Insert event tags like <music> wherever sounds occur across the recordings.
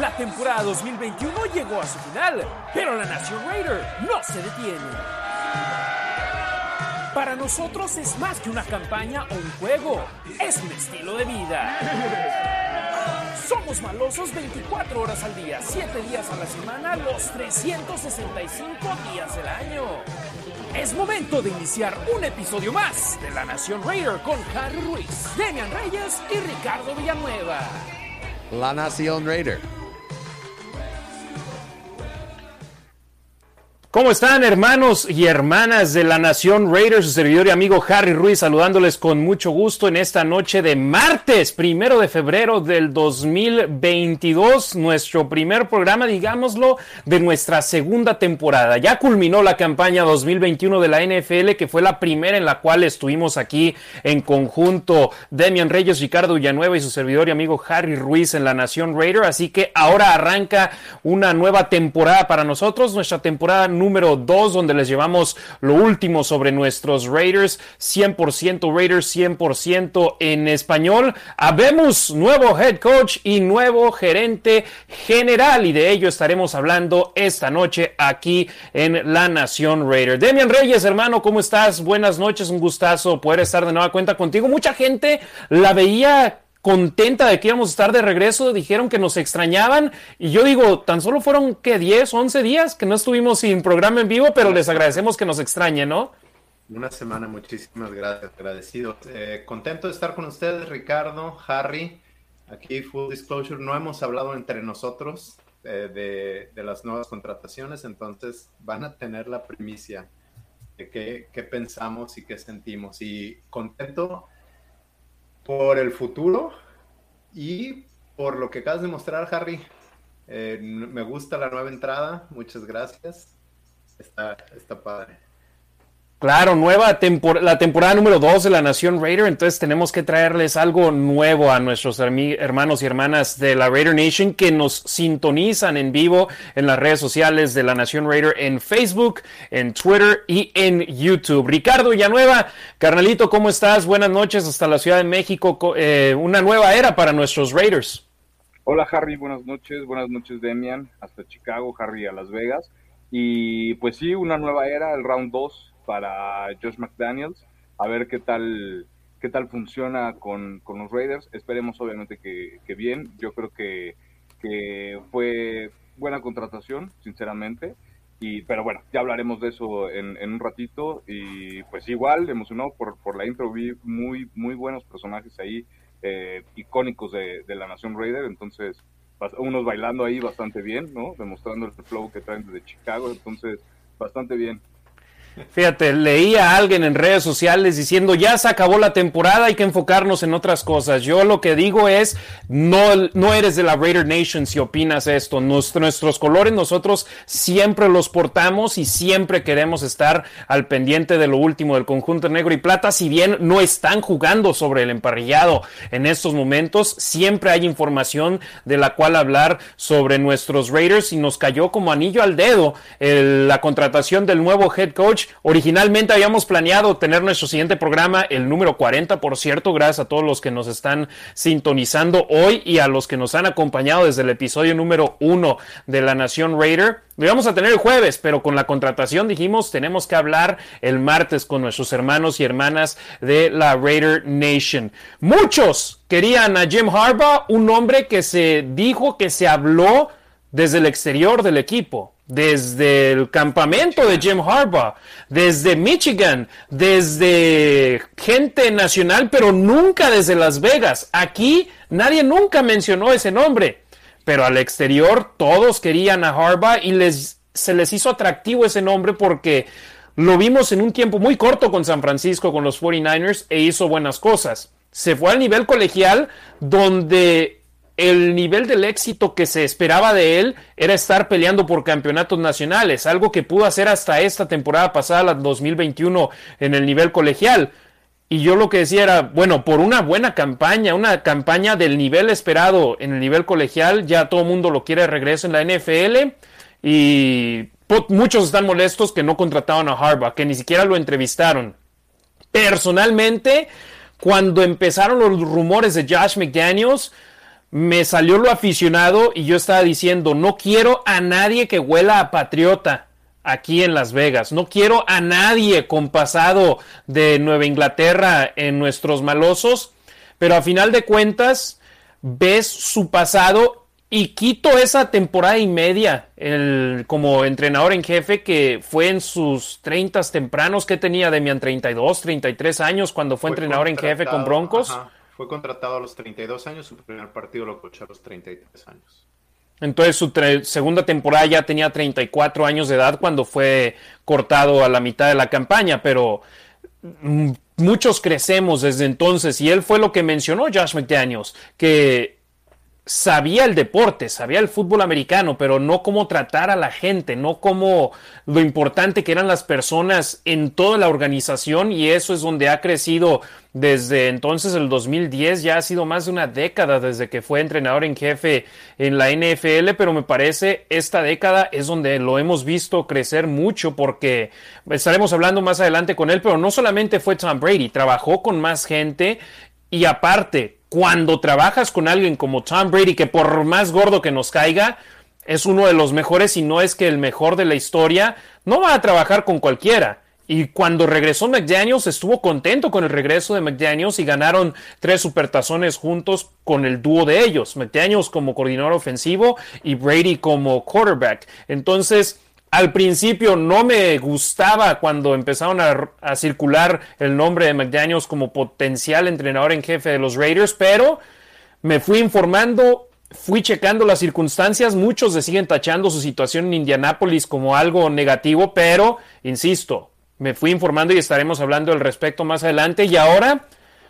La temporada 2021 llegó a su final, pero la Nación Raider no se detiene. Para nosotros es más que una campaña o un juego, es un estilo de vida. Somos malosos 24 horas al día, 7 días a la semana, los 365 días del año. Es momento de iniciar un episodio más de La Nación Raider con Harry Ruiz, Demian Reyes y Ricardo Villanueva. La Nación Raider. ¿Cómo están hermanos y hermanas de la Nación Raiders? Su servidor y amigo Harry Ruiz saludándoles con mucho gusto en esta noche de martes, primero de febrero del 2022, nuestro primer programa, digámoslo, de nuestra segunda temporada. Ya culminó la campaña 2021 de la NFL, que fue la primera en la cual estuvimos aquí en conjunto Demian Reyes, Ricardo Villanueva y su servidor y amigo Harry Ruiz en la Nación Raider. Así que ahora arranca una nueva temporada para nosotros, nuestra temporada número 2, donde les llevamos lo último sobre nuestros Raiders, 100% Raiders, 100% en español. Habemos nuevo head coach y nuevo gerente general, y de ello estaremos hablando esta noche aquí en La Nación Raider. Demian Reyes, hermano, ¿cómo estás? Buenas noches, un gustazo poder estar de nueva cuenta contigo. Mucha gente la veía contenta de que íbamos a estar de regreso, dijeron que nos extrañaban y yo digo, tan solo fueron que 10, 11 días que no estuvimos sin programa en vivo, pero les agradecemos que nos extrañen, ¿no? Una semana, muchísimas gracias, agradecido. Eh, contento de estar con ustedes, Ricardo, Harry. Aquí, full disclosure, no hemos hablado entre nosotros eh, de, las nuevas contrataciones, entonces van a tener la primicia de qué pensamos y qué sentimos. Y contento por el futuro y por lo que acabas de mostrar, Harry. Eh, me gusta la nueva entrada, muchas gracias. Está, está padre. Claro, nueva temporada, la temporada número 2 de la Nación Raider, entonces tenemos que traerles algo nuevo a nuestros hermanos y hermanas de la Raider Nation que nos sintonizan en vivo en las redes sociales de la Nación Raider en Facebook, en Twitter y en YouTube. Ricardo Villanueva, carnalito, ¿cómo estás? Buenas noches hasta la Ciudad de México, eh, una nueva era para nuestros Raiders. Hola Harry, buenas noches, buenas noches Demian, hasta Chicago, Harry a Las Vegas. Y pues sí, una nueva era, el round 2 para Josh McDaniels, a ver qué tal, qué tal funciona con, con los Raiders. Esperemos obviamente que, que bien. Yo creo que, que, fue buena contratación, sinceramente. Y, pero bueno, ya hablaremos de eso en, en un ratito. Y pues igual, emocionado por, por la intro, vi muy, muy buenos personajes ahí, eh, icónicos de, de la Nación Raider. Entonces, unos bailando ahí bastante bien, ¿no? Demostrando el flow que traen desde Chicago. Entonces, bastante bien. Fíjate, leía a alguien en redes sociales diciendo ya se acabó la temporada, hay que enfocarnos en otras cosas. Yo lo que digo es, no, no eres de la Raider Nation si opinas esto. nuestros colores nosotros siempre los portamos y siempre queremos estar al pendiente de lo último del conjunto negro y plata. Si bien no están jugando sobre el emparrillado en estos momentos, siempre hay información de la cual hablar sobre nuestros Raiders y nos cayó como anillo al dedo la contratación del nuevo head coach Originalmente habíamos planeado tener nuestro siguiente programa, el número 40, por cierto, gracias a todos los que nos están sintonizando hoy y a los que nos han acompañado desde el episodio número 1 de La Nación Raider. Lo íbamos a tener el jueves, pero con la contratación dijimos tenemos que hablar el martes con nuestros hermanos y hermanas de la Raider Nation. Muchos querían a Jim Harbaugh, un hombre que se dijo que se habló desde el exterior del equipo desde el campamento de Jim Harbaugh, desde Michigan, desde gente nacional, pero nunca desde Las Vegas. Aquí nadie nunca mencionó ese nombre, pero al exterior todos querían a Harbaugh y les, se les hizo atractivo ese nombre porque lo vimos en un tiempo muy corto con San Francisco, con los 49ers, e hizo buenas cosas. Se fue al nivel colegial donde el nivel del éxito que se esperaba de él era estar peleando por campeonatos nacionales, algo que pudo hacer hasta esta temporada pasada, la 2021, en el nivel colegial. Y yo lo que decía era, bueno, por una buena campaña, una campaña del nivel esperado en el nivel colegial, ya todo el mundo lo quiere de regreso en la NFL y muchos están molestos que no contrataron a Harbaugh, que ni siquiera lo entrevistaron. Personalmente, cuando empezaron los rumores de Josh McDaniels, me salió lo aficionado y yo estaba diciendo, no quiero a nadie que huela a patriota aquí en Las Vegas. No quiero a nadie con pasado de Nueva Inglaterra en nuestros malosos, pero a final de cuentas ves su pasado y quito esa temporada y media el, como entrenador en jefe que fue en sus 30 tempranos que tenía Demian 32, 33 años cuando fue, entrenador en jefe con Broncos. Fue contratado a los 32 años, su primer partido lo cochó a los 33 años. Entonces su segunda temporada ya tenía 34 años de edad cuando fue cortado a la mitad de la campaña, pero mm, muchos crecemos desde entonces y él fue lo que mencionó Josh McDaniels, que sabía el deporte, sabía el fútbol americano, pero no cómo tratar a la gente, no cómo lo importante que eran las personas en toda la organización y eso es donde ha crecido desde entonces el 2010, ya ha sido más de una década desde que fue entrenador en jefe en la NFL, pero me parece esta década es donde lo hemos visto crecer mucho porque estaremos hablando más adelante con él, pero no solamente fue Tom Brady, trabajó con más gente y aparte cuando trabajas con alguien como Tom Brady, que por más gordo que nos caiga, es uno de los mejores y no es que el mejor de la historia, no va a trabajar con cualquiera. Y cuando regresó McDaniels, estuvo contento con el regreso de McDaniels y ganaron tres supertazones juntos con el dúo de ellos. McDaniels como coordinador ofensivo y Brady como quarterback. Entonces, al principio no me gustaba cuando empezaron a, circular el nombre de McDaniels como potencial entrenador en jefe de los Raiders, pero me fui informando, fui checando las circunstancias, muchos le siguen tachando su situación en Indianápolis como algo negativo, pero, insisto, me fui informando y estaremos hablando al respecto más adelante. Y ahora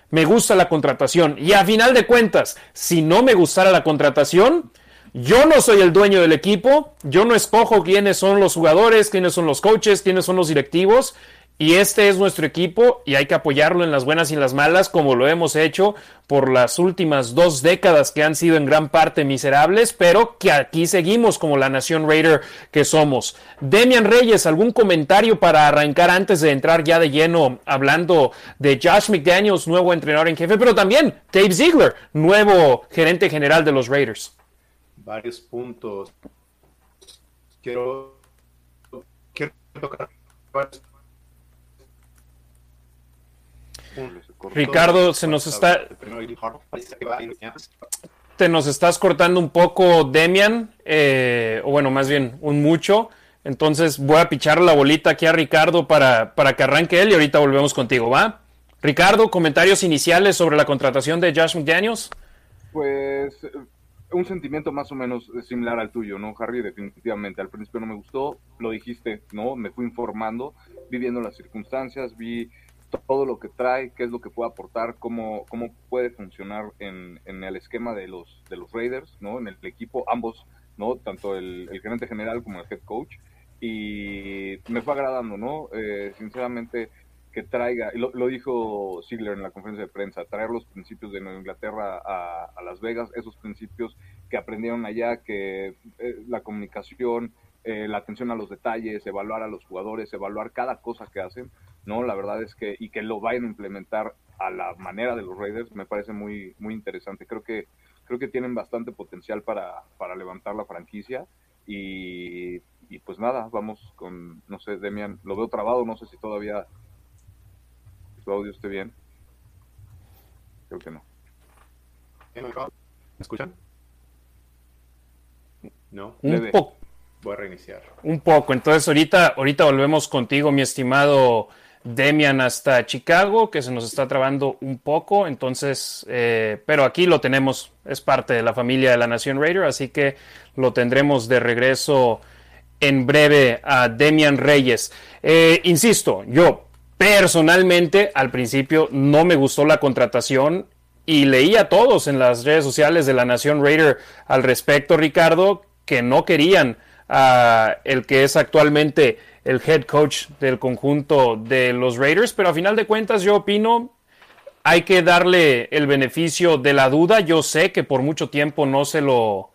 me gusta la contratación. Y a final de cuentas, si no me gustara la contratación, yo no soy el dueño del equipo, yo no escojo quiénes son los jugadores, quiénes son los coaches, quiénes son los directivos. Y este es nuestro equipo y hay que apoyarlo en las buenas y en las malas, como lo hemos hecho por las últimas dos décadas que han sido en gran parte miserables, pero que aquí seguimos como la nación Raider que somos. Demian Reyes, ¿algún comentario para arrancar antes de entrar ya de lleno hablando de Josh McDaniels, nuevo entrenador en jefe, pero también Dave Ziegler, nuevo gerente general de los Raiders? Varios puntos. Quiero, quiero tocar Ricardo, se nos está. Te nos estás cortando un poco, Demian, eh, o bueno, más bien un mucho. Entonces voy a pichar la bolita aquí a Ricardo para, para que arranque él y ahorita volvemos contigo, ¿va? Ricardo, comentarios iniciales sobre la contratación de Josh McDaniels. Pues un sentimiento más o menos similar al tuyo, ¿no, Harry? Definitivamente. Al principio no me gustó, lo dijiste, ¿no? Me fui informando, viviendo las circunstancias, vi todo lo que trae, qué es lo que puede aportar, cómo, cómo puede funcionar en, en el esquema de los, de los Raiders, ¿no? En el equipo, ambos, ¿no? Tanto el, el gerente general como el head coach. Y me fue agradando, ¿no? Eh, sinceramente, que traiga, lo, lo, dijo Ziegler en la conferencia de prensa, traer los principios de Nueva Inglaterra a, Las Vegas, esos principios que aprendieron allá, que eh, la comunicación, eh, la atención a los detalles, evaluar a los jugadores, evaluar cada cosa que hacen, ¿no? La verdad es que, y que lo vayan a implementar a la manera de los Raiders, me parece muy, muy interesante. Creo que, creo que tienen bastante potencial para, para levantar la franquicia y, y pues nada, vamos con, no sé, Demian, lo veo trabado, no sé si todavía tu audio esté bien. Creo que no. ¿Me escuchan? No. Un poco. Voy a reiniciar. Un poco. Entonces ahorita, ahorita volvemos contigo, mi estimado Demian, hasta Chicago, que se nos está trabando un poco. Entonces, eh, pero aquí lo tenemos, es parte de la familia de la Nación Raider, así que lo tendremos de regreso en breve a Demian Reyes. Eh, insisto, yo Personalmente, al principio no me gustó la contratación y leí a todos en las redes sociales de la Nación Raider al respecto, Ricardo, que no querían a el que es actualmente el head coach del conjunto de los Raiders, pero a final de cuentas yo opino hay que darle el beneficio de la duda. Yo sé que por mucho tiempo no se lo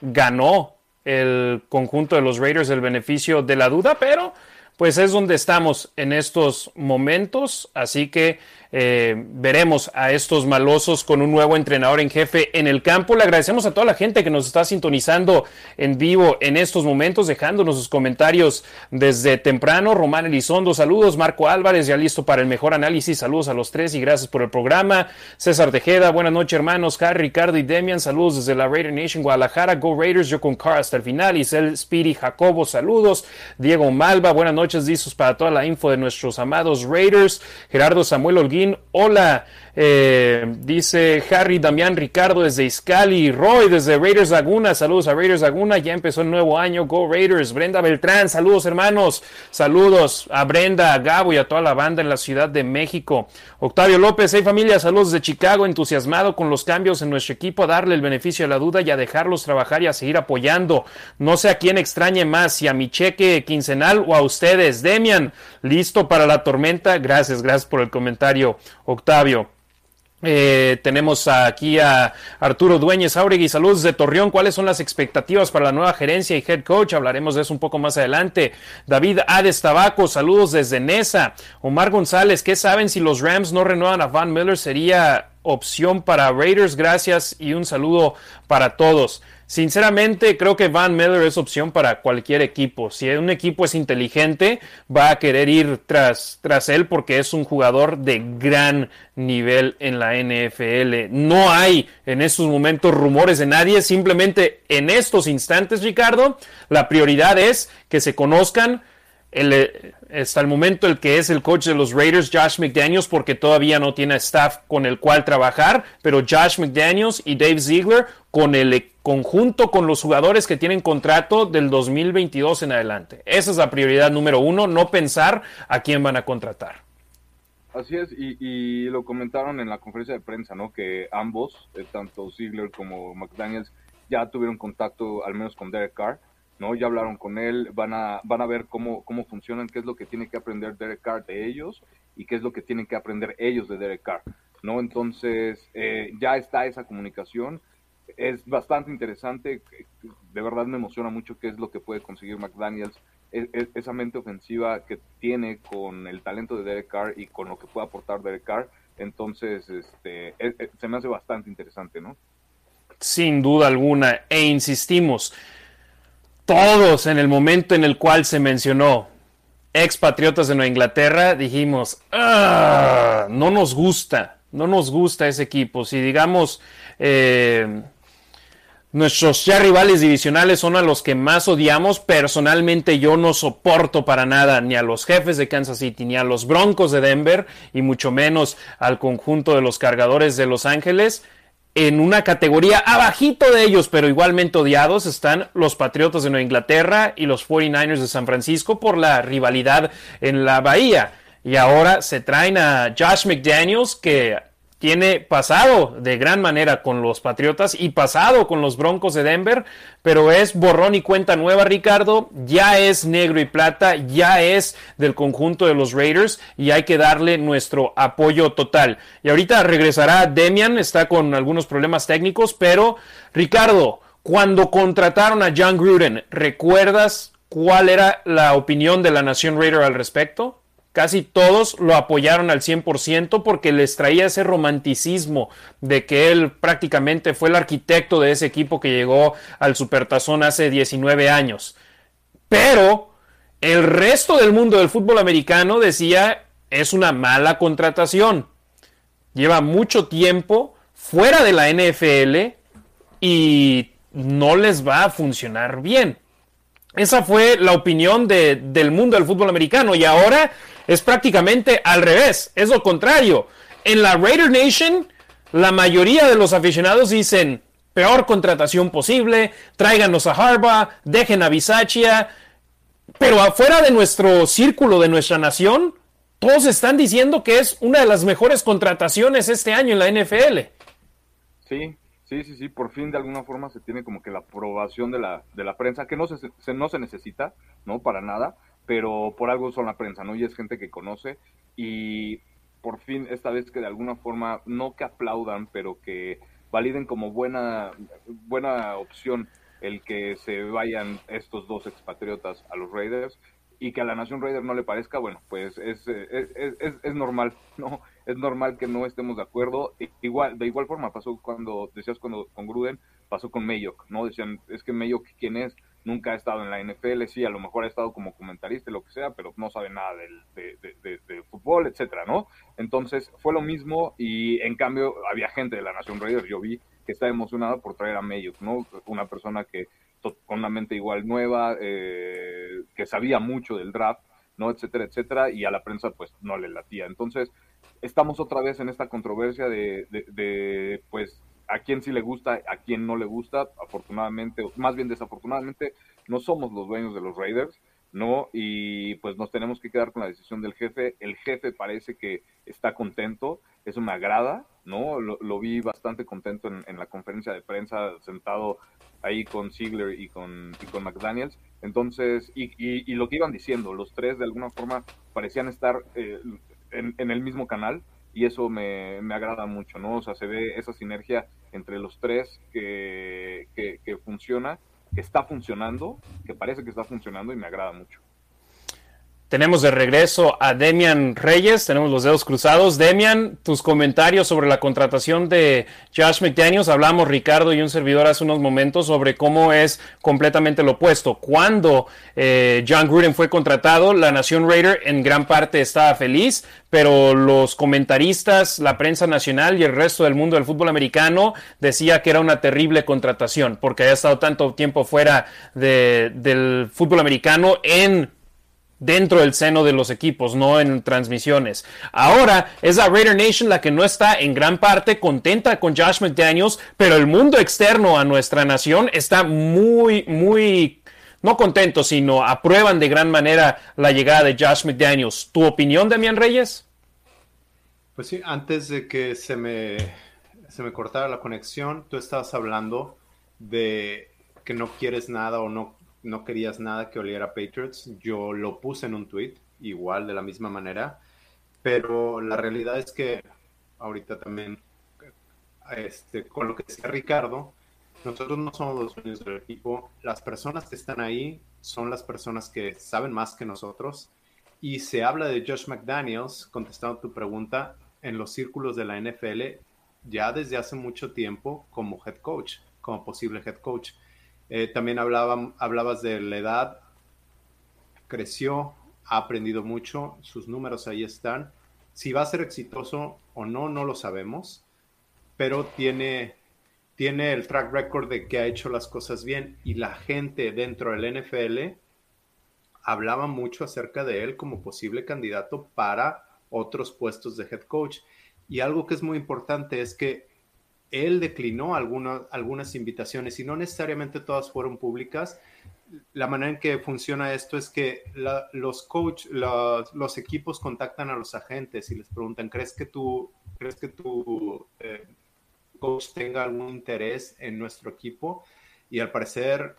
ganó el conjunto de los Raiders el beneficio de la duda, pero pues es donde estamos en estos momentos. Así que eh, veremos a estos malosos con un nuevo entrenador en jefe en el campo. Le agradecemos a toda la gente que nos está sintonizando en vivo en estos momentos, dejándonos sus comentarios desde temprano. Román Elizondo, saludos. Marco Álvarez, ya listo para el mejor análisis. Saludos a los tres y gracias por el programa. César Tejeda, buenas noches, hermanos. Harry, Ricardo y Demian, saludos desde la Raider Nation Guadalajara. Go Raiders, yo con Car hasta el final. Isel Speedy Jacobo, saludos. Diego Malva, buenas noches, disos para toda la info de nuestros amados Raiders. Gerardo Samuel Holguín, hola. Eh, dice Harry Damián Ricardo desde Iscali, Roy desde Raiders Laguna, saludos a Raiders Laguna, ya empezó el nuevo año, Go Raiders, Brenda Beltrán, saludos hermanos, saludos a Brenda, a Gabo y a toda la banda en la Ciudad de México. Octavio López, hey familia, saludos de Chicago, entusiasmado con los cambios en nuestro equipo, a darle el beneficio de la duda y a dejarlos trabajar y a seguir apoyando. No sé a quién extrañe más, si a mi cheque quincenal o a ustedes. Demian, listo para la tormenta, gracias, gracias por el comentario, Octavio. Eh, tenemos aquí a Arturo Dueñez Auregui, saludos de Torreón. ¿Cuáles son las expectativas para la nueva gerencia y head coach? Hablaremos de eso un poco más adelante. David Ades Tabaco, saludos desde Nesa. Omar González, ¿qué saben si los Rams no renuevan a Van Miller? Sería opción para Raiders. Gracias y un saludo para todos. Sinceramente, creo que Van Miller es opción para cualquier equipo. Si un equipo es inteligente, va a querer ir tras, tras él porque es un jugador de gran nivel en la NFL. No hay en estos momentos rumores de nadie. Simplemente en estos instantes, Ricardo, la prioridad es que se conozcan el, hasta el momento el que es el coach de los Raiders, Josh McDaniels, porque todavía no tiene staff con el cual trabajar, pero Josh McDaniels y Dave Ziegler con el conjunto con los jugadores que tienen contrato del 2022 en adelante. Esa es la prioridad número uno, no pensar a quién van a contratar. Así es, y, lo comentaron en la conferencia de prensa, ¿no? Que ambos, eh, tanto Ziegler como McDaniels, ya tuvieron contacto al menos con Derek Carr ¿no? Ya hablaron con él, van a, van a ver cómo, cómo funcionan, qué es lo que tiene que aprender Derek Carr de ellos y qué es lo que tienen que aprender ellos de Derek Carr, ¿no? Entonces, eh, ya está esa comunicación, es bastante interesante, de verdad me emociona mucho qué es lo que puede conseguir McDaniels, e, e, esa mente ofensiva que tiene con el talento de Derek Carr y con lo que puede aportar Derek Carr, entonces este, e, se me hace bastante interesante, ¿no? Sin duda alguna, e insistimos, todos en el momento en el cual se mencionó expatriotas de Nueva Inglaterra, dijimos, ah, no nos gusta, no nos gusta ese equipo. Si digamos, eh, nuestros ya rivales divisionales son a los que más odiamos, personalmente yo no soporto para nada ni a los jefes de Kansas City, ni a los Broncos de Denver, y mucho menos al conjunto de los cargadores de Los Ángeles en una categoría abajito de ellos, pero igualmente odiados, están los Patriotas de Nueva Inglaterra y los 49ers de San Francisco por la rivalidad en la Bahía. Y ahora se traen a Josh McDaniels, que tiene pasado de gran manera con los Patriotas y pasado con los Broncos de Denver, pero es borrón y cuenta nueva, Ricardo, ya es negro y plata, ya es del conjunto de los Raiders y hay que darle nuestro apoyo total. Y ahorita regresará Demian, está con algunos problemas técnicos, pero Ricardo, cuando contrataron a John Gruden, ¿recuerdas cuál era la opinión de la Nación Raider al respecto? Casi todos lo apoyaron al 100% porque les traía ese romanticismo de que él prácticamente fue el arquitecto de ese equipo que llegó al Supertazón hace 19 años. Pero el resto del mundo del fútbol americano decía es una mala contratación. Lleva mucho tiempo fuera de la NFL y no les va a funcionar bien. Esa fue la opinión del mundo del fútbol americano y ahora es prácticamente al revés, es lo contrario. En la Raider Nation, la mayoría de los aficionados dicen, peor contratación posible, tráiganos a Harbaugh, dejen a Bisaccia, pero afuera de nuestro círculo, de nuestra nación, todos están diciendo que es una de las mejores contrataciones este año en la NFL. Sí, sí, sí, sí, por fin de alguna forma se tiene como que la aprobación de la, de la prensa, que no se, no se necesita, ¿no? Para nada, pero por algo son la prensa, ¿no? Y es gente que conoce y por fin esta vez que de alguna forma, no que aplaudan, pero que validen como buena, buena opción el que se vayan estos dos expatriotas a los Raiders y que a la Nación Raider no le parezca, bueno, pues es, es, es, es normal, <laughs> ¿no? es normal que no estemos de acuerdo. Igual, de igual forma pasó cuando, decías cuando con Gruden, pasó con Mayock, ¿no? Decían, es que Mayock, ¿quién es? Nunca ha estado en la NFL, sí, a lo mejor ha estado como comentarista, lo que sea, pero no sabe nada del, de, fútbol, etcétera, ¿no? Entonces fue lo mismo y en cambio había gente de la Nación Raiders, yo vi que estaba emocionada por traer a Mayock, ¿no? Una persona que con una mente igual nueva, eh, que sabía mucho del draft, ¿no? Etcétera, etcétera, y a la prensa pues no le latía. Entonces, estamos otra vez en esta controversia de, de, pues, a quién sí le gusta, a quién no le gusta. Afortunadamente, más bien desafortunadamente, no somos los dueños de los Raiders, ¿no? Y pues nos tenemos que quedar con la decisión del jefe. El jefe parece que está contento, eso me agrada, ¿no? Lo, vi bastante contento en, la conferencia de prensa, sentado ahí con Ziegler y con, y con McDaniels. Entonces, y, lo que iban diciendo, los tres de alguna forma parecían estar eh, en, el mismo canal y eso me, me, agrada mucho, ¿no? O sea, se ve esa sinergia entre los tres que, que, que funciona, que está funcionando, que parece que está funcionando y me agrada mucho. Tenemos de regreso a Demian Reyes, tenemos los dedos cruzados. Demian, tus comentarios sobre la contratación de Josh McDaniels. Hablamos Ricardo y un servidor hace unos momentos sobre cómo es completamente lo opuesto. Cuando eh, John Gruden fue contratado, la Nación Raider en gran parte estaba feliz, pero los comentaristas, la prensa nacional y el resto del mundo del fútbol americano decía que era una terrible contratación porque había estado tanto tiempo fuera del fútbol americano en dentro del seno de los equipos, no en transmisiones. Ahora es la Raider Nation la que no está en gran parte contenta con Josh McDaniels, pero el mundo externo a nuestra nación está muy, muy, no contento, sino aprueban de gran manera la llegada de Josh McDaniels. ¿Tu opinión, Damián Reyes? Pues sí, antes de que se me, se me cortara la conexión, tú estabas hablando de que no quieres nada o no no querías nada que oliera Patriots. Yo lo puse en un tweet, igual de la misma manera, pero la realidad es que ahorita también, este, con lo que decía Ricardo, nosotros no somos los dueños del equipo. Las personas que están ahí son las personas que saben más que nosotros. Y se habla de Josh McDaniels, contestando tu pregunta, en los círculos de la NFL ya desde hace mucho tiempo como head coach, como posible head coach. Eh, también hablabas de la edad, creció, ha aprendido mucho, sus números ahí están. Si va a ser exitoso o no, no lo sabemos, pero tiene, tiene el track record de que ha hecho las cosas bien y la gente dentro del NFL hablaba mucho acerca de él como posible candidato para otros puestos de head coach. Y algo que es muy importante es que él declinó algunas, algunas invitaciones y no necesariamente todas fueron públicas. La manera en que funciona esto es que los coach, los equipos contactan a los agentes y les preguntan, ¿crees que tu, crees que tu eh, coach tenga algún interés en nuestro equipo? Y al parecer,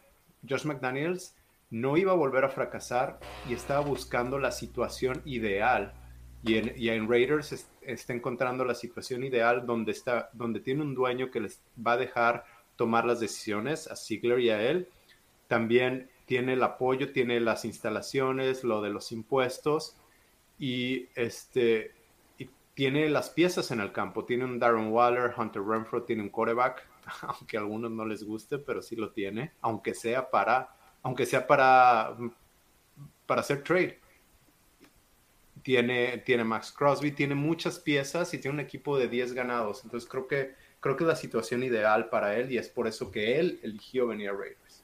Josh McDaniels no iba a volver a fracasar y estaba buscando la situación ideal y en, Raiders está encontrando la situación ideal donde, está, donde tiene un dueño que les va a dejar tomar las decisiones a Ziegler y a él. También tiene el apoyo, tiene las instalaciones, lo de los impuestos y, este, y tiene las piezas en el campo. Tiene un Darren Waller, Hunter Renfro, tiene un quarterback, <laughs> aunque a algunos no les guste, pero sí lo tiene, aunque sea para, aunque sea para, para hacer trade tiene, tiene Max Crosby, tiene muchas piezas y tiene un equipo de 10 ganados. Entonces creo que, creo que es la situación ideal para él y es por eso que él eligió venir a Raiders.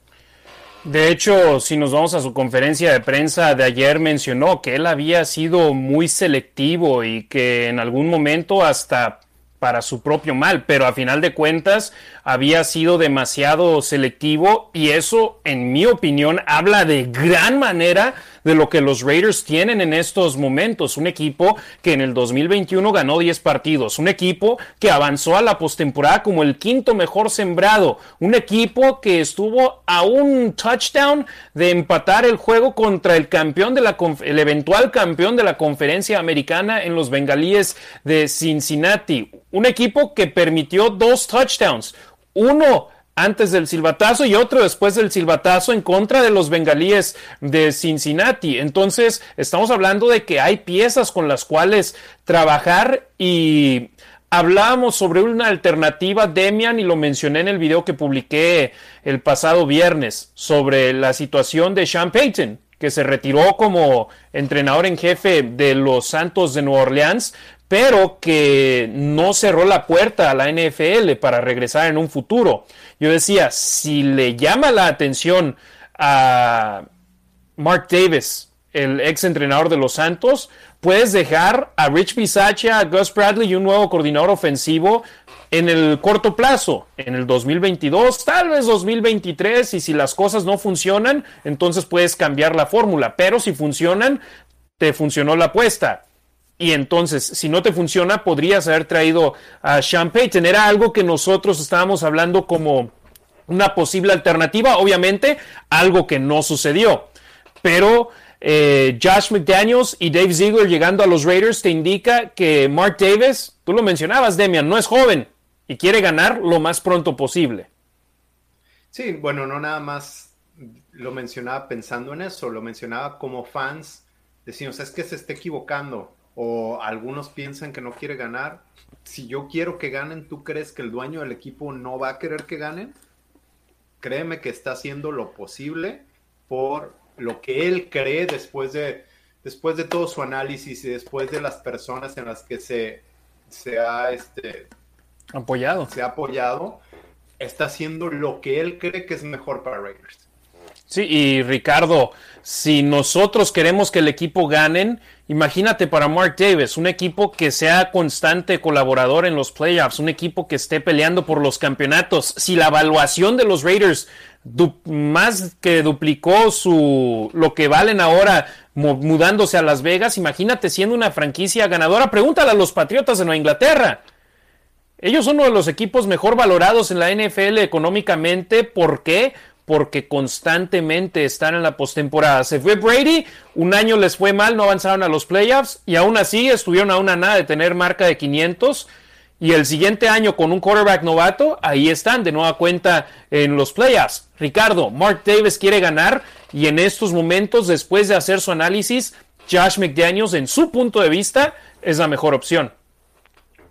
De hecho, si nos vamos a su conferencia de prensa de ayer, mencionó que él había sido muy selectivo y que en algún momento hasta para su propio mal, pero a final de cuentas había sido demasiado selectivo y eso, en mi opinión, habla de gran manera de lo que los Raiders tienen en estos momentos. Un equipo que en el 2021 ganó 10 partidos, un equipo que avanzó a la postemporada como el quinto mejor sembrado, un equipo que estuvo a un touchdown de empatar el juego contra el campeón de la el eventual campeón de la conferencia americana en los bengalíes de Cincinnati. Un equipo que permitió dos touchdowns, uno antes del silbatazo y otro después del silbatazo en contra de los bengalíes de Cincinnati. Entonces, estamos hablando de que hay piezas con las cuales trabajar y hablábamos sobre una alternativa, Demian, y lo mencioné en el video que publiqué el pasado viernes sobre la situación de Sean Payton, que se retiró como entrenador en jefe de los Santos de Nueva Orleans, pero que no cerró la puerta a la NFL para regresar en un futuro. Yo decía, si le llama la atención a Mark Davis, el ex entrenador de los Santos, puedes dejar a Rich Bisaccia, a Gus Bradley y un nuevo coordinador ofensivo en el corto plazo, en el 2022, tal vez 2023, y si las cosas no funcionan, entonces puedes cambiar la fórmula, pero si funcionan, te funcionó la apuesta. Y entonces, si no te funciona, podrías haber traído a Sean Payton. Era algo que nosotros estábamos hablando como una posible alternativa, obviamente, algo que no sucedió. Pero eh, Josh McDaniels y Dave Ziegler llegando a los Raiders te indica que Mark Davis, tú lo mencionabas, Demian, no es joven y quiere ganar lo más pronto posible. Sí, bueno, no nada más lo mencionaba pensando en eso, lo mencionaba como fans, decimos, es que se está equivocando o algunos piensan que no quiere ganar. Si yo quiero que ganen, ¿tú crees que el dueño del equipo no va a querer que ganen? Créeme que está haciendo lo posible por lo que él cree después de, después de todo su análisis y después de las personas en las que se, se ha este, apoyado. Se ha apoyado, está haciendo lo que él cree que es mejor para Raiders. Sí, y Ricardo, si nosotros queremos que el equipo ganen, imagínate para Mark Davis, un equipo que sea constante colaborador en los playoffs, un equipo que esté peleando por los campeonatos. Si la evaluación de los Raiders más que duplicó su lo que valen ahora mudándose a Las Vegas, imagínate siendo una franquicia ganadora. Pregúntale a los Patriotas de Nueva Inglaterra. Ellos son uno de los equipos mejor valorados en la NFL económicamente. ¿Por qué? porque constantemente están en la postemporada. Se fue Brady, un año les fue mal, no avanzaron a los playoffs y aún así estuvieron a una nada de tener marca de 500. Y el siguiente año con un quarterback novato, ahí están de nueva cuenta en los playoffs. Ricardo, Mark Davis quiere ganar y en estos momentos, después de hacer su análisis, Josh McDaniels, en su punto de vista, es la mejor opción.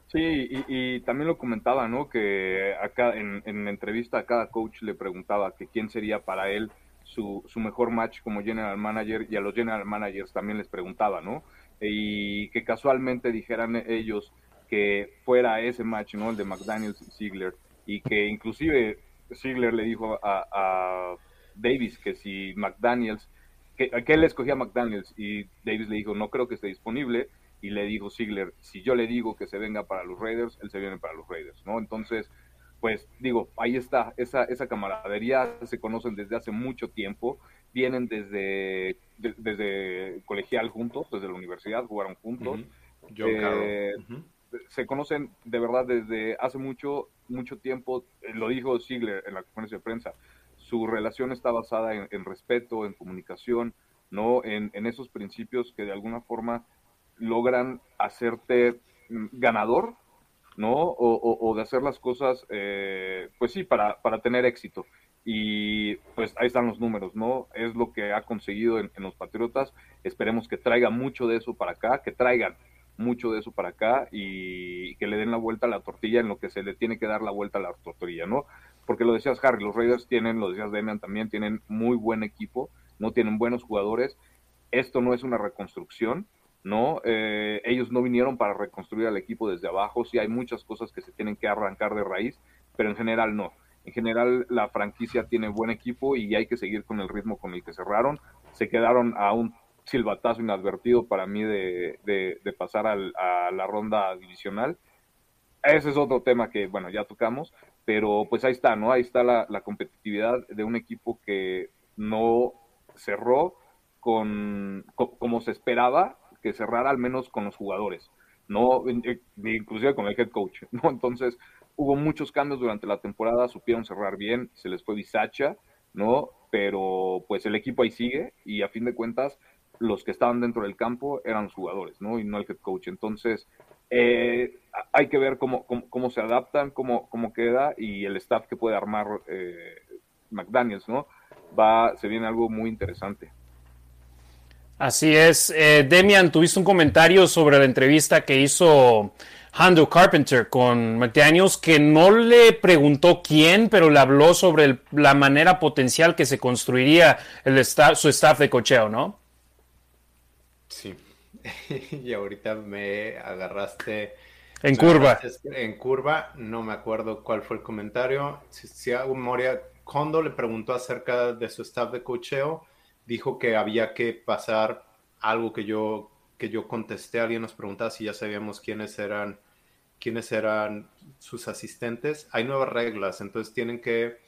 Sí, y, también lo comentaba, ¿no? Que acá en, en entrevista a cada coach le preguntaba que quién sería para él su, su mejor match como general manager y a los general managers también les preguntaba, ¿no? Y que casualmente dijeran ellos que fuera ese match, ¿no? El de McDaniels y Ziegler y que inclusive Ziegler le dijo a, a Davis que si McDaniels, que, que él escogía a McDaniels y Davis le dijo no creo que esté disponible y le dijo Ziegler, si yo le digo que se venga para los Raiders, él se viene para los Raiders, ¿no? Entonces, pues digo, ahí está, esa, esa camaradería, se conocen desde hace mucho tiempo, vienen desde, desde colegial juntos, desde la universidad, jugaron juntos. Eh, se conocen de verdad desde hace mucho, mucho tiempo, eh, lo dijo Ziegler en la conferencia de prensa, su relación está basada en, respeto, en comunicación, ¿no? En, en esos principios que de alguna forma logran hacerte mm, ganador, ¿no? O, de hacer las cosas, eh, pues sí, para, para, tener éxito. Y pues ahí están los números, ¿no? Es lo que ha conseguido en, los Patriotas. Esperemos que traiga mucho de eso para acá, que traigan mucho de eso para acá y que le den la vuelta a la tortilla en lo que se le tiene que dar la vuelta a la tortilla, ¿no? Porque lo decías, Harry, los Raiders tienen, lo decías Demian también, tienen muy buen equipo, no tienen buenos jugadores. Esto no es una reconstrucción, ¿no? Eh, ellos no vinieron para reconstruir al equipo desde abajo, sí hay muchas cosas que se tienen que arrancar de raíz, pero en general no. En general la franquicia tiene buen equipo y hay que seguir con el ritmo con el que cerraron. Se quedaron a un silbatazo inadvertido para mí de, pasar a la ronda divisional. Ese es otro tema que, bueno, ya tocamos, pero pues ahí está, ¿no? Ahí está la, la competitividad de un equipo que no cerró con, como se esperaba que cerrara al menos con los jugadores, no eh, inclusive con el head coach, ¿no? <laughs> Entonces, hubo muchos cambios durante la temporada, supieron cerrar bien, se les fue Bisacha, ¿no? Pero pues el equipo ahí sigue y a fin de cuentas los que estaban dentro del campo eran los jugadores, ¿no? Y no el head coach. Entonces, Eh, hay que ver cómo, cómo, se adaptan, cómo, cómo queda y el staff que puede armar eh, McDaniels, ¿no? Va, se viene algo muy interesante. Así es. Eh, Demian, tuviste un comentario sobre la entrevista que hizo Handel Carpenter con McDaniels, que no le preguntó quién, pero le habló sobre la manera potencial que se construiría el su staff de cocheo, ¿no? Sí. <laughs> y ahorita me agarraste en curva. En curva, no me acuerdo cuál fue el comentario. Si, hago memoria, cuando le preguntó acerca de su staff de cocheo, dijo que había que pasar algo que yo, que yo contesté. Alguien nos preguntaba si ya sabíamos quiénes eran, quiénes eran sus asistentes. Hay nuevas reglas, entonces tienen que,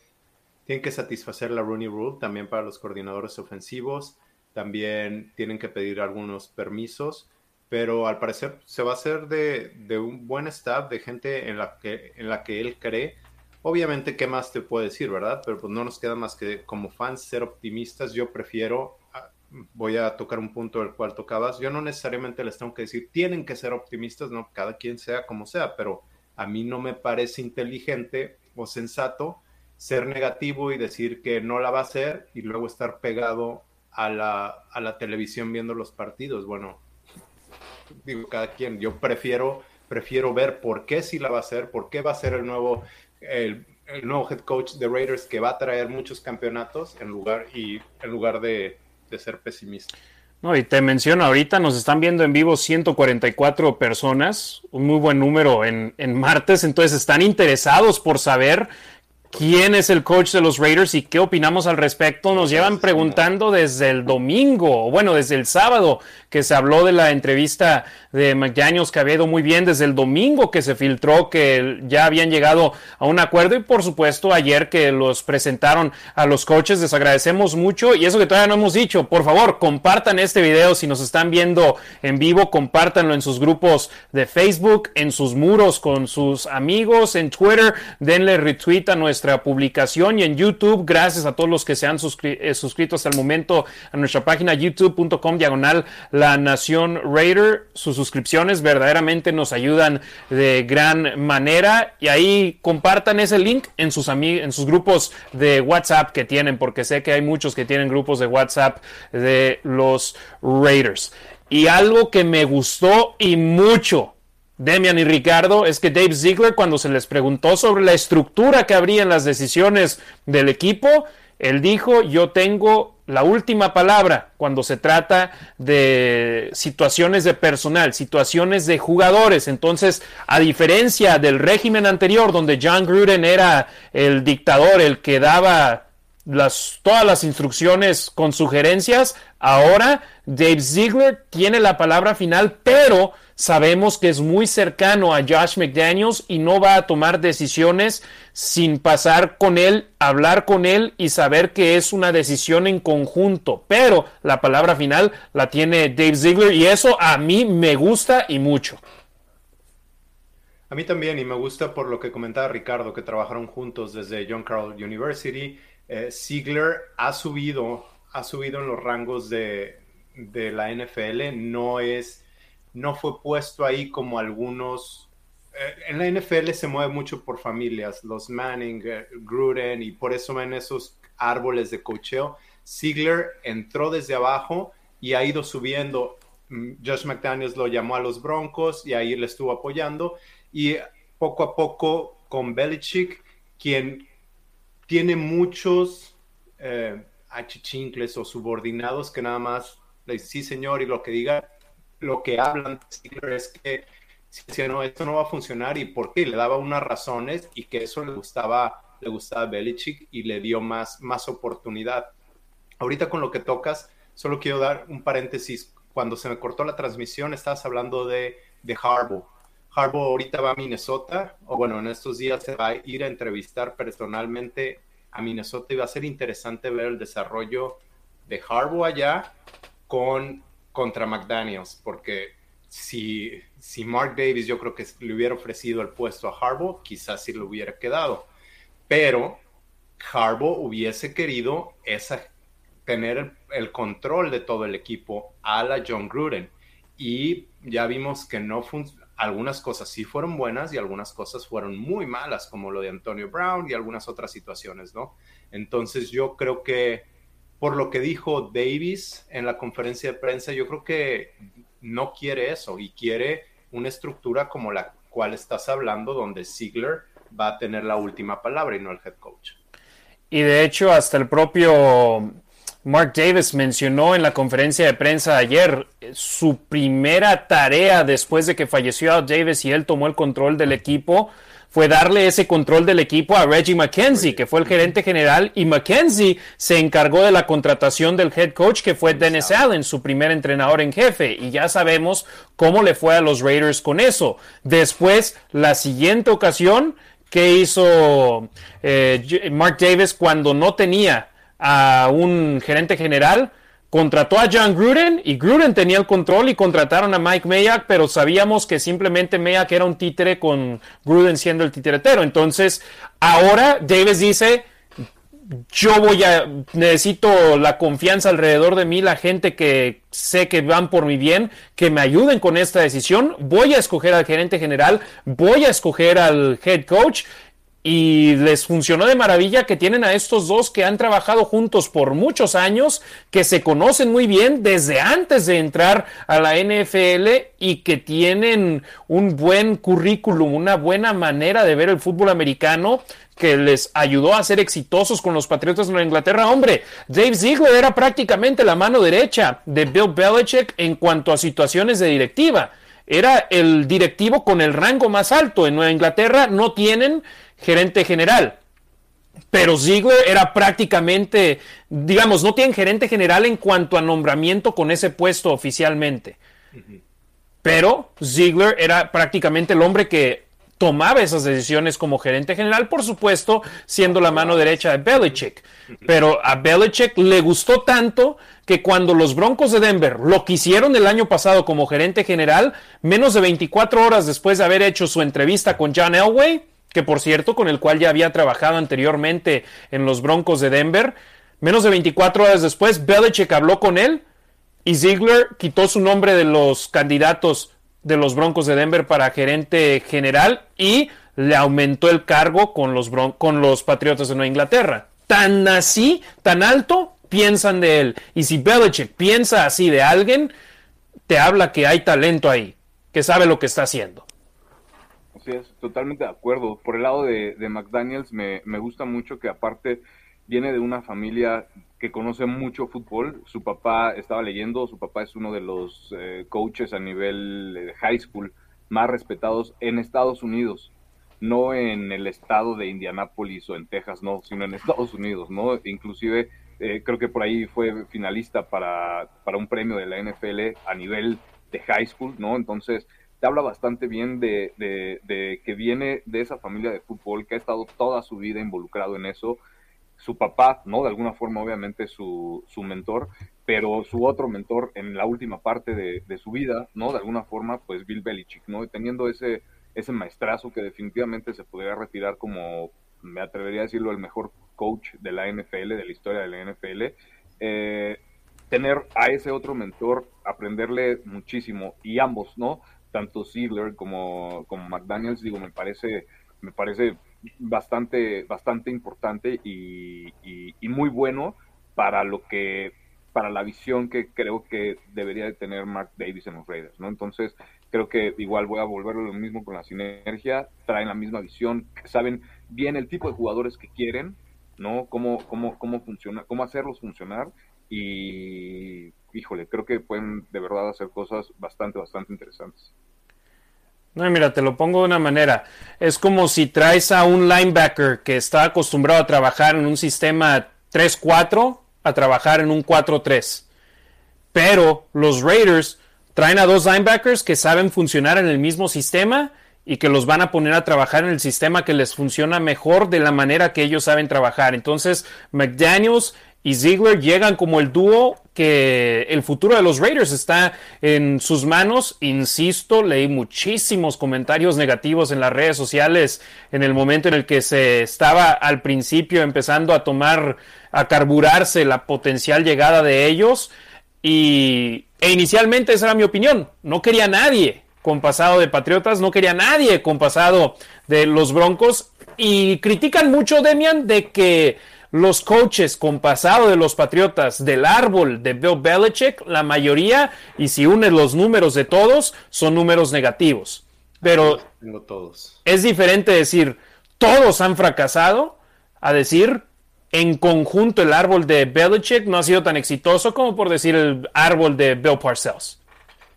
tienen que satisfacer la Rooney Rule también para los coordinadores ofensivos. También tienen que pedir algunos permisos pero al parecer se va a hacer de, un buen staff, de gente en la, que, en la que él cree. Obviamente, ¿qué más te puedo decir, verdad? Pero pues no nos queda más que como fans ser optimistas. Yo prefiero, ah, voy a tocar un punto del cual tocabas, yo no necesariamente les tengo que decir, tienen que ser optimistas, no, cada quien sea como sea, pero a mí no me parece inteligente o sensato ser negativo y decir que no la va a hacer y luego estar pegado a la, a la televisión viendo los partidos. Bueno, digo, cada quien, yo prefiero, prefiero ver por qué sí la va a hacer, por qué va a ser el nuevo, el, nuevo head coach de Raiders que va a traer muchos campeonatos en lugar, y, en lugar de, de ser pesimista. No, y te menciono, ahorita nos están viendo en vivo 144 personas, un muy buen número en, en martes, entonces están interesados por saber quién es el coach de los Raiders y qué opinamos al respecto. Nos llevan preguntando desde el domingo, bueno, desde el sábado que se habló de la entrevista de McDaniels que había ido muy bien, desde el domingo que se filtró que ya habían llegado a un acuerdo y por supuesto ayer que los presentaron a los coaches. Les agradecemos mucho y eso que todavía no hemos dicho, por favor, compartan este video si nos están viendo en vivo, compártanlo en sus grupos de Facebook, en sus muros con sus amigos, en Twitter, denle retweet a nuestro nuestra publicación y en YouTube. Gracias a todos los que se han eh, suscrito hasta el momento a nuestra página youtube.com diagonal La Nación Raider. Sus suscripciones verdaderamente nos ayudan de gran manera y ahí compartan ese link en sus, en sus grupos de WhatsApp que tienen, porque sé que hay muchos que tienen grupos de WhatsApp de los Raiders. Y algo que me gustó y mucho Demian y Ricardo, es que Dave Ziegler, cuando se les preguntó sobre la estructura que habría en las decisiones del equipo, él dijo, yo tengo la última palabra cuando se trata de situaciones de personal, situaciones de jugadores. Entonces, a diferencia del régimen anterior, donde John Gruden era el dictador, el que daba las, todas las instrucciones con sugerencias, ahora Dave Ziegler tiene la palabra final, pero Sabemos que es muy cercano a Josh McDaniels y no va a tomar decisiones sin pasar con él, hablar con él y saber que es una decisión en conjunto. Pero la palabra final la tiene Dave Ziegler y eso a mí me gusta y mucho. A mí también, y me gusta por lo que comentaba Ricardo, que trabajaron juntos desde John Carroll University. Eh, Ziegler ha subido, ha subido en los rangos de, de la NFL, no es no fue puesto ahí como algunos... Eh, en la NFL se mueve mucho por familias, los Manning, eh, Gruden, y por eso ven esos árboles de cocheo. Ziegler entró desde abajo y ha ido subiendo. Mm, Josh McDaniels lo llamó a los Broncos y ahí le estuvo apoyando. Y poco a poco con Belichick, quien tiene muchos eh, achichincles o subordinados que nada más le sí señor y lo que diga lo que hablan es que si no, esto no va a funcionar y por qué, le daba unas razones y que eso le gustaba, le gustaba a Belichick y le dio más, más oportunidad. Ahorita con lo que tocas, solo quiero dar un paréntesis. Cuando se me cortó la transmisión, estabas hablando de, de Harbaugh. Harbaugh ahorita va a Minnesota, o bueno, en estos días se va a ir a entrevistar personalmente a Minnesota y va a ser interesante ver el desarrollo de Harbaugh allá con contra McDaniels, porque si, si Mark Davis yo creo que le hubiera ofrecido el puesto a Harbaugh, quizás sí le hubiera quedado. Pero Harbaugh hubiese querido esa, tener el, control de todo el equipo a la John Gruden. Y ya vimos que no algunas cosas sí fueron buenas y algunas cosas fueron muy malas, como lo de Antonio Brown y algunas otras situaciones, ¿no? Entonces yo creo que por lo que dijo Davis en la conferencia de prensa, yo creo que no quiere eso y quiere una estructura como la cual estás hablando, donde Ziegler va a tener la última palabra y no el head coach. Y de hecho, hasta el propio Mark Davis mencionó en la conferencia de prensa ayer su primera tarea después de que falleció Davis y él tomó el control del equipo fue darle ese control del equipo a Reggie McKenzie, que fue el gerente general, y McKenzie se encargó de la contratación del head coach, que fue Dennis Allen, su primer entrenador en jefe, y ya sabemos cómo le fue a los Raiders con eso. Después, la siguiente ocasión que hizo eh, Mark Davis cuando no tenía a un gerente general, contrató a John Gruden y Gruden tenía el control y contrataron a Mike Mayak, pero sabíamos que simplemente Mayak era un títere con Gruden siendo el titeretero. Entonces, ahora Davis dice, yo voy a, necesito la confianza alrededor de mí, la gente que sé que van por mi bien, que me ayuden con esta decisión, voy a escoger al gerente general, voy a escoger al head coach y les funcionó de maravilla que tienen a estos dos que han trabajado juntos por muchos años, que se conocen muy bien desde antes de entrar a la NFL y que tienen un buen currículum, una buena manera de ver el fútbol americano que les ayudó a ser exitosos con los Patriotas de Nueva Inglaterra. Hombre, Dave Ziegler era prácticamente la mano derecha de Bill Belichick en cuanto a situaciones de directiva. Era el directivo con el rango más alto. En Nueva Inglaterra no tienen gerente general. Pero Ziegler era prácticamente, digamos, no tiene gerente general en cuanto a nombramiento con ese puesto oficialmente. Pero Ziegler era prácticamente el hombre que tomaba esas decisiones como gerente general, por supuesto, siendo la mano derecha de Belichick. Pero a Belichick le gustó tanto que cuando los Broncos de Denver lo quisieron el año pasado como gerente general, menos de 24 horas después de haber hecho su entrevista con John Elway, que por cierto, con el cual ya había trabajado anteriormente en los Broncos de Denver. Menos de 24 horas después, Belichick habló con él y Ziegler quitó su nombre de los candidatos de los Broncos de Denver para gerente general y le aumentó el cargo con los, con los Patriotas de Nueva Inglaterra. Tan así, tan alto, piensan de él. Y si Belichick piensa así de alguien, te habla que hay talento ahí, que sabe lo que está haciendo. Totalmente de acuerdo. Por el lado de, McDaniels, me, gusta mucho que aparte viene de una familia que conoce mucho fútbol. Su papá estaba leyendo, su papá es uno de los eh, coaches a nivel de high school más respetados en Estados Unidos, no en el estado de Indianápolis o en Texas, no, sino en Estados Unidos, ¿no? Inclusive eh, creo que por ahí fue finalista para un premio de la NFL a nivel de high school, ¿no? Entonces, te habla bastante bien de, que viene de esa familia de fútbol, que ha estado toda su vida involucrado en eso. Su papá, ¿no? De alguna forma, obviamente, su, su mentor, pero su otro mentor en la última parte de, su vida, ¿no? De alguna forma, pues Bill Belichick, ¿no? teniendo ese, ese maestrazo que definitivamente se podría retirar como, me atrevería a decirlo, el mejor coach de la NFL, de la historia de la NFL. Eh, tener a ese otro mentor, aprenderle muchísimo y ambos, ¿no? Tanto Ziegler como, como McDaniels, digo, me parece, me parece bastante, bastante importante y, muy bueno para lo que, para la visión que creo que debería de tener Mark Davis en los Raiders, ¿no? Entonces, creo que igual voy a volverlo lo mismo con la sinergia, traen la misma visión, saben bien el tipo de jugadores que quieren, ¿no? Cómo, cómo, cómo funciona, cómo hacerlos funcionar y híjole, creo que pueden de verdad hacer cosas bastante, bastante interesantes. No, mira, te lo pongo de una manera. Es como si traes a un linebacker que está acostumbrado a trabajar en un sistema 3-4 a trabajar en un 4-3. Pero los Raiders traen a dos linebackers que saben funcionar en el mismo sistema y que los van a poner a trabajar en el sistema que les funciona mejor de la manera que ellos saben trabajar. Entonces, McDaniels y Ziegler llegan como el dúo que el futuro de los Raiders está en sus manos. Insisto, leí muchísimos comentarios negativos en las redes sociales en el momento en el que se estaba al principio empezando a tomar, a carburarse la potencial llegada de ellos. Y, e inicialmente esa era mi opinión. No quería nadie con pasado de Patriotas, no quería nadie con pasado de los Broncos y critican mucho, Demian, de que los coaches con pasado de los Patriotas del árbol de Bill Belichick, la mayoría, y si unes los números de todos, son números negativos. Pero Tengo todos. es diferente decir todos han fracasado a decir en conjunto el árbol de Belichick no ha sido tan exitoso como por decir el árbol de Bill Parcells.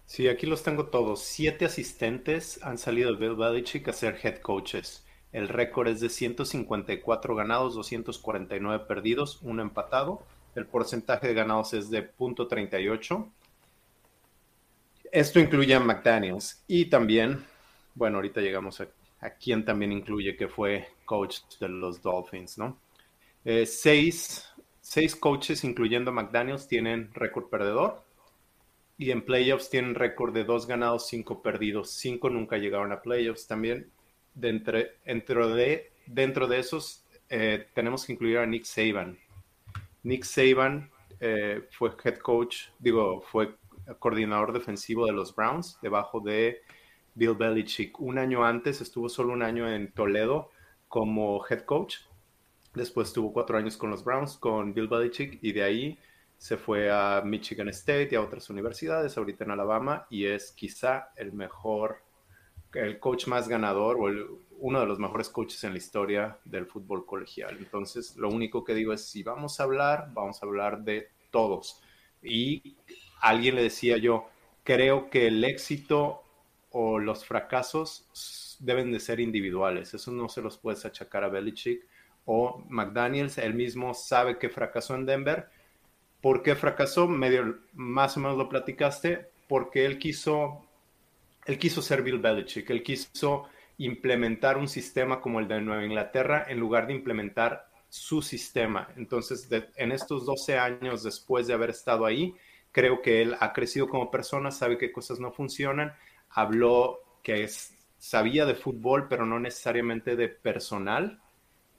Sí, aquí los tengo todos. Siete asistentes han salido de Bill Belichick a ser head coaches. El récord es de 154 ganados, 249 perdidos, uno empatado. El porcentaje de ganados es de .38. Esto incluye a McDaniels y también, bueno, ahorita llegamos a, a quien también incluye que fue coach de los Dolphins, ¿no? Eh, seis, seis coaches, incluyendo a McDaniels, tienen récord perdedor. Y en playoffs tienen récord de dos ganados, cinco perdidos. Cinco nunca llegaron a playoffs también. Dentro, de, dentro de esos eh, tenemos que incluir a Nick Saban. Nick Saban eh, fue head coach, digo, fue coordinador defensivo de los Browns, debajo de Bill Belichick. Un año antes estuvo solo un año en Toledo como head coach. Después estuvo cuatro años con los Browns, con Bill Belichick, y de ahí se fue a Michigan State y a otras universidades, ahorita en Alabama, y es quizá el mejor, el coach más ganador o uno de los mejores coaches en la historia del fútbol colegial. Entonces, lo único que digo es, si vamos a hablar, vamos a hablar de todos. Y alguien le decía yo, creo que el éxito o los fracasos deben de ser individuales. Eso no se los puedes achacar a Belichick o McDaniels. Él mismo sabe que fracasó en Denver. ¿Por qué fracasó? Medio, más o menos lo platicaste. Porque él quiso, él quiso ser Bill Belichick. Él quiso implementar un sistema como el de Nueva Inglaterra en lugar de implementar su sistema. Entonces, en estos 12 años después de haber estado ahí, creo que él ha crecido como persona, sabe que cosas no funcionan, habló que sabía de fútbol, pero no necesariamente de personal.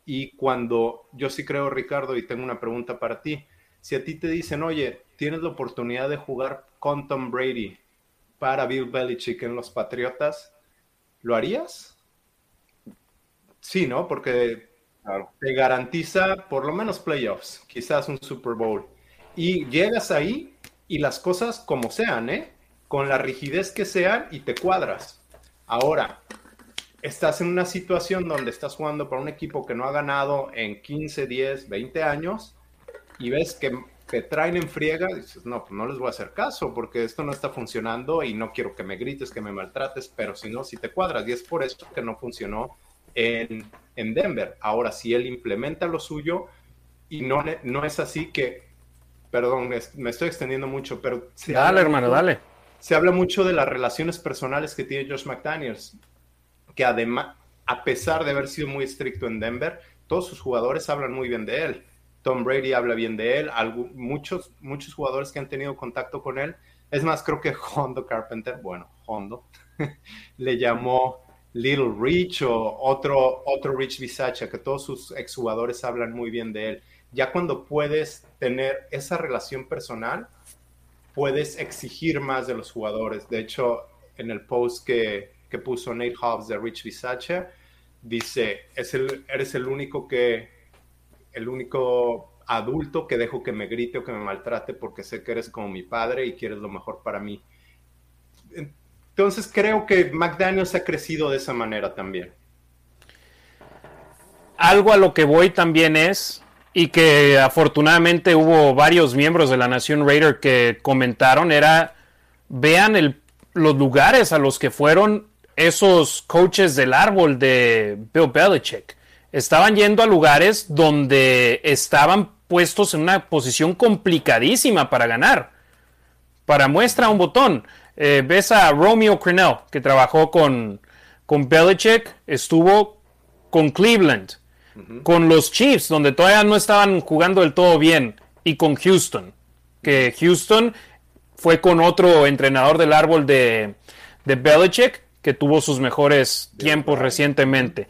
Y cuando yo sí creo, Ricardo, y tengo una pregunta para ti, si a ti te dicen, oye, tienes la oportunidad de jugar con Tom Brady para Bill Belichick en los Patriotas, ¿lo harías? Sí, ¿no? Porque claro. te garantiza por lo menos playoffs, quizás un Super Bowl. Y llegas ahí y las cosas como sean, ¿eh? Con la rigidez que sean y te cuadras. Ahora, estás en una situación donde estás jugando para un equipo que no ha ganado en 15, 10, 20 años y ves que te traen en friega, dices, no, pues no les voy a hacer caso porque esto no está funcionando y no quiero que me grites, que me maltrates, pero si no, si te cuadras. Y es por eso que no funcionó en, en Denver. Ahora, si él implementa lo suyo y no, no es así que, perdón, me estoy extendiendo mucho, pero... dale, hermano, dale. Se habla mucho de las relaciones personales que tiene Josh McDaniels, que además, a pesar de haber sido muy estricto en Denver, todos sus jugadores hablan muy bien de él. Tom Brady habla bien de él, muchos, muchos jugadores que han tenido contacto con él. Es más, creo que Hondo Carpenter, bueno, Hondo, <laughs> le llamó Little Rich o otro, otro Rich Bisacha, que todos sus exjugadores hablan muy bien de él. Ya cuando puedes tener esa relación personal, puedes exigir más de los jugadores. De hecho, en el post que, que puso Nate Hobbs de Rich Bisacha, dice, es el, eres el único que el único adulto que dejo que me grite o que me maltrate porque sé que eres como mi padre y quieres lo mejor para mí. Entonces creo que McDaniels ha crecido de esa manera también. Algo a lo que voy también es, y que afortunadamente hubo varios miembros de la Nación Raider que comentaron, era, vean el, los lugares a los que fueron esos coaches del árbol de Bill Belichick estaban yendo a lugares donde estaban puestos en una posición complicadísima para ganar. Para muestra un botón, eh, ves a Romeo Crennel, que trabajó con, con Belichick, estuvo con Cleveland, uh -huh. con los Chiefs, donde todavía no estaban jugando del todo bien, y con Houston, que Houston fue con otro entrenador del árbol de, de Belichick, que tuvo sus mejores tiempos recientemente.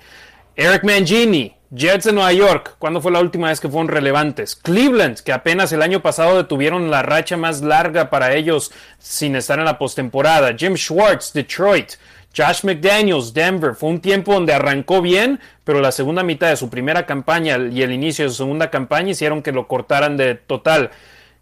Eric Mangini Jets de Nueva York, ¿cuándo fue la última vez que fueron relevantes? Cleveland, que apenas el año pasado detuvieron la racha más larga para ellos sin estar en la postemporada. Jim Schwartz, Detroit. Josh McDaniels, Denver, fue un tiempo donde arrancó bien, pero la segunda mitad de su primera campaña y el inicio de su segunda campaña hicieron que lo cortaran de total.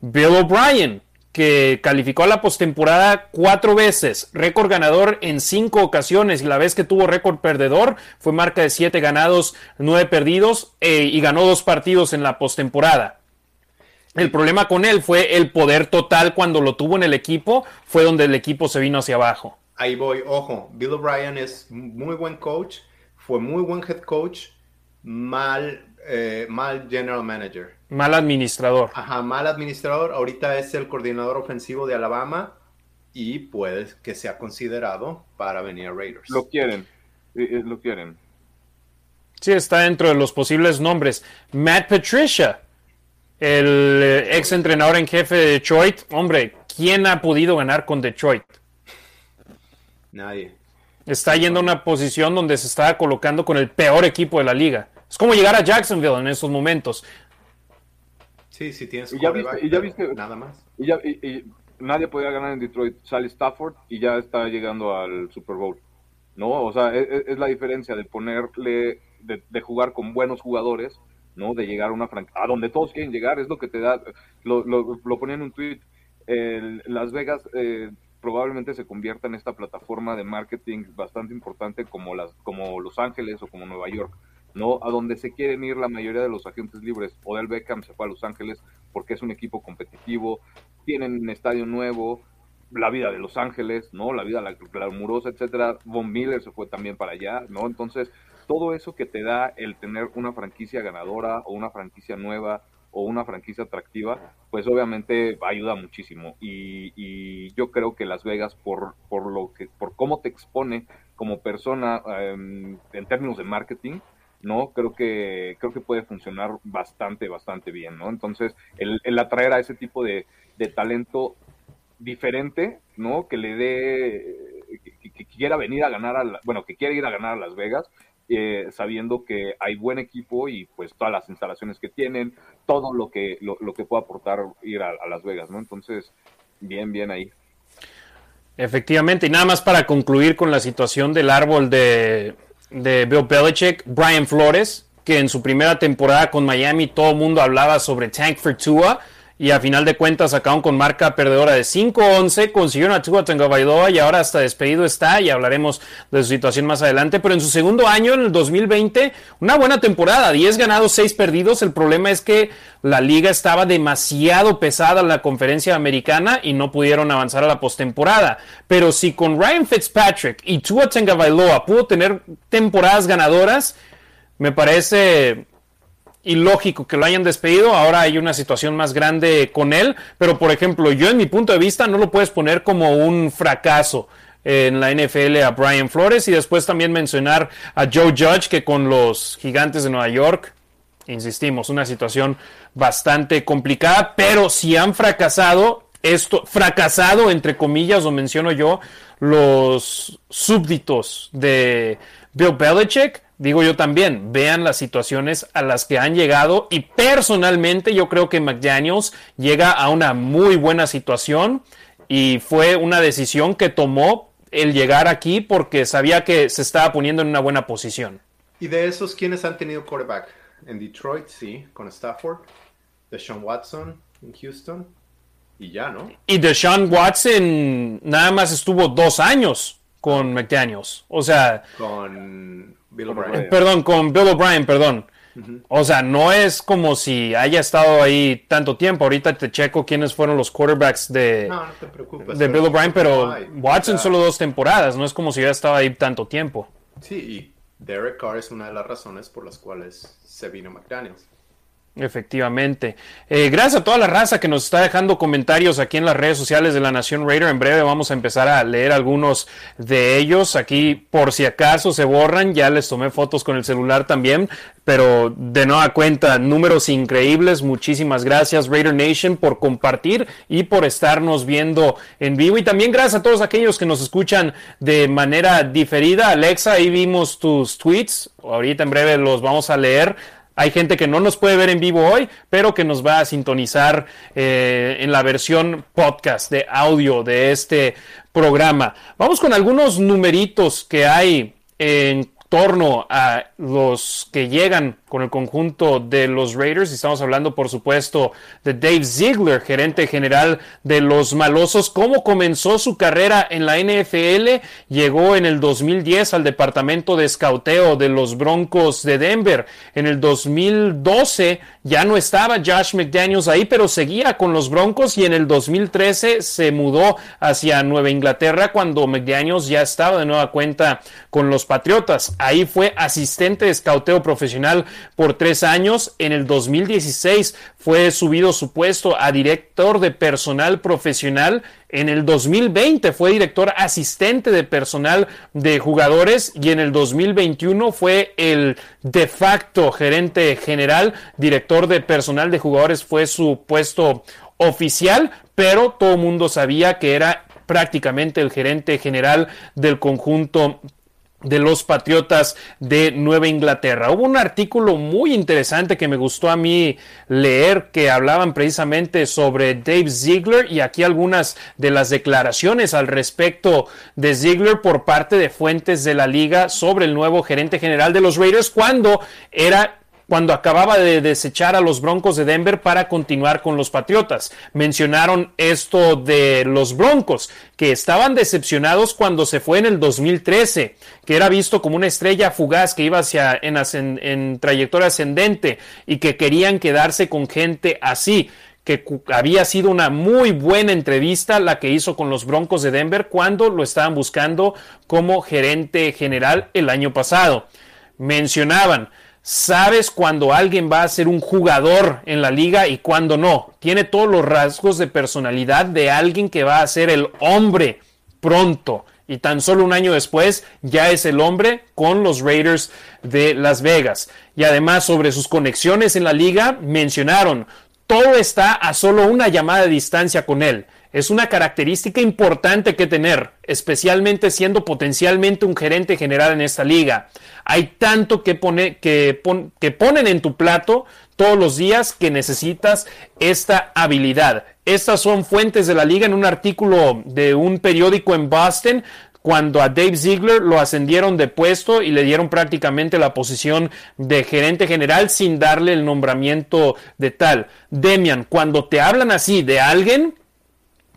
Bill O'Brien, que calificó a la postemporada cuatro veces, récord ganador en cinco ocasiones y la vez que tuvo récord perdedor fue marca de siete ganados, nueve perdidos eh, y ganó dos partidos en la postemporada. El problema con él fue el poder total cuando lo tuvo en el equipo, fue donde el equipo se vino hacia abajo ahí voy, ojo, Bill O'Brien es muy buen coach, fue muy buen head coach, mal, eh, mal general manager. Mal administrador. Ajá, mal administrador. Ahorita es el coordinador ofensivo de Alabama y puede que sea considerado para venir a Raiders. Lo quieren, lo quieren. Sí, está dentro de los posibles nombres. Matt Patricia, el eh, ex entrenador en jefe de Detroit. Hombre, ¿quién ha podido ganar con Detroit? Nadie. Está yendo a una posición donde se está colocando con el peor equipo de la liga. Es como llegar a Jacksonville en esos momentos. Sí, sí tienes y ya viste, y ya viste, nada más. Y, ya, y, nadie podía ganar en Detroit. Sale Stafford y ya está llegando al Super Bowl. ¿No? O sea, es, e, es la diferencia de ponerle, de, de, jugar con buenos jugadores, ¿no? De llegar a una franquicia, a donde todos quieren llegar, es lo que te da. Lo, lo, lo ponía en un tweet. Las Vegas eh, probablemente se convierta en esta plataforma de marketing bastante importante como las como Los Ángeles o como Nueva York, ¿no? A donde se quieren ir la mayoría de los agentes libres. Odell Beckham se fue a Los Ángeles porque es un equipo competitivo, tienen un estadio nuevo, la vida de Los Ángeles, ¿no? La vida la glamurosa, etcétera. Von Miller se fue también para allá, ¿no? Entonces, todo eso que te da el tener una franquicia ganadora o una franquicia nueva o una franquicia atractiva, pues obviamente ayuda muchísimo. Y, yo creo que Las Vegas, por, por, lo que, por cómo te expone como persona em, en términos de marketing, ¿no? Creo que, creo que puede funcionar bastante, bastante bien, ¿no? Entonces, el, atraer a ese tipo de, talento diferente, ¿no? Que le dé, que, quiera venir a ganar, a bueno, que quiera ir a ganar a Las Vegas, eh, sabiendo que hay buen equipo y pues todas las instalaciones que tienen, todo lo que, lo, que puede aportar ir a, Las Vegas, ¿no? Entonces, bien, bien ahí. Efectivamente, y nada más para concluir con la situación del árbol de, de Bill Belichick, Brian Flores, que en su primera temporada con Miami todo el mundo hablaba sobre Tank for Tua, y a final de cuentas acaban con marca perdedora de 5-11, consiguieron a Tua Tagovailoa y ahora hasta despedido está y hablaremos de su situación más adelante, pero en su segundo año, en el 2020, una buena temporada, 10 ganados, 6 perdidos, el problema es que la liga estaba demasiado pesada en la conferencia americana y no pudieron avanzar a la postemporada, pero si con Ryan Fitzpatrick y Tua Tagovailoa pudo tener temporadas ganadoras, me parece ilógico que lo hayan despedido. Ahora hay una situación más grande con él. Pero, por ejemplo, yo en mi punto de vista no lo puedes poner como un fracaso en la NFL a Brian Flores y después también mencionar a Joe Judge que con los gigantes de Nueva York, insistimos, una situación bastante complicada, pero si han fracasado, esto, fracasado entre comillas, lo menciono yo, los súbditos de Bill Belichick, digo yo también, vean las situaciones a las que han llegado y personalmente yo creo que McDaniels llega a una muy buena situación y fue una decisión que tomó el llegar aquí porque sabía que se estaba poniendo en una buena posición. ¿Y de esos quiénes han tenido quarterback? En Detroit, sí, con Stafford, Deshaun Watson en Houston y ya, ¿no? Y Deshaun Watson nada más estuvo dos años con McDaniels. O sea... Con Bill O'Brien. Perdón, con Bill O'Brien, perdón. O sea, no es como si haya estado ahí tanto tiempo. Ahorita te checo quiénes fueron los quarterbacks de, de Bill O'Brien, pero Watson solo dos temporadas. No es como si haya estado ahí tanto tiempo. Sí, y Derek Carr es una de las razones por las cuales se vino McDaniels. Efectivamente. Eh, gracias a toda la raza que nos está dejando comentarios aquí en las redes sociales de la Nación Raider. En breve vamos a empezar a leer algunos de ellos. Aquí, por si acaso se borran, ya les tomé fotos con el celular también. Pero de nueva cuenta, números increíbles. Muchísimas gracias, Raider Nation, por compartir y por estarnos viendo en vivo. Y también gracias a todos aquellos que nos escuchan de manera diferida. Alexa, ahí vimos tus tweets. Ahorita en breve los vamos a leer. Hay gente que no nos puede ver en vivo hoy, pero que nos va a sintonizar eh, en la versión podcast de audio de este programa. Vamos con algunos numeritos que hay en torno a los que llegan con el conjunto de los Raiders. Y estamos hablando, por supuesto, de Dave Ziegler, gerente general de los Malosos. ¿Cómo comenzó su carrera en la NFL? Llegó en el 2010 al departamento de escauteo de los Broncos de Denver. En el 2012 ya no estaba Josh McDaniels ahí, pero seguía con los Broncos y en el 2013 se mudó hacia Nueva Inglaterra cuando McDaniels ya estaba de nueva cuenta con los Patriotas. Ahí fue asistente de escauteo profesional por tres años. En el 2016 fue subido su puesto a director de personal profesional. En el 2020 fue director asistente de personal de jugadores y en el 2021 fue el de facto gerente general, director de personal de jugadores fue su puesto oficial, pero todo el mundo sabía que era prácticamente el gerente general del conjunto de los Patriotas de Nueva Inglaterra. Hubo un artículo muy interesante que me gustó a mí leer que hablaban precisamente sobre Dave Ziegler y aquí algunas de las declaraciones al respecto de Ziegler por parte de fuentes de la liga sobre el nuevo gerente general de los Raiders cuando era cuando acababa de desechar a los Broncos de Denver para continuar con los Patriotas. Mencionaron esto de los Broncos, que estaban decepcionados cuando se fue en el 2013, que era visto como una estrella fugaz que iba hacia en, en trayectoria ascendente y que querían quedarse con gente así que había sido una muy buena entrevista la que hizo con los Broncos de Denver cuando lo estaban buscando como gerente general el año pasado. Mencionaban, Sabes cuando alguien va a ser un jugador en la liga y cuando no. Tiene todos los rasgos de personalidad de alguien que va a ser el hombre pronto. Y tan solo un año después ya es el hombre con los Raiders de Las Vegas. Y además sobre sus conexiones en la liga mencionaron, todo está a solo una llamada de distancia con él. Es una característica importante que tener, especialmente siendo potencialmente un gerente general en esta liga. Hay tanto que, que, que ponen en tu plato todos los días que necesitas esta habilidad. Estas son fuentes de la liga en un artículo de un periódico en Boston cuando a Dave Ziegler lo ascendieron de puesto y le dieron prácticamente la posición de gerente general sin darle el nombramiento de tal. Demian, cuando te hablan así de alguien,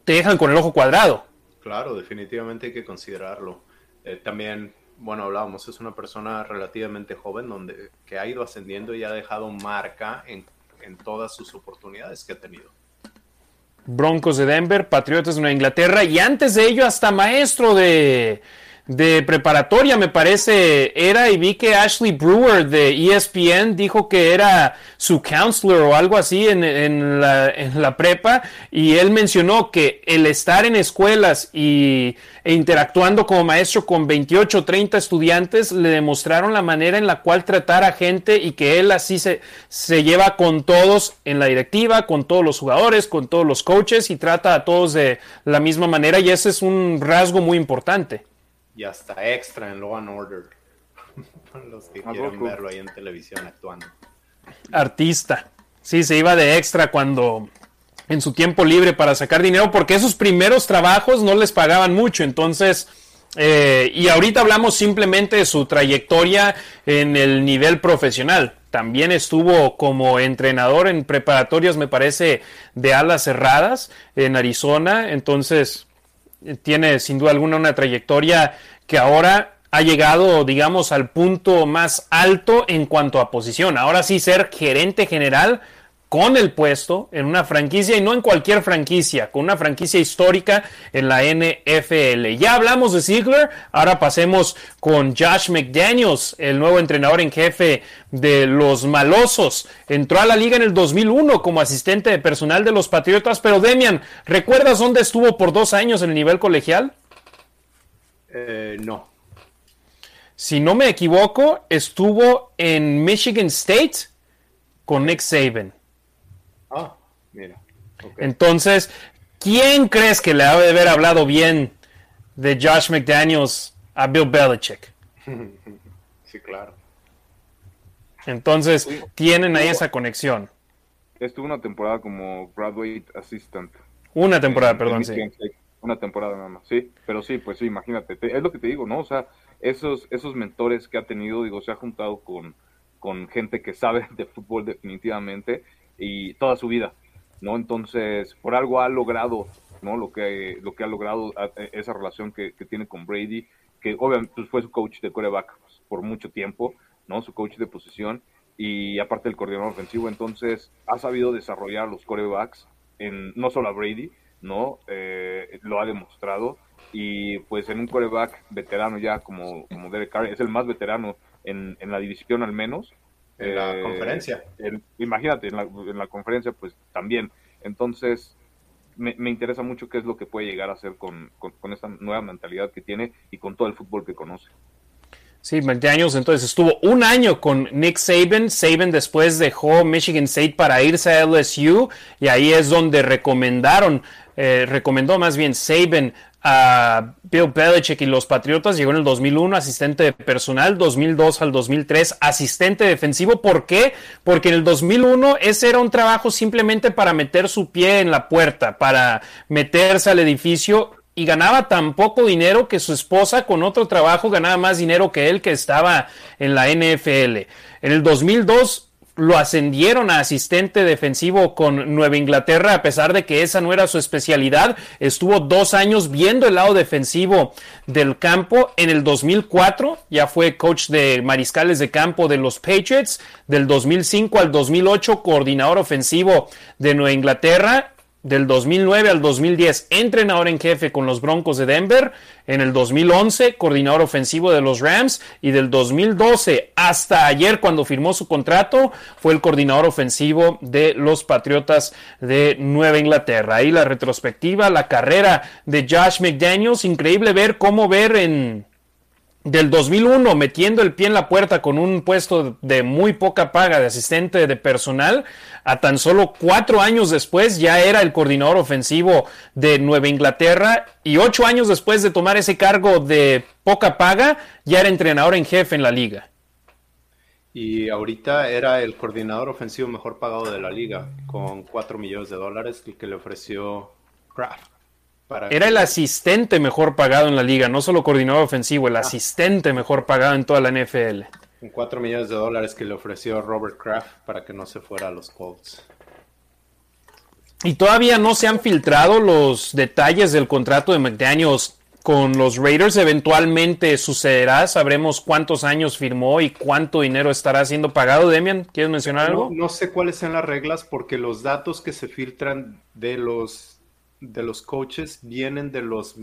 te dejan con el ojo cuadrado. Claro, definitivamente hay que considerarlo. Eh, también, bueno, hablábamos, es una persona relativamente joven donde, que ha ido ascendiendo y ha dejado marca en, en todas sus oportunidades que ha tenido. Broncos de Denver, Patriotas de Nueva Inglaterra y antes de ello hasta maestro de, de preparatoria, me parece, era, y vi que Ashley Brewer de ESPN dijo que era su counselor o algo así en, en, la, prepa, y él mencionó que el estar en escuelas y, e interactuando como maestro con 28 o 30 estudiantes le demostraron la manera en la cual tratar a gente y que él así se, se lleva con todos en la directiva, con todos los jugadores, con todos los coaches y trata a todos de la misma manera, y ese es un rasgo muy importante y hasta extra en Law and Order. <laughs> Los que quieren verlo ahí en televisión actuando. Artista. Sí, se iba de extra cuando en su tiempo libre para sacar dinero, porque esos primeros trabajos no les pagaban mucho, entonces... Eh, y ahorita hablamos simplemente de su trayectoria en el nivel profesional. También estuvo como entrenador en preparatorias, me parece, de alas cerradas en Arizona. Entonces, tiene sin duda alguna una trayectoria que ahora ha llegado, digamos, al punto más alto en cuanto a posición. Ahora sí, ser gerente general con el puesto en una franquicia y no en cualquier franquicia, con una franquicia histórica en la NFL. Ya hablamos de Ziegler, ahora pasemos con Josh McDaniels, el nuevo entrenador en jefe de los malosos. Entró a la liga en el 2001 como asistente de personal de los Patriotas, pero Demian, ¿recuerdas dónde estuvo por dos años en el nivel colegial? Eh, no. Si no me equivoco, estuvo en Michigan State con Nick Saban. Ah, mira. Entonces, ¿quién crees que le ha de haber hablado bien de Josh McDaniels a Bill Belichick? <laughs> sí, claro. Entonces, tienen ahí esa conexión. Estuvo una temporada como graduate assistant. Una temporada, perdón, sí. Una temporada nada más, sí. Pero sí, pues sí, imagínate. es lo que te digo, ¿no? O sea, esos, esos mentores que ha tenido, digo, se ha juntado con, con gente que sabe <laughs> de fútbol definitivamente y toda su vida, ¿no? Entonces, por algo ha logrado, ¿no? Lo que, lo que ha logrado esa relación que, tiene con Brady, que obviamente pues, fue su coach de coreback pues, por mucho tiempo, ¿no? Su coach de posición y aparte el coordinador ofensivo, entonces ha sabido desarrollar los corebacks en no solo a Brady, ¿no? Eh, lo ha demostrado y pues en un coreback veterano ya como, como Derek Carr, es el más veterano en, en la división al menos. En la eh, conferencia. imagínate, en la, en la, conferencia pues también. Entonces me, me, interesa mucho qué es lo que puede llegar a hacer con, con, con esta nueva mentalidad que tiene y con todo el fútbol que conoce. Sí, 20 años. Entonces estuvo un año con Nick Saban. Saban después dejó Michigan State para irse a LSU y ahí es donde recomendaron, eh, recomendó más bien Saban a Bill Belichick y los Patriotas. Llegó en el 2001 asistente personal, 2002 al 2003 asistente defensivo. ¿Por qué? Porque en el 2001 ese era un trabajo simplemente para meter su pie en la puerta, para meterse al edificio y ganaba tan poco dinero que su esposa con otro trabajo ganaba más dinero que él que estaba en la NFL. En el 2002 lo ascendieron a asistente defensivo con Nueva Inglaterra, a pesar de que esa no era su especialidad. Estuvo dos años viendo el lado defensivo del campo. En el 2004 ya fue coach de mariscales de campo de los Patriots. Del 2005 al 2008, coordinador ofensivo de Nueva Inglaterra del 2009 al 2010 entrenador en jefe con los Broncos de Denver, en el 2011 coordinador ofensivo de los Rams y del 2012 hasta ayer cuando firmó su contrato fue el coordinador ofensivo de los Patriotas de Nueva Inglaterra. Ahí la retrospectiva, la carrera de Josh McDaniels, increíble ver cómo ver en del 2001 metiendo el pie en la puerta con un puesto de muy poca paga de asistente de personal, a tan solo cuatro años después ya era el coordinador ofensivo de Nueva Inglaterra y ocho años después de tomar ese cargo de poca paga ya era entrenador en jefe en la liga. Y ahorita era el coordinador ofensivo mejor pagado de la liga, con cuatro millones de dólares que le ofreció Kraft. Era el asistente mejor pagado en la liga, no solo coordinador ofensivo, el ah. asistente mejor pagado en toda la NFL. Con 4 millones de dólares que le ofreció Robert Kraft para que no se fuera a los Colts. Y todavía no se han filtrado los detalles del contrato de McDaniels con los Raiders. Eventualmente sucederá. Sabremos cuántos años firmó y cuánto dinero estará siendo pagado. Demian, ¿quieres mencionar algo? no sé cuáles sean las reglas porque los datos que se filtran de los de los coaches vienen de los,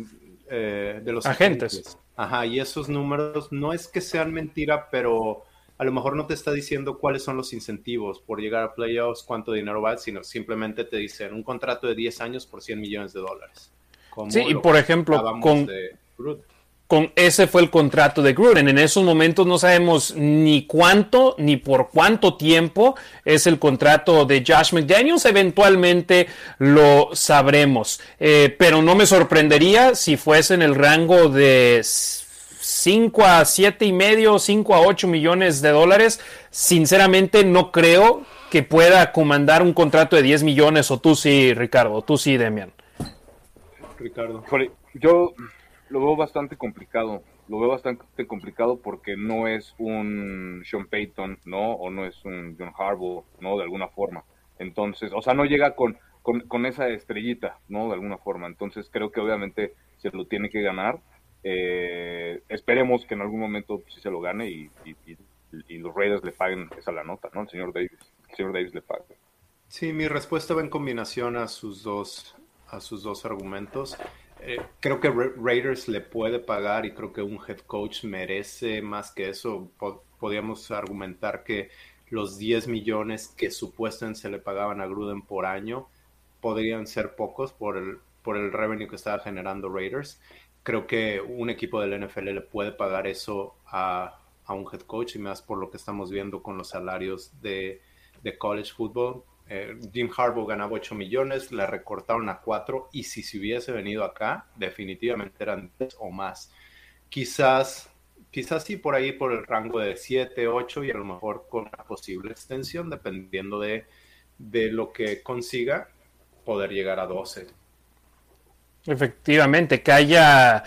eh, de los agentes. Ajá, y esos números no es que sean mentira, pero a lo mejor no te está diciendo cuáles son los incentivos por llegar a playoffs, cuánto dinero va, sino simplemente te dicen un contrato de 10 años por 100 millones de dólares. sí, y por ejemplo, con, con ese fue el contrato de Gruden. En esos momentos no sabemos ni cuánto ni por cuánto tiempo es el contrato de Josh McDaniels. Eventualmente lo sabremos. Eh, pero no me sorprendería si fuese en el rango de 5 a 7 y medio, 5 a 8 millones de dólares. Sinceramente no creo que pueda comandar un contrato de 10 millones o tú sí, Ricardo, tú sí, Demian. Ricardo. Yo lo veo bastante complicado. Lo veo bastante complicado porque no es un Sean Payton, ¿no? O no es un John Harbaugh, ¿no? De alguna forma. Entonces, o sea, no llega con, con, esa estrellita, ¿no? De alguna forma. Entonces, creo que obviamente se lo tiene que ganar. Eh, esperemos que en algún momento sí se lo gane y, y, los Raiders le paguen esa la nota, ¿no? El señor Davis. El señor Davis le pague. Sí, mi respuesta va en combinación a sus dos, a sus dos argumentos. Eh, creo que Raiders le puede pagar y creo que un head coach merece más que eso. podríamos argumentar que los 10 millones que supuestamente se le pagaban a Gruden por año podrían ser pocos por el, por el revenue que estaba generando Raiders. Creo que un equipo del NFL le puede pagar eso a, a un head coach y más por lo que estamos viendo con los salarios de, de college football eh, Jim Harbaugh ganaba 8 millones, le recortaron a 4 y si se hubiese venido acá, definitivamente eran 10 o más. Quizás, quizás sí por ahí por el rango de 7, 8 y a lo mejor con una posible extensión, dependiendo de, de lo que consiga, poder llegar a 12. Efectivamente, que haya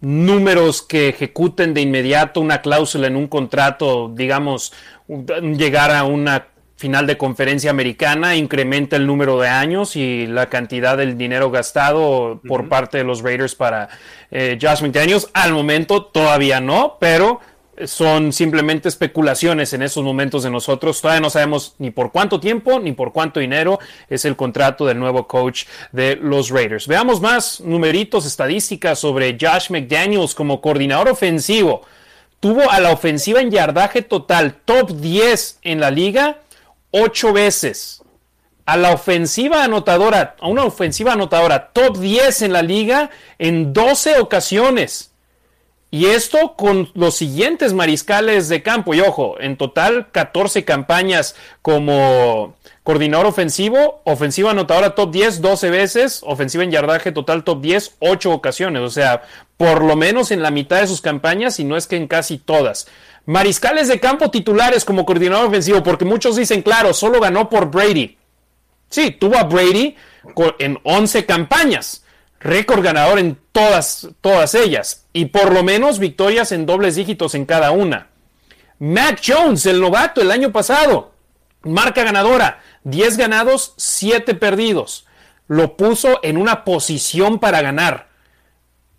números que ejecuten de inmediato una cláusula en un contrato, digamos, llegar a una final de conferencia americana incrementa el número de años y la cantidad del dinero gastado por parte de los Raiders para eh, Josh McDaniels. Al momento todavía no, pero son simplemente especulaciones en esos momentos de nosotros. Todavía no sabemos ni por cuánto tiempo ni por cuánto dinero es el contrato del nuevo coach de los Raiders. Veamos más numeritos, estadísticas sobre Josh McDaniels como coordinador ofensivo. Tuvo a la ofensiva en yardaje total top 10 en la liga ocho veces a la ofensiva anotadora, a una ofensiva anotadora top 10 en la liga en 12 ocasiones. Y esto con los siguientes mariscales de campo. Y ojo, en total 14 campañas como coordinador ofensivo, ofensiva anotadora top 10 12 veces, ofensiva en yardaje total top 10 8 ocasiones. O sea, por lo menos en la mitad de sus campañas, y no es que en casi todas. Mariscales de campo titulares como coordinador ofensivo, porque muchos dicen, claro, solo ganó por Brady. Sí, tuvo a Brady en 11 campañas, récord ganador en todas, todas ellas, y por lo menos victorias en dobles dígitos en cada una. Matt Jones, el novato el año pasado, marca ganadora, 10 ganados, 7 perdidos. Lo puso en una posición para ganar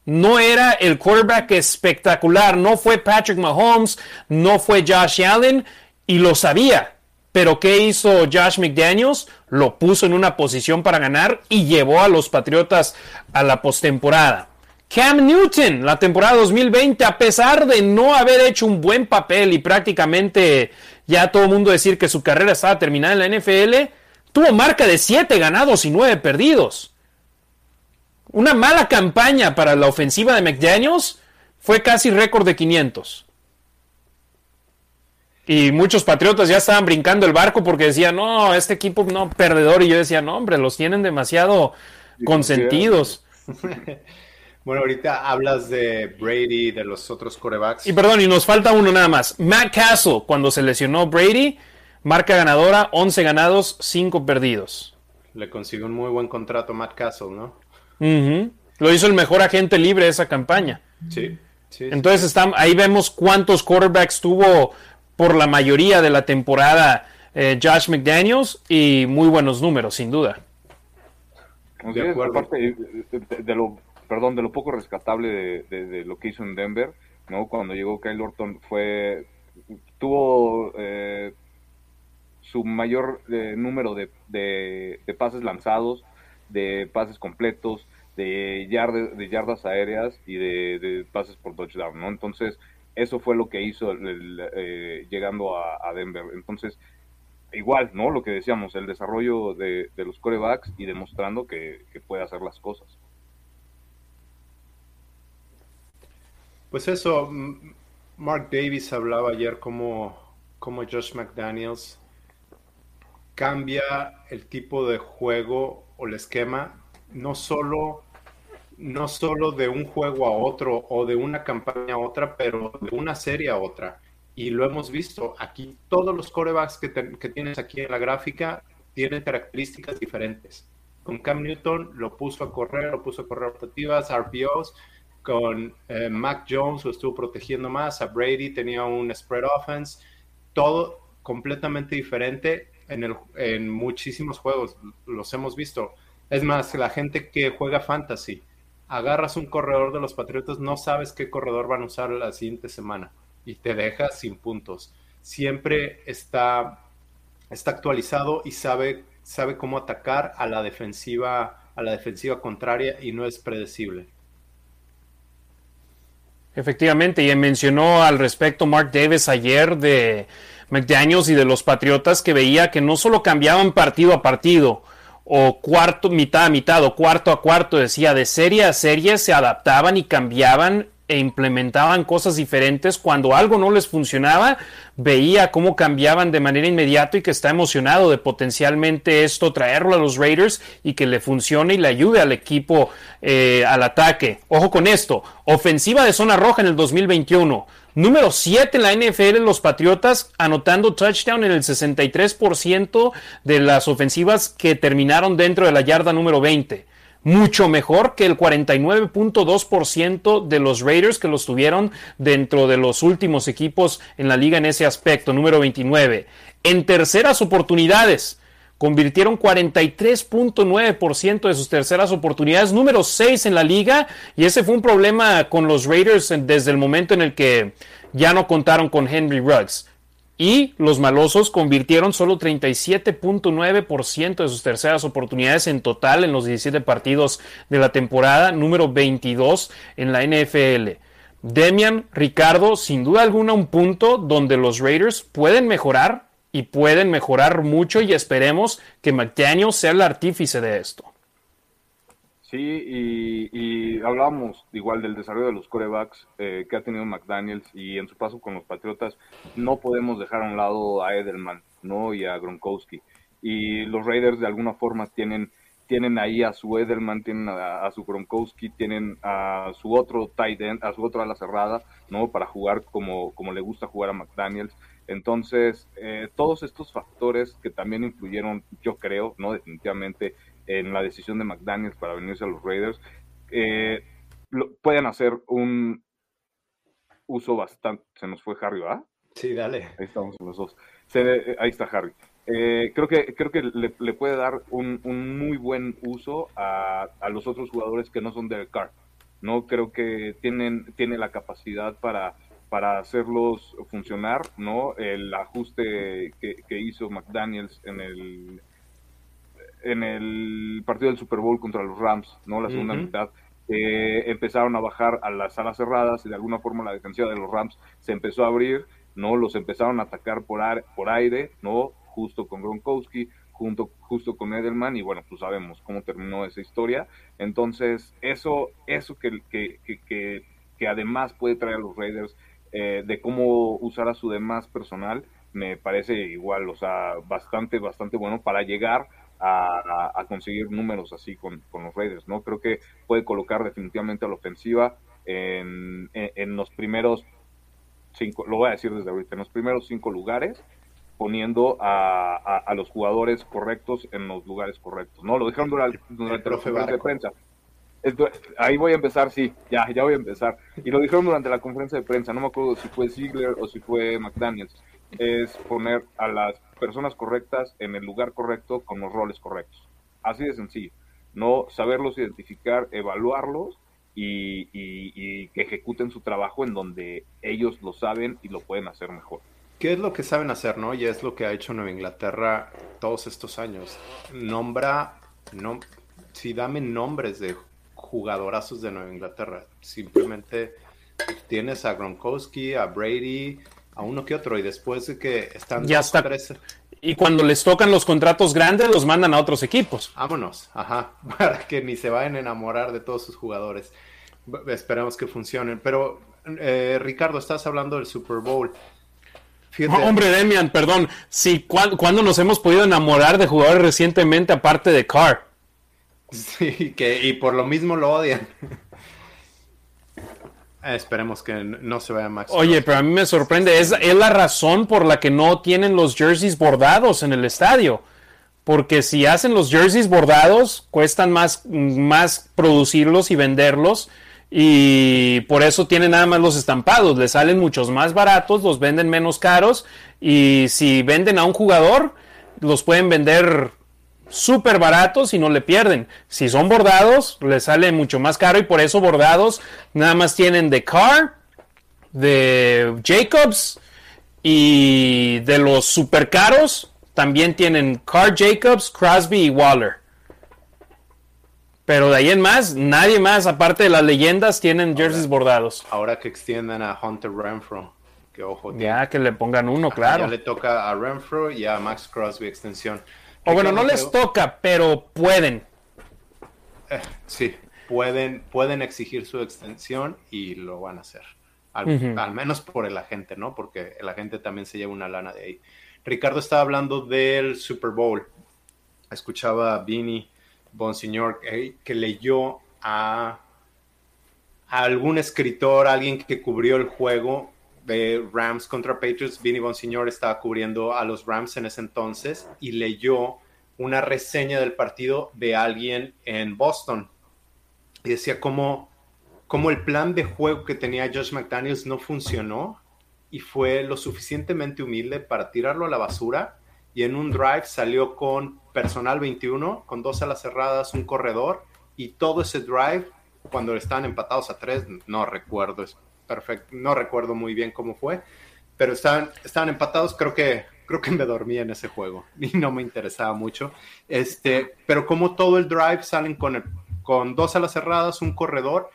no era el quarterback espectacular, no fue Patrick Mahomes, no fue Josh Allen y lo sabía. Pero ¿qué hizo Josh McDaniels? Lo puso en una posición para ganar y llevó a los Patriotas a la postemporada. Cam Newton, la temporada 2020, a pesar de no haber hecho un buen papel y prácticamente ya todo el mundo decir que su carrera estaba terminada en la NFL, tuvo marca de 7 ganados y 9 perdidos. Una mala campaña para la ofensiva de McDaniels fue casi récord de 500. Y muchos patriotas ya estaban brincando el barco porque decían, no, este equipo no, perdedor. Y yo decía, no, hombre, los tienen demasiado consentidos. <laughs> Bueno, ahorita hablas de Brady, de los otros corebacks. Y perdón, y nos falta uno nada más. Matt Castle, cuando se lesionó Brady, marca ganadora, 11 ganados, 5 perdidos. Le consiguió un muy buen contrato Matt Castle, ¿no? Lo hizo el mejor agente libre de esa campaña. Sí. Entonces ahí vemos cuántos quarterbacks tuvo por la mayoría de la temporada eh, Josh McDaniels y muy buenos números, sin duda. De aparte de, lo, perdón, de lo poco rescatable de, lo que hizo en Denver, ¿no? Cuando llegó Kyle Orton fue tuvo eh, su mayor eh, número de, de, pases lanzados, de pases completos, de, de yardas aéreas y de, pases por touchdown, ¿no? Entonces, eso fue lo que hizo eh, llegando a, Denver. Entonces, igual, ¿no? Lo que decíamos, el desarrollo de, los corebacks y demostrando que, puede hacer las cosas. Pues eso, Mark Davis hablaba ayer como, como Josh McDaniels cambia el tipo de juego o el esquema no solo, no solo de un juego a otro o de una campaña a otra, pero de una serie a otra. Y lo hemos visto aquí, todos los corebacks que, tienes aquí en la gráfica tienen características diferentes. Con Cam Newton lo puso a correr, lo puso a correr rotativas, RPOs. Con eh, Mac Jones lo estuvo protegiendo más. A Brady tenía un spread offense. Todo completamente diferente en, el, en muchísimos juegos. Los hemos visto. Es más, la gente que juega fantasy, agarras un corredor de los Patriotas, no sabes qué corredor van a usar la siguiente semana y te deja sin puntos. Siempre está, está actualizado y sabe sabe cómo atacar a la defensiva, a la defensiva contraria y no es predecible. Efectivamente, y mencionó al respecto Mark Davis ayer de McDaniels y de los Patriotas que veía que no solo cambiaban partido a partido, o cuarto, mitad a mitad, o cuarto a cuarto, decía, de serie a serie se adaptaban y cambiaban e implementaban cosas diferentes. Cuando algo no les funcionaba, veía cómo cambiaban de manera inmediata y que está emocionado de potencialmente esto traerlo a los Raiders y que le funcione y le ayude al equipo eh, al ataque. Ojo con esto, ofensiva de zona roja en el 2021. Número 7 en la NFL, los Patriotas anotando touchdown en el 63% de las ofensivas que terminaron dentro de la yarda número 20 mucho mejor que el 49.2% de los Raiders que los tuvieron dentro de los últimos equipos en la liga en ese aspecto, número 29. En terceras oportunidades, convirtieron 43.9% de sus terceras oportunidades, número 6 en la liga, y ese fue un problema con los Raiders desde el momento en el que ya no contaron con Henry Ruggs y los malosos convirtieron solo 37.9% de sus terceras oportunidades en total en los 17 partidos de la temporada número 22 en la NFL. Demian, Ricardo, sin duda alguna un punto donde los Raiders pueden mejorar y pueden mejorar mucho y esperemos que McDaniel sea el artífice de esto. Sí, y, hablábamos igual del desarrollo de los corebacks eh, que ha tenido McDaniels y en su paso con los Patriotas, no podemos dejar a un lado a Edelman ¿no? y a Gronkowski. Y los Raiders de alguna forma tienen, tienen ahí a su Edelman, tienen a, su Gronkowski, tienen a su otro tight end, a su otra ala cerrada, ¿no? Para jugar como, como le gusta jugar a McDaniels. Entonces, eh, todos estos factores que también influyeron, yo creo, ¿no? Definitivamente en la decisión de McDaniels para venirse a los Raiders, eh, pueden hacer un uso bastante. Se nos fue Harry, ¿verdad? Sí, dale. Ahí estamos los dos. ahí está Harry. Eh, creo que, creo que le, puede dar un, muy buen uso a, los otros jugadores que no son del Carr. No creo que tienen, tiene la capacidad para, para hacerlos funcionar, ¿no? El ajuste que, que hizo McDaniels en el, en el partido del Super Bowl contra los Rams, ¿no? La segunda mitad. Eh, empezaron a bajar a las salas cerradas y de alguna forma la defensiva de los Rams se empezó a abrir, ¿no? Los empezaron a atacar por, por aire, ¿no? Justo con Gronkowski, junto, justo con Edelman y bueno, pues sabemos cómo terminó esa historia. Entonces, eso, eso que, que, que, que además puede traer a los Raiders eh, de cómo usar a su demás personal, me parece igual, o sea, bastante, bastante bueno para llegar a, conseguir números así con, los Raiders, ¿no? Creo que puede colocar definitivamente a la ofensiva en, los primeros cinco, lo voy a decir desde ahorita, en los primeros cinco lugares, poniendo a, los jugadores correctos en los lugares correctos, ¿no? Lo dejaron durante, durante conferencia de prensa. Ahí voy a empezar, sí, ya, ya voy a empezar. Y lo dijeron durante la conferencia de prensa, no me acuerdo si fue Ziegler o si fue McDaniels, es poner a las personas correctas en el lugar correcto con los roles correctos. Así de sencillo. No saberlos identificar, evaluarlos y, que ejecuten su trabajo en donde ellos lo saben y lo pueden hacer mejor. ¿Qué es lo que saben hacer, no? Y es lo que ha hecho Nueva Inglaterra todos estos años. Nombra, no, si dame nombres de jugadorazos de Nueva Inglaterra. Simplemente tienes a Gronkowski, a Brady, a uno que otro y después de que están ya está. Y cuando les tocan los contratos grandes, los mandan a otros equipos. Vámonos, ajá, <laughs> para que ni se vayan a enamorar de todos sus jugadores. Esperemos que funcionen. Pero, eh, Ricardo, estás hablando del Super Bowl. hombre, Demian, perdón. Sí, ¿cuándo, nos hemos podido enamorar de jugadores recientemente aparte de Carr? <laughs> Que, y por lo mismo lo odian. <laughs> Esperemos que no se vaya Max. Oye, pero a mí me sorprende. Es, es la razón por la que no tienen los jerseys bordados en el estadio. Porque si hacen los jerseys bordados, cuestan más, más producirlos y venderlos. Y por eso tienen nada más los estampados. Les salen muchos más baratos, los venden menos caros. Y si venden a un jugador, los pueden vender súper baratos y no le pierden. Si son bordados, le sale mucho más caro y por eso bordados nada más tienen de Car, de Jacobs y de los super caros, también tienen Carl Jacobs, Crosby y Waller. Pero de ahí en más, nadie más, aparte de las leyendas, tienen jerseys bordados. Ahora que extiendan a Hunter Renfro, que ojo. Ya que le pongan uno, claro. Ya le toca a Renfro y a Max Crosby extensión. O bueno, no les toca, pero pueden. Eh, sí, pueden, pueden exigir su extensión y lo van a hacer. Al, menos por el agente, ¿no? Porque el agente también se lleva una lana de ahí. Ricardo estaba hablando del Super Bowl. Escuchaba a Vinny Bonsignor eh, que leyó a, a, algún escritor, alguien que cubrió el juego Rams contra Patriots. Vinny Bonsignor estaba cubriendo a los Rams en ese entonces y leyó una reseña del partido de alguien en Boston. Y decía cómo como el plan de juego que tenía Josh McDaniels no funcionó y fue lo suficientemente humilde para tirarlo a la basura y en un drive salió con personal 21, con dos alas cerradas, un corredor y todo ese drive cuando estaban empatados a tres, no recuerdo, perfecto, no recuerdo muy bien cómo fue, pero estaban, empatados, creo que creo que me dormía en ese juego y no me interesaba mucho. Este, pero como todo el drive salen con, con dos alas cerradas, un corredor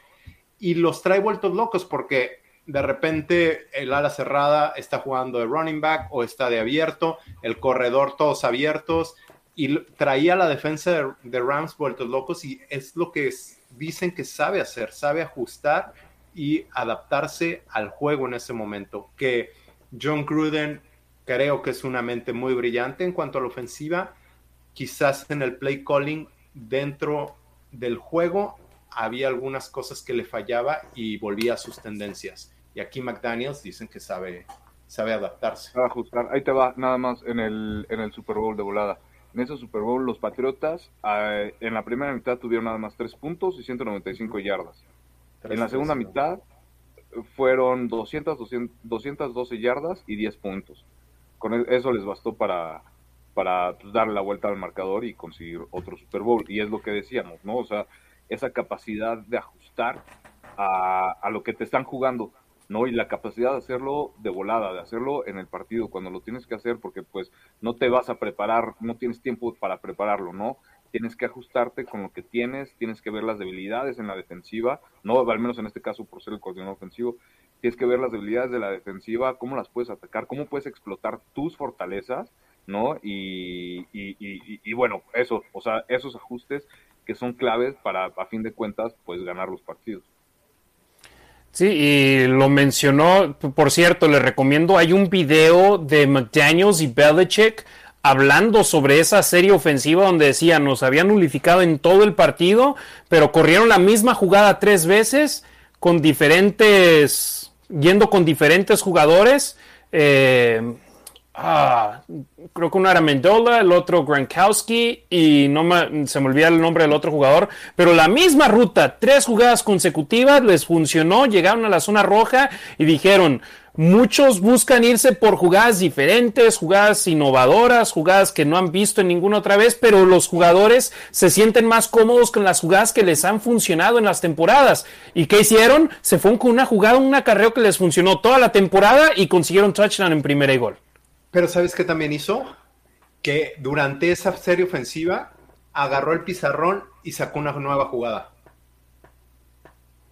y los trae vueltos locos porque de repente el ala cerrada está jugando de running back o está de abierto, el corredor todos abiertos y traía la defensa de, Rams vueltos locos y es lo que dicen que sabe hacer, sabe ajustar y adaptarse al juego en ese momento. Que John Gruden creo que es una mente muy brillante en cuanto a la ofensiva, quizás en el play calling dentro del juego había algunas cosas que le fallaba y volvía a sus tendencias. Y aquí McDaniels dicen que sabe, sabe adaptarse. ajustar. Ahí te va, nada más en el, en el Super Bowl de volada. En ese Super Bowl los Patriotas eh, en la primera mitad tuvieron nada más 3 puntos y 195 yardas. En la segunda mitad fueron 200, 212 yardas y 10 puntos. Con e, eso les bastó para, para darle la vuelta al marcador y conseguir otro Super Bowl. Y es lo que decíamos, ¿no? O sea, esa capacidad de ajustar a, lo que te están jugando, ¿no? Y la capacidad de hacerlo de volada, de hacerlo en el partido, cuando lo tienes que hacer, porque pues no te vas a preparar, no tienes tiempo para prepararlo, ¿no? Tienes que ajustarte con lo que tienes, tienes que ver las debilidades en la defensiva, no, al menos en este caso por ser el coordinador ofensivo, tienes que ver las debilidades de la defensiva, cómo las puedes atacar, cómo puedes explotar tus fortalezas, ¿no? Y, bueno, eso, o sea, esos ajustes que son claves para, a fin de cuentas, pues ganar los partidos. Sí, y lo mencionó, por cierto, le recomiendo, hay un video de McDaniels y Belichick hablando sobre esa serie ofensiva donde decían, nos habían nulificado en todo el partido, pero corrieron la misma jugada tres veces con diferentes, yendo con diferentes jugadores. Eh, Ah, creo que uno era Mendola, el otro Gronkowski y no se me olvida el nombre del otro jugador, pero la misma ruta, tres jugadas consecutivas les funcionó, llegaron a la zona roja y dijeron, muchos buscan irse por jugadas diferentes, jugadas innovadoras, jugadas que no han visto en ninguna otra vez, pero los jugadores se sienten más cómodos con las jugadas que les han funcionado en las temporadas. ¿Y qué hicieron? Se fueron con una jugada, un acarreo que les funcionó toda la temporada y consiguieron touchdown en primera y gol. Pero ¿sabes qué también hizo? Que durante esa serie ofensiva agarró el pizarrón y sacó una nueva jugada.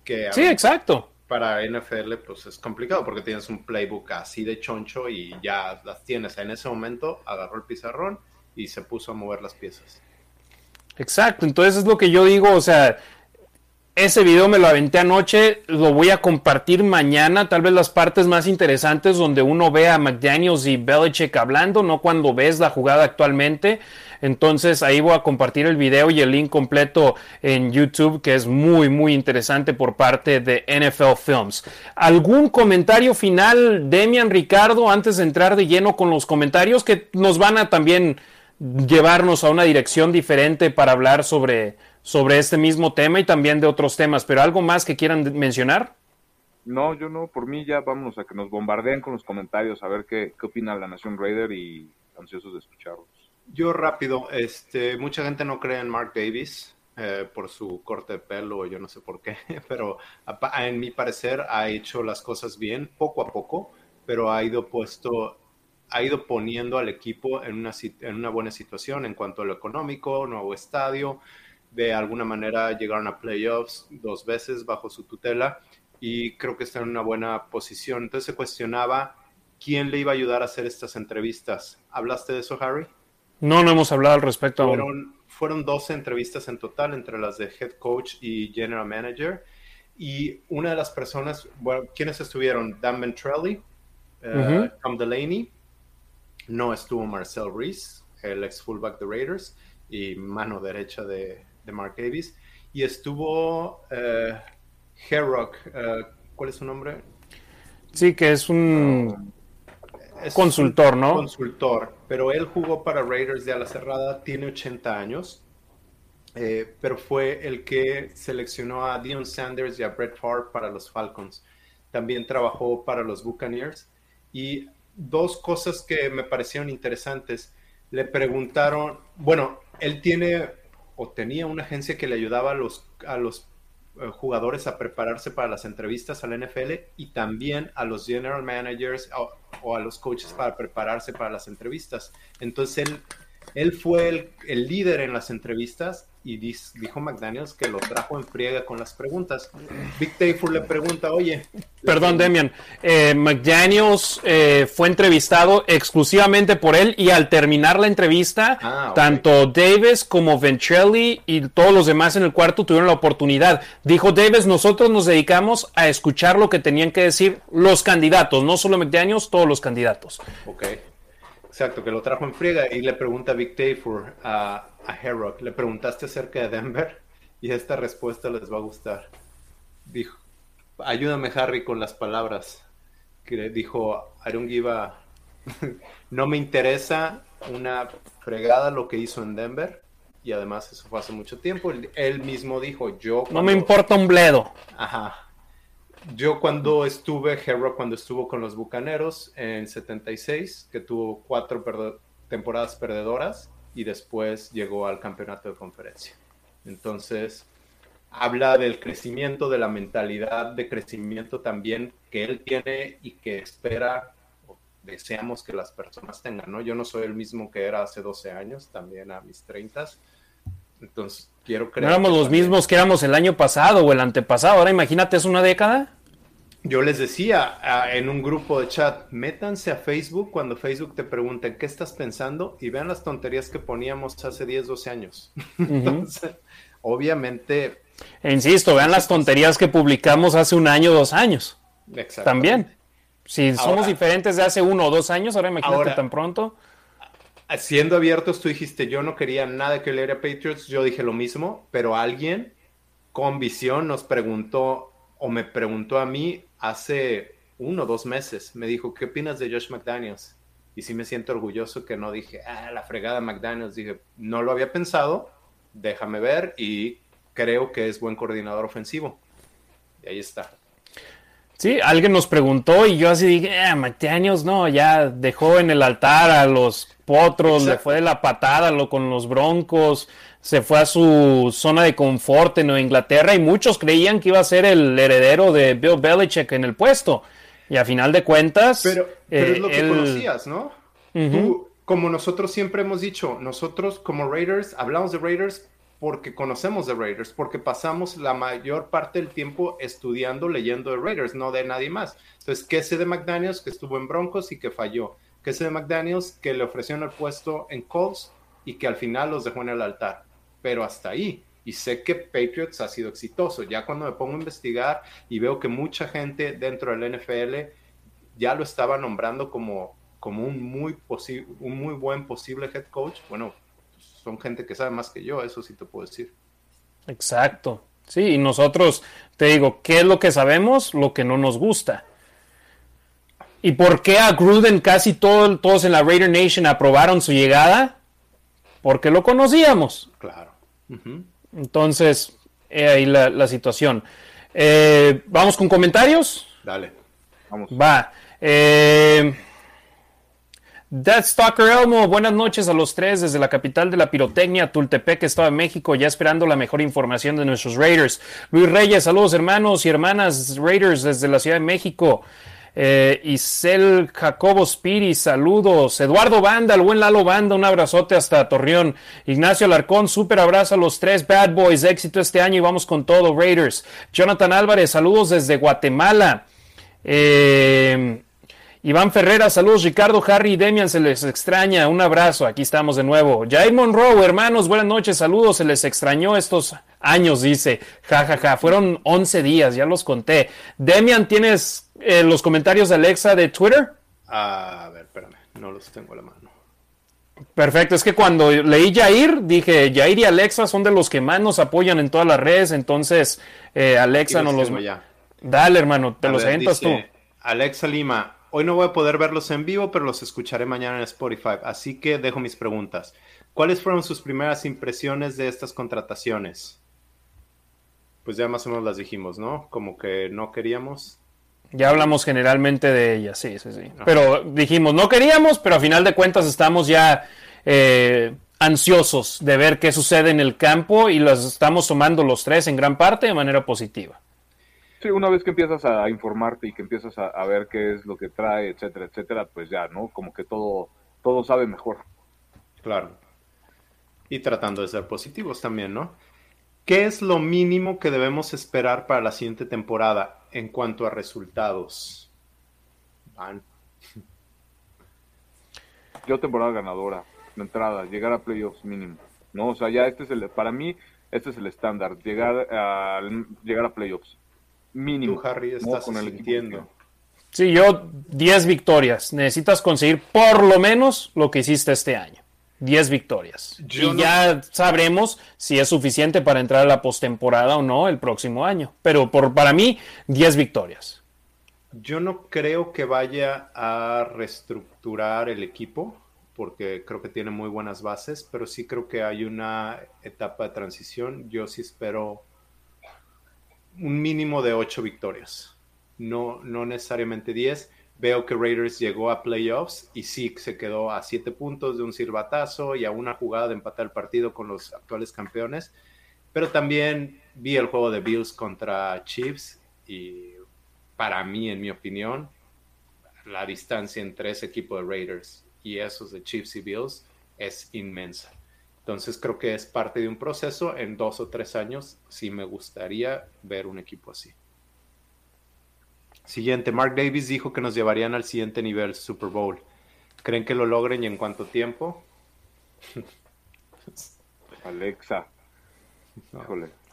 Que, sí, exacto. Para NFL pues es complicado porque tienes un playbook así de choncho y ya las tienes. En ese momento agarró el pizarrón y se puso a mover las piezas. Exacto, entonces es lo que yo digo, o sea, ese video me lo aventé anoche, lo voy a compartir mañana, tal vez las partes más interesantes donde uno ve a McDaniels y Belichick hablando, no cuando ves la jugada actualmente. Entonces ahí voy a compartir el video y el link completo en YouTube, que es muy, muy interesante por parte de NFL Films. ¿Algún comentario final, Demian Ricardo, antes de entrar de lleno con los comentarios que nos van a también llevarnos a una dirección diferente para hablar sobre sobre este mismo tema y también de otros temas, pero algo más que quieran mencionar? No, yo no, por mí ya vámonos a que nos bombardeen con los comentarios, a ver qué, qué opina la Nación Raider y ansiosos de escucharlos. Yo rápido, este, mucha gente no cree en Mark Davis eh, por su corte de pelo, yo no sé por qué, <laughs> pero en mi parecer ha hecho las cosas bien, poco a poco, pero ha ido puesto ha ido poniendo al equipo en una, en una buena situación en cuanto a lo económico, nuevo estadio, de alguna manera llegaron a playoffs dos veces bajo su tutela y creo que está en una buena posición. Entonces se cuestionaba quién le iba a ayudar a hacer estas entrevistas. ¿Hablaste de eso, Harry? No, no hemos hablado al respecto. Fueron, fueron 12 entrevistas en total entre las de head coach y general manager. Y una de las personas, bueno, ¿quiénes estuvieron? Dan Ventrelli, uh, Tom Delaney, no estuvo Marcel Reese, el ex fullback de Raiders y mano derecha de, de Mark Davis, y estuvo uh, Herrock, uh, ¿cuál es su nombre? Sí, que es un consultor, ¿no? Consultor, pero él jugó para Raiders de ala cerrada, tiene 80 años eh, pero fue el que seleccionó a Dion Sanders y a Brett Favre para los Falcons. También trabajó para los Buccaneers. Y dos cosas que me parecieron interesantes. Le preguntaron, bueno, él tiene o tenía una agencia que le ayudaba a los, a los jugadores a prepararse para las entrevistas al NFL y también a los general managers o, a los coaches para prepararse para las entrevistas. Entonces él, él fue el líder en las entrevistas y dijo McDaniels que lo trajo en friega con las preguntas. Big Tayfur le pregunta, oye. Perdón, Demian. Eh, McDaniels eh, fue entrevistado exclusivamente por él y al terminar la entrevista, ah, tanto Davis como Ventrelli y todos los demás en el cuarto tuvieron la oportunidad. Dijo Davis, nosotros nos dedicamos a escuchar lo que tenían que decir los candidatos, no solo McDaniels, todos los candidatos. Ok. Exacto, que lo trajo en friega y le pregunta a Big Tayfur a a Herrock, le preguntaste acerca de Denver y esta respuesta les va a gustar. Dijo, ayúdame Harry con las palabras. Que dijo, I don't give a... <laughs> no me interesa una fregada lo que hizo en Denver. Y además eso fue hace mucho tiempo. Él mismo dijo, yo... No me importa un bledo. Ajá. Yo cuando estuve, Herrock cuando estuvo con los Bucaneros en 76, que tuvo cuatro temporadas perdedoras, y después llegó al campeonato de conferencia. Entonces, habla del crecimiento, de la mentalidad de crecimiento también que él tiene y que espera o deseamos que las personas tengan, ¿no? Yo no soy el mismo que era hace 12 años, también a mis 30. Entonces, quiero creer. No éramos los mismos que éramos el año pasado o el antepasado. Ahora imagínate, es una década yo les decía en un grupo de chat, métanse a Facebook cuando Facebook te pregunte qué estás pensando y vean las tonterías que poníamos hace 10, 12 años. <laughs> Entonces, obviamente... E insisto, vean las tonterías que publicamos hace un año, dos años. También. Si somos diferentes de hace uno o dos años, ahora imagínate tan pronto. Siendo abiertos, tú dijiste, yo no quería nada que leer a Patriots, yo dije lo mismo, pero alguien con visión nos preguntó o me preguntó a mí hace uno o dos meses, me dijo, ¿qué opinas de Josh McDaniels? Y sí me siento orgulloso que no dije, ah, la fregada McDaniels. Dije, no lo había pensado, déjame ver y creo que es buen coordinador ofensivo. Y ahí está. Sí, alguien nos preguntó y yo así dije, ah, McDaniels no, ya dejó en el altar a los potros, le fue de la patada lo, con los broncos, se fue a su zona de confort en Nueva Inglaterra y muchos creían que iba a ser el heredero de Bill Belichick en el puesto. Y a final de cuentas... Pero, es lo que eh, conocías, ¿no? Tú, como nosotros siempre hemos dicho, nosotros como Raiders, hablamos de Raiders porque conocemos de Raiders, porque pasamos la mayor parte del tiempo estudiando, leyendo de Raiders, no de nadie más. Entonces, ¿qué sé de McDaniels que estuvo en Broncos y que falló? ¿Qué sé de McDaniels que le ofrecieron el puesto en Colts y que al final los dejó en el altar? pero hasta ahí. Y sé que Patriots ha sido exitoso. Ya cuando me pongo a investigar y veo que mucha gente dentro del NFL ya lo estaba nombrando como, como un, muy un muy buen posible head coach, bueno, son gente que sabe más que yo, eso sí te puedo decir. Exacto. Sí, y nosotros, te digo, ¿qué es lo que sabemos? Lo que no nos gusta. ¿Y por qué a Gruden casi todos en la Raider Nation aprobaron su llegada? Porque lo conocíamos. Claro. Entonces, ahí la, situación. Eh, Vamos con comentarios. Dale. Vamos. Va. Eh, Stalker Elmo, buenas noches a los tres desde la capital de la pirotecnia, Tultepec, Estado de México, ya esperando la mejor información de nuestros Raiders. Luis Reyes, saludos hermanos y hermanas Raiders desde la Ciudad de México. Eh, Isel Jacobo Spiri, saludos. Eduardo Banda, el buen Lalo Banda, un abrazote hasta Torreón. Ignacio Alarcón, súper abrazo a los tres Bad Boys, éxito este año y vamos con todo, Raiders. Jonathan Álvarez, saludos desde Guatemala. Eh, Iván Ferrera, saludos Ricardo, Harry y Demian, se les extraña, un abrazo, aquí estamos de nuevo. Jair Monroe, hermanos, buenas noches, saludos, se les extrañó estos años, dice, jajaja, ja, ja. fueron 11 días, ya los conté. Demian, ¿tienes eh, los comentarios de Alexa de Twitter? A ver, espérame, no los tengo a la mano. Perfecto, es que cuando leí Jair, dije, Jair y Alexa son de los que más nos apoyan en todas las redes, entonces eh, Alexa nos los... Ya. Dale, hermano, te a los aventas tú. Alexa Lima, Hoy no voy a poder verlos en vivo, pero los escucharé mañana en Spotify, así que dejo mis preguntas. ¿Cuáles fueron sus primeras impresiones de estas contrataciones? Pues ya más o menos las dijimos, ¿no? Como que no queríamos. Ya hablamos generalmente de ellas, sí, sí, sí. Pero dijimos, no queríamos, pero a final de cuentas estamos ya eh, ansiosos de ver qué sucede en el campo y los estamos tomando los tres en gran parte de manera positiva una vez que empiezas a informarte y que empiezas a, ver qué es lo que trae, etcétera, etcétera, pues ya, ¿no? Como que todo, todo sabe mejor. Claro. Y tratando de ser positivos también, ¿no? ¿Qué es lo mínimo que debemos esperar para la siguiente temporada en cuanto a resultados? Van. Yo temporada ganadora, de entrada, llegar a playoffs mínimo. No, o sea, ya este es el, para mí, este es el estándar, llegar a, llegar a playoffs mínimo. Tú, Harry, estás con sintiendo. Sí, yo 10 victorias. Necesitas conseguir por lo menos lo que hiciste este año. 10 victorias. y ya sabremos si es suficiente para entrar a la postemporada o no el próximo año. Pero por, para mí, 10 victorias. Yo no creo que vaya a reestructurar el equipo, porque creo que tiene muy buenas bases, pero sí creo que hay una etapa de transición. Yo sí espero un mínimo de ocho victorias, no, no necesariamente 10. Veo que Raiders llegó a playoffs y sí se quedó a siete puntos de un silbatazo y a una jugada de empatar el partido con los actuales campeones. Pero también vi el juego de Bills contra Chiefs y para mí, en mi opinión, la distancia entre ese equipo de Raiders y esos de Chiefs y Bills es inmensa. Entonces creo que es parte de un proceso. En dos o tres años sí me gustaría ver un equipo así. Siguiente, Mark Davis dijo que nos llevarían al siguiente nivel, Super Bowl. ¿Creen que lo logren y en cuánto tiempo? <laughs> Alexa.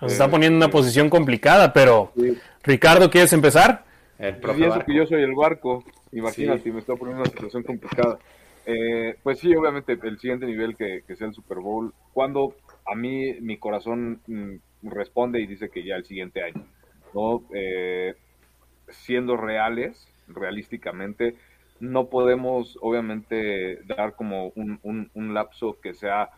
Nos está poniendo en una posición complicada, pero Ricardo, ¿quieres empezar? El profe que yo soy el barco. Imagínate, me está poniendo en una situación complicada. Eh, pues sí, obviamente el siguiente nivel que, sea el Super Bowl, cuando a mí mi corazón mm, responde y dice que ya el siguiente año, ¿no? Eh, siendo reales, realísticamente, no podemos obviamente dar como un, un, lapso que sea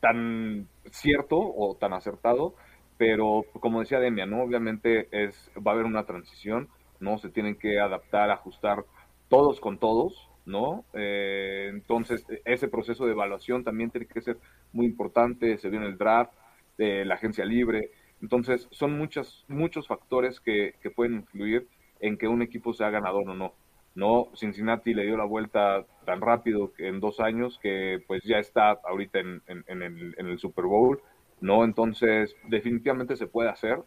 tan cierto o tan acertado, pero como decía Demia, ¿no? Obviamente es, va a haber una transición, ¿no? Se tienen que adaptar, ajustar todos con todos, ¿no? Eh, entonces, ese proceso de evaluación también tiene que ser muy importante, se viene el draft, de la agencia libre, entonces son muchos, muchos factores que, pueden influir en que un equipo sea ganador o no. No, Cincinnati le dio la vuelta tan rápido que en dos años que pues ya está ahorita en, en, el, en el Super Bowl, ¿no? Entonces, definitivamente se puede hacer.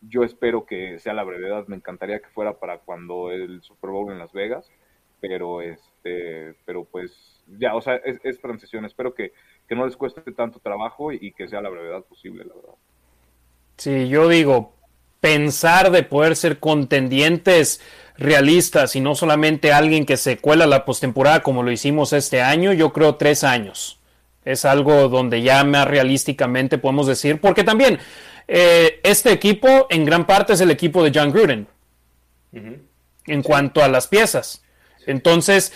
Yo espero que sea la brevedad, me encantaría que fuera para cuando el Super Bowl en Las Vegas, pero este, pero pues ya, o sea, es, transición. Espero que, no les cueste tanto trabajo y, que sea la brevedad posible, la verdad. Sí, yo digo, pensar de poder ser contendientes realistas y no solamente alguien que se cuela la postemporada como lo hicimos este año, yo creo tres años. Es algo donde ya más realísticamente podemos decir, porque también eh, este equipo en gran parte es el equipo de John Gruden en cuanto a las piezas. Entonces,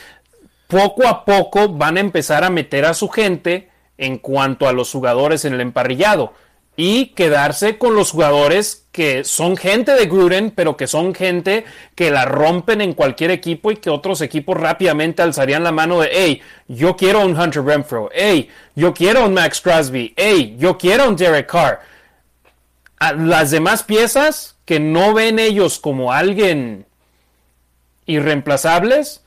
poco a poco van a empezar a meter a su gente en cuanto a los jugadores en el emparrillado y quedarse con los jugadores que son gente de Gruden, pero que son gente que la rompen en cualquier equipo y que otros equipos rápidamente alzarían la mano de, hey, yo quiero un Hunter Renfro, hey, yo quiero un Max Crosby, hey, yo quiero un Derek Carr. las demás piezas que no ven ellos como alguien irreemplazables,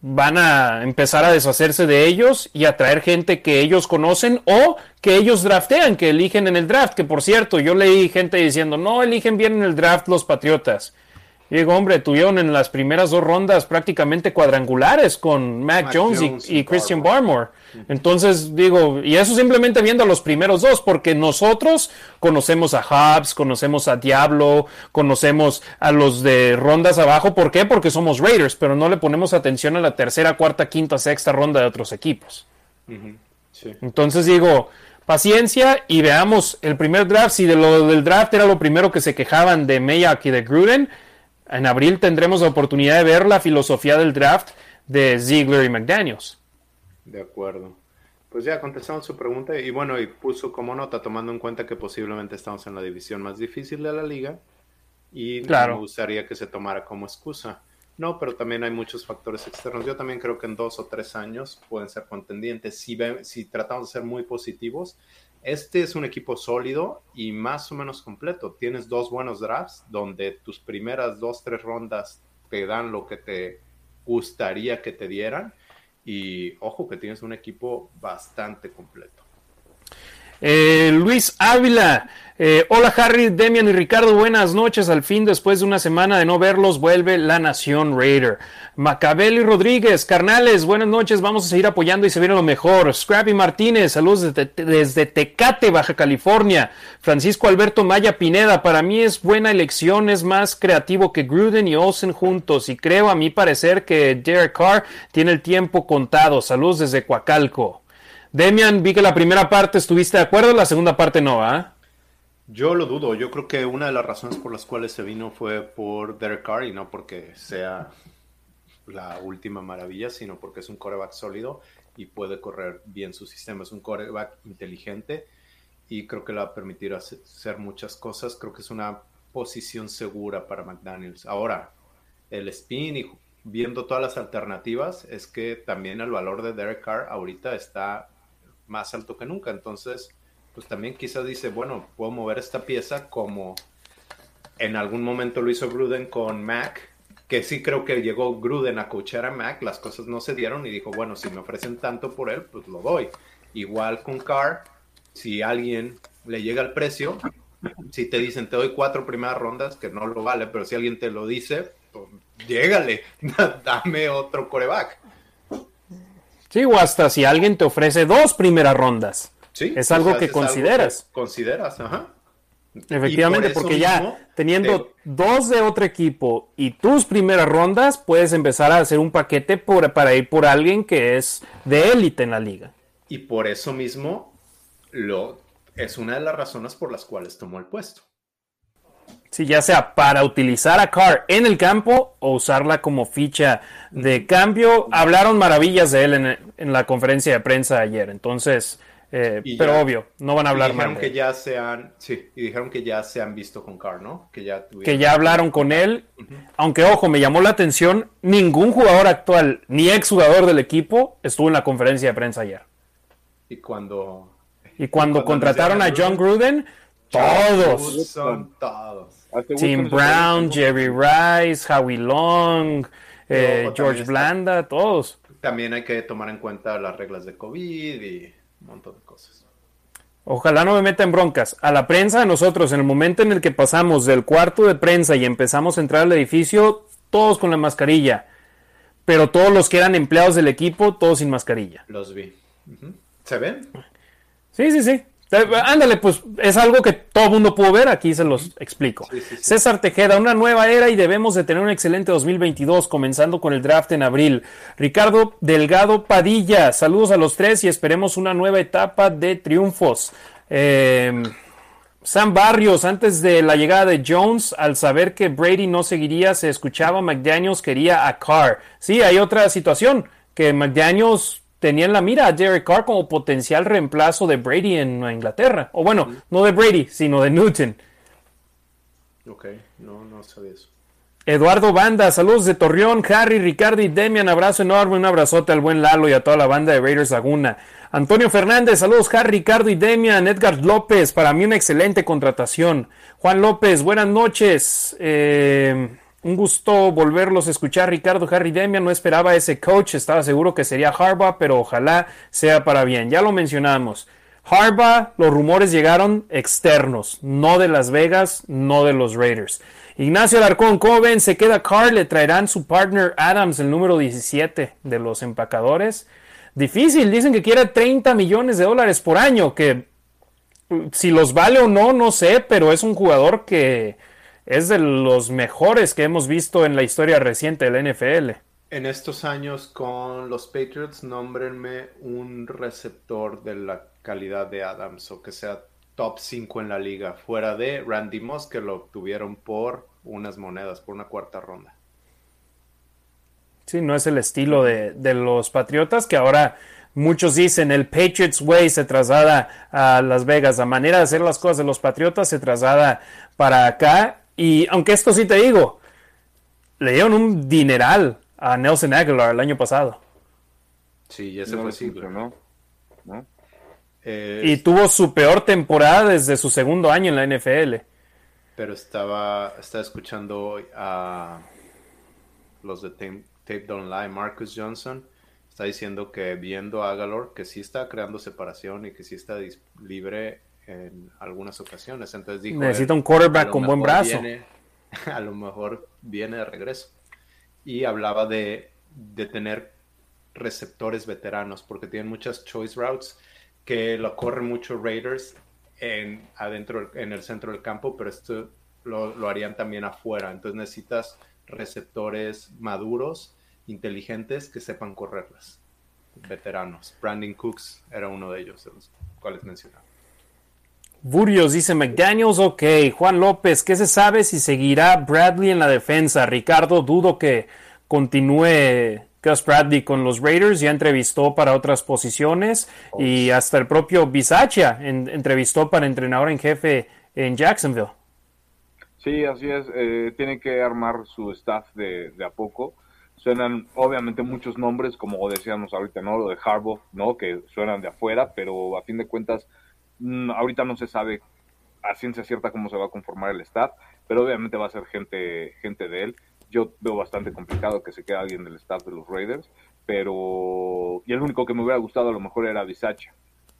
van a empezar a deshacerse de ellos y a traer gente que ellos conocen o que ellos draftean, que eligen en el draft. Que por cierto, yo leí gente diciendo, no eligen bien en el draft los Patriotas. Y digo, hombre, tuvieron en las primeras dos rondas prácticamente cuadrangulares con Mac, Mac Jones, y- Jones y, y Christian Barmore. Entonces, digo, y eso simplemente viendo a los primeros dos, porque nosotros conocemos a Hobbs, conocemos a Diablo, conocemos a los de rondas abajo. ¿Por qué? Porque somos Raiders, pero no le ponemos atención a la tercera, cuarta, quinta, sexta ronda de otros equipos. Sí. Entonces digo, paciencia y veamos el primer draft. Si de lo del draft era lo primero que se quejaban de Mayak y de Gruden, en abril tendremos la oportunidad de ver la filosofía del draft de Ziegler y McDaniels. De acuerdo. Pues ya contestamos su pregunta y bueno, y puso como nota tomando en cuenta que posiblemente estamos en la división más difícil de la liga y Claro. me gustaría que se tomara como excusa. No, pero también hay muchos factores externos. Yo también creo que en dos o tres años pueden ser contendientes. Si, ve- si tratamos de ser muy positivos, este es un equipo sólido y más o menos completo. Tienes dos buenos drafts donde tus primeras dos, tres rondas te dan lo que te gustaría que te dieran. Y ojo que tienes un equipo bastante completo. Eh, Luis Ávila, eh, hola Harry, Demian y Ricardo, buenas noches. Al fin, después de una semana de no verlos, vuelve la Nación Raider. Macabel y Rodríguez, carnales, buenas noches. Vamos a seguir apoyando y se viene lo mejor. Scrappy Martínez, saludos desde, desde Tecate, Baja California. Francisco Alberto Maya Pineda, para mí es buena elección, es más creativo que Gruden y Olsen juntos. Y creo, a mi parecer, que Derek Carr tiene el tiempo contado. Saludos desde Coacalco. Demian, vi que la primera parte estuviste de acuerdo, la segunda parte no, ¿ah? Yo lo dudo. Yo creo que una de las razones por las cuales se vino fue por Derek Carr y no porque sea la última maravilla, sino porque es un coreback sólido y puede correr bien su sistema. Es un coreback inteligente y creo que le va a permitir hace- hacer muchas cosas. Creo que es una posición segura para McDaniels. Ahora, el spin y viendo todas las alternativas, es que también el valor de Derek Carr ahorita está más alto que nunca. Entonces, pues también quizás dice, bueno, puedo mover esta pieza como en algún momento lo hizo Gruden con Mac, que sí creo que llegó Gruden a coachar a Mac, las cosas no se dieron y dijo, bueno, si me ofrecen tanto por él, pues lo doy. Igual con Carr, si alguien le llega el precio, si te dicen te doy cuatro primeras rondas, que no lo vale, pero si alguien te lo dice, pues llégale, <laughs> dame otro coreback. Sí, o hasta si alguien te ofrece dos primeras rondas. Sí, Es o algo sea, que es algo consideras. que consideras, ajá. Efectivamente, por porque ya teniendo te- dos de otro equipo y tus primeras rondas, puedes empezar a hacer un paquete por- para ir por alguien que es de élite en la liga. Y por eso mismo lo, es una de las razones por las cuales tomó el puesto. Sí, ya sea para utilizar a Carr en el campo o usarla como ficha de cambio. Hablaron maravillas de él en, en la conferencia de prensa ayer, entonces, eh, pero ya- obvio, no van a hablar dijeron mal de que él. ya se han, sí, y dijeron que ya se han visto con Carr, ¿no? Que ya tuvieron- que ya hablaron con él. Aunque, ojo, me llamó la atención, ningún jugador actual ni exjugador del equipo estuvo en la conferencia de prensa ayer. Y cuando Y cuando Cuando contrataron a John Gruden, todos. son todos. Hasta Tim Brown. Jerry Rice, Howie Long, eh, George Blanda, todos. También hay que tomar en cuenta las reglas de COVID y montón de cosas. Ojalá no me meta en broncas. A la prensa, nosotros, en el momento en el que pasamos del cuarto de prensa y empezamos a entrar al edificio, todos con la mascarilla. Pero todos los que eran empleados del equipo, todos sin mascarilla. Los vi. ¿Se ven? Sí, sí, sí. Eh, Ándale, pues es algo que todo el mundo pudo ver, aquí se los explico. Sí, sí, sí. César Tejeda, una nueva era y debemos de tener un excelente 2022, comenzando con el draft en abril. Ricardo Delgado Padilla, saludos a los tres y esperemos una nueva etapa de triunfos. Eh, Sam Barrios, antes de la llegada de Jones, al saber que Brady no seguiría, se escuchaba McDaniels quería a Carr. Sí, hay otra situación, que McDaniels tenía en la mira a Derek Carr como potencial reemplazo de Brady en Inglaterra. O bueno, no de Brady, sino de Newton. Ok, no, no sabía eso. Eduardo Banda, saludos de Torreón, Harry, Ricardo y Demian, abrazo enorme, un abrazote al buen Lalo y a toda la banda de Raiders Laguna. Antonio Fernández, saludos Harry, Ricardo y Demian, Edgar López, para mí una excelente contratación. Juan López, buenas noches. Eh, un gusto volverlos a escuchar, Ricardo Harry Demian. No esperaba ese coach, estaba seguro que sería Harbaugh, pero ojalá sea para bien. Ya lo mencionamos. Harbaugh, los rumores llegaron externos, no de Las Vegas, no de los Raiders. Ignacio Alarcón, ¿cómo ven? Se queda Carl, le traerán su partner Adams, el número 17 de los empacadores. Difícil, dicen que quiere 30 millones de dólares por año, que si los vale o no, no sé, pero es un jugador que es de los mejores que hemos visto en la historia reciente del NFL. En estos años con los Patriots, nómbrenme un receptor de la calidad de Adams o que sea top 5 en la liga, fuera de Randy Moss, que lo obtuvieron por unas monedas, por una cuarta ronda. Sí, no es el estilo de, de los Patriotas, que ahora muchos dicen el Patriots Way se traslada a Las Vegas, la manera de hacer las cosas de los Patriotas se traslada para acá y aunque esto sí te digo, le dieron un dineral a Nelson Aguilar el año pasado. Sí, ya se fue ¿no? ¿no? Eh, y tuvo su peor temporada desde su segundo año en la NFL. Pero estaba, estaba escuchando a los de Tape, Tape Don't Lie, Marcus Johnson, está diciendo que viendo a Aguilar que sí está creando separación y que sí está libre en algunas ocasiones. Entonces dijo, necesita un quarterback con buen brazo. <laughs> a lo mejor viene de regreso. Y hablaba de, de tener receptores veteranos, porque tienen muchas choice routes que lo corren mucho Raiders en, adentro, en el centro del campo, pero esto lo, lo harían también afuera. Entonces necesitas receptores maduros, inteligentes, que sepan correrlas. Veteranos. Brandon Cooks era uno de ellos, de los cuales mencionaba. Burios dice McDaniels, ok. Juan López, ¿qué se sabe si seguirá Bradley en la defensa? Ricardo, dudo que continúe Gus Bradley con los Raiders, ya entrevistó para otras posiciones y hasta el propio Bisaccia entrevistó para entrenador en jefe en Jacksonville. Sí, así es. Eh, tiene que armar su staff de, de, a poco. Suenan obviamente muchos nombres, como decíamos ahorita, ¿no? Lo de Harbaugh, ¿no? Que suenan de afuera, pero a fin de cuentas ahorita no se sabe a ciencia cierta cómo se va a conformar el staff, pero obviamente va a ser gente, gente de él. Yo veo bastante complicado que se quede alguien del staff de los Raiders, pero y el único que me hubiera gustado a lo mejor era Bisacha,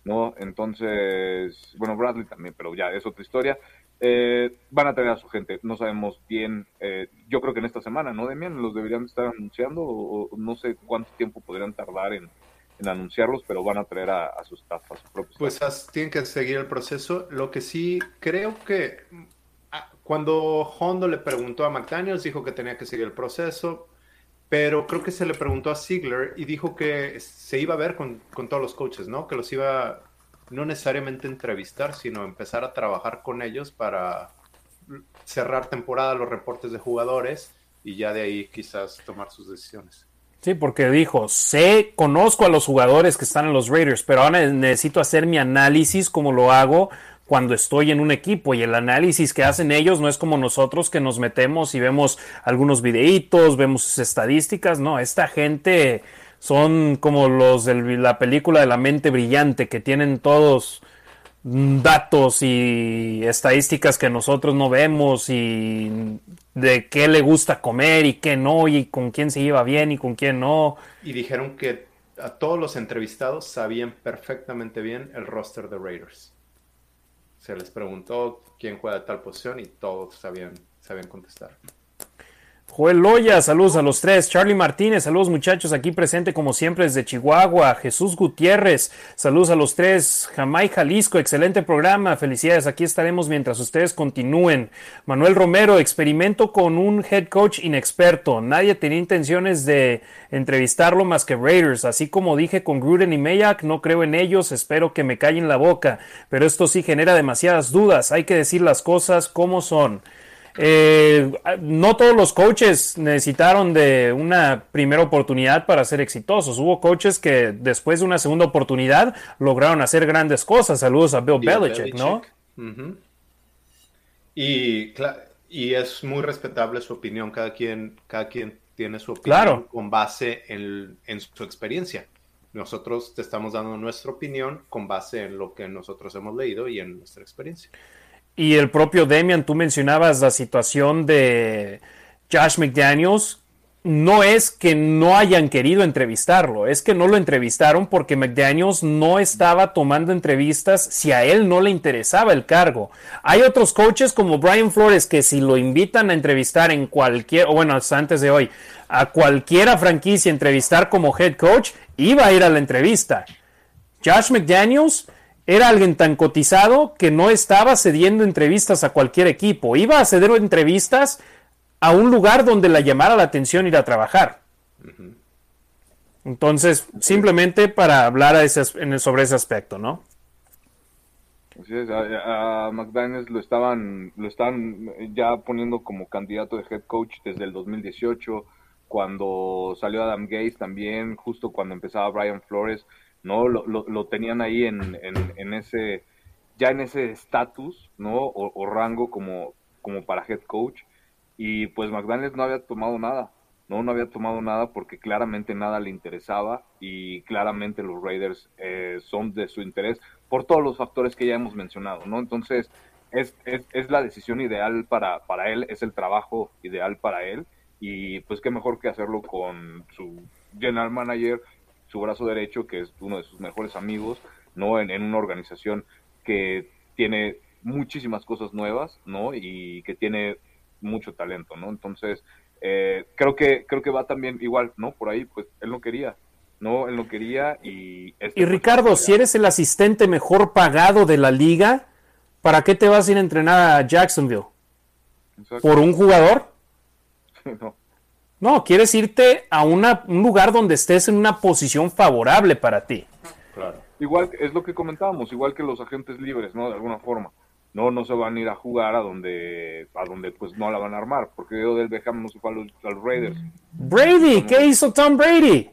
¿no? Entonces, bueno, Bradley también, pero ya es otra historia. Eh, van a traer a su gente, no sabemos bien, eh, yo creo que en esta semana, ¿no, Demian? Los deberían estar anunciando o no sé cuánto tiempo podrían tardar en, en anunciarlos, pero van a traer a, sus staff, a su propio Pues tienen que seguir el proceso. Lo que sí creo que ah, cuando Hondo le preguntó a McDaniels, dijo que tenía que seguir el proceso, pero creo que se le preguntó a Ziegler y dijo que se iba a ver con, con todos los coaches, ¿no? Que los iba no necesariamente entrevistar, sino empezar a trabajar con ellos para cerrar temporada los reportes de jugadores y ya de ahí quizás tomar sus decisiones. Sí, porque dijo, sé, conozco a los jugadores que están en los Raiders, pero ahora necesito hacer mi análisis como lo hago cuando estoy en un equipo y el análisis que hacen ellos no es como nosotros que nos metemos y vemos algunos videitos, vemos sus estadísticas, no, esta gente son como los de la película de la mente brillante que tienen todos datos y estadísticas que nosotros no vemos y de qué le gusta comer y qué no y con quién se lleva bien y con quién no. Y dijeron que a todos los entrevistados sabían perfectamente bien el roster de Raiders. Se les preguntó quién juega de tal posición y todos sabían, sabían contestar. Joel Loya, saludos a los tres. Charlie Martínez, saludos muchachos, aquí presente como siempre desde Chihuahua. Jesús Gutiérrez, saludos a los tres. Jamay Jalisco, excelente programa, felicidades, aquí estaremos mientras ustedes continúen. Manuel Romero, experimento con un head coach inexperto. Nadie tenía intenciones de entrevistarlo más que Raiders. Así como dije con Gruden y Mayak, no creo en ellos, espero que me callen la boca. Pero esto sí genera demasiadas dudas, hay que decir las cosas como son. Eh, no todos los coaches necesitaron de una primera oportunidad para ser exitosos. Hubo coaches que después de una segunda oportunidad lograron hacer grandes cosas. Saludos a Bill, Belichick, ¿no? y, y es muy respetable su opinión. Cada quien, cada quien tiene su opinión con base en, en su experiencia. Nosotros te estamos dando nuestra opinión con base en lo que nosotros hemos leído y en nuestra experiencia. Y el propio Demian, tú mencionabas la situación de Josh McDaniels no es que no hayan querido entrevistarlo, es que no lo entrevistaron porque McDaniels no estaba tomando entrevistas si a él no le interesaba el cargo. Hay otros coaches como Brian Flores que si lo invitan a entrevistar en cualquier, bueno, hasta antes de hoy, a cualquiera franquicia entrevistar como head coach, iba a ir a la entrevista. Josh McDaniels era alguien tan cotizado que no estaba cediendo entrevistas a cualquier equipo, iba a ceder entrevistas a un lugar donde la llamara la atención ir a trabajar. Entonces, simplemente para hablar sobre ese aspecto, ¿no? Así es, a, McDaniels lo estaban, lo estaban ya poniendo como candidato de head coach desde el 2018, cuando salió Adam Gates también, justo cuando empezaba Brian Flores, ¿no? Lo, lo, tenían ahí en, en, ese, ya en ese estatus, ¿no? O, rango como, como para head coach y pues McDaniels no había tomado nada, no, no había tomado nada porque claramente nada le interesaba y claramente los Raiders eh, son de su interés por todos los factores que ya hemos mencionado, ¿no? Entonces es, es, es la decisión ideal para, para él, es el trabajo ideal para él y pues qué mejor que hacerlo con su general manager, su brazo derecho, que es uno de sus mejores amigos, ¿no? En, en una organización que tiene muchísimas cosas nuevas, ¿no? Y que tiene mucho talento, ¿no? Entonces, eh, creo que creo que va también igual, ¿no? Por ahí, pues él no quería, ¿no? Él no quería y... Este y Ricardo, si eres el asistente mejor pagado de la liga, ¿para qué te vas a ir a entrenar a Jacksonville? ¿Por un jugador? <laughs> no. No, quieres irte a una, un lugar donde estés en una posición favorable para ti. Claro. Igual es lo que comentábamos, igual que los agentes libres, ¿no? De alguna forma no no se van a ir a jugar a donde a donde pues no la van a armar porque del Beckham no se fue a los, Raiders Brady ¿qué hizo Tom Brady?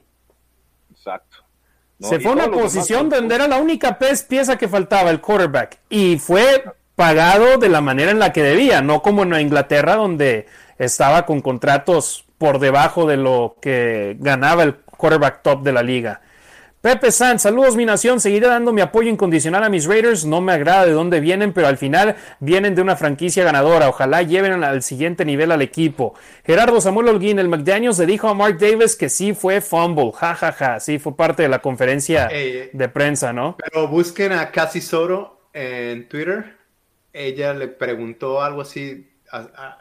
exacto se fue a una posición donde era la única pieza que faltaba el quarterback y fue pagado de la manera en la que debía no como en Inglaterra donde estaba con contratos por debajo de lo que ganaba el quarterback top de la liga. Pepe San, saludos mi nación, seguiré dando mi apoyo incondicional a mis Raiders, no me agrada de dónde vienen, pero al final vienen de una franquicia ganadora, ojalá lleven al siguiente nivel al equipo. Gerardo Samuel Holguín, el McDaniels le dijo a Mark Davis que sí fue fumble, jajaja, ja, ja. sí fue parte de la conferencia de prensa, ¿no? Pero busquen a Cassie Soro en Twitter, ella le preguntó algo así,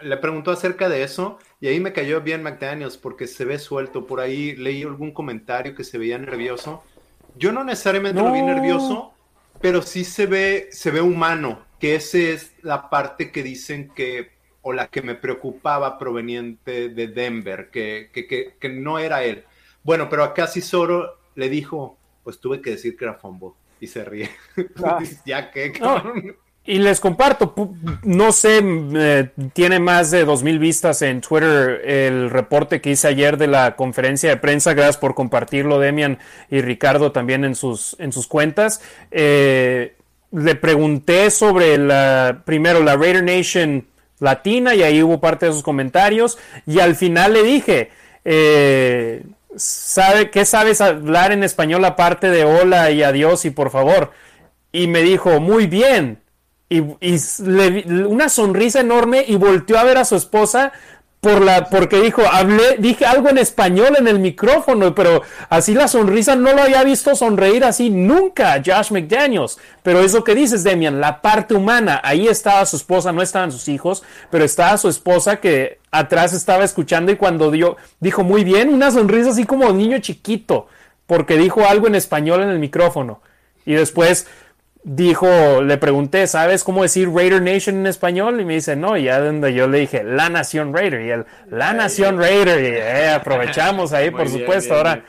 le preguntó acerca de eso y ahí me cayó bien McDaniels porque se ve suelto, por ahí leí algún comentario que se veía nervioso yo no necesariamente lo vi nervioso, pero sí se ve, se ve humano, que esa es la parte que dicen que, o la que me preocupaba proveniente de Denver, que, que, que, no era él. Bueno, pero acá Soro le dijo, pues tuve que decir que era fumble, y se ríe. Ah. <laughs> ya que, y les comparto, no sé, eh, tiene más de dos mil vistas en Twitter el reporte que hice ayer de la conferencia de prensa. Gracias por compartirlo, Demian y Ricardo también en sus, en sus cuentas. Eh, le pregunté sobre la, primero la Raider Nation latina y ahí hubo parte de sus comentarios. Y al final le dije, eh, ¿sabe, ¿qué sabes hablar en español aparte de hola y adiós y por favor? Y me dijo, muy bien y, una sonrisa enorme y volteó a ver a su esposa por la, porque dijo, hablé, dije algo en español en el micrófono, pero así la sonrisa no lo había visto sonreír así nunca, Josh McDaniels. Pero eso que dices, Demian, la parte humana, ahí estaba su esposa, no estaban sus hijos, pero estaba su esposa que atrás estaba escuchando y cuando dio, dijo muy bien, una sonrisa así como niño chiquito, porque dijo algo en español en el micrófono. Y después dijo, le pregunté, ¿sabes cómo decir Raider Nation en español? Y me dice, no, y ya donde yo le dije, la Nación Raider, y él, la Nación Raider, y eh, aprovechamos ahí, <laughs> por supuesto, ahora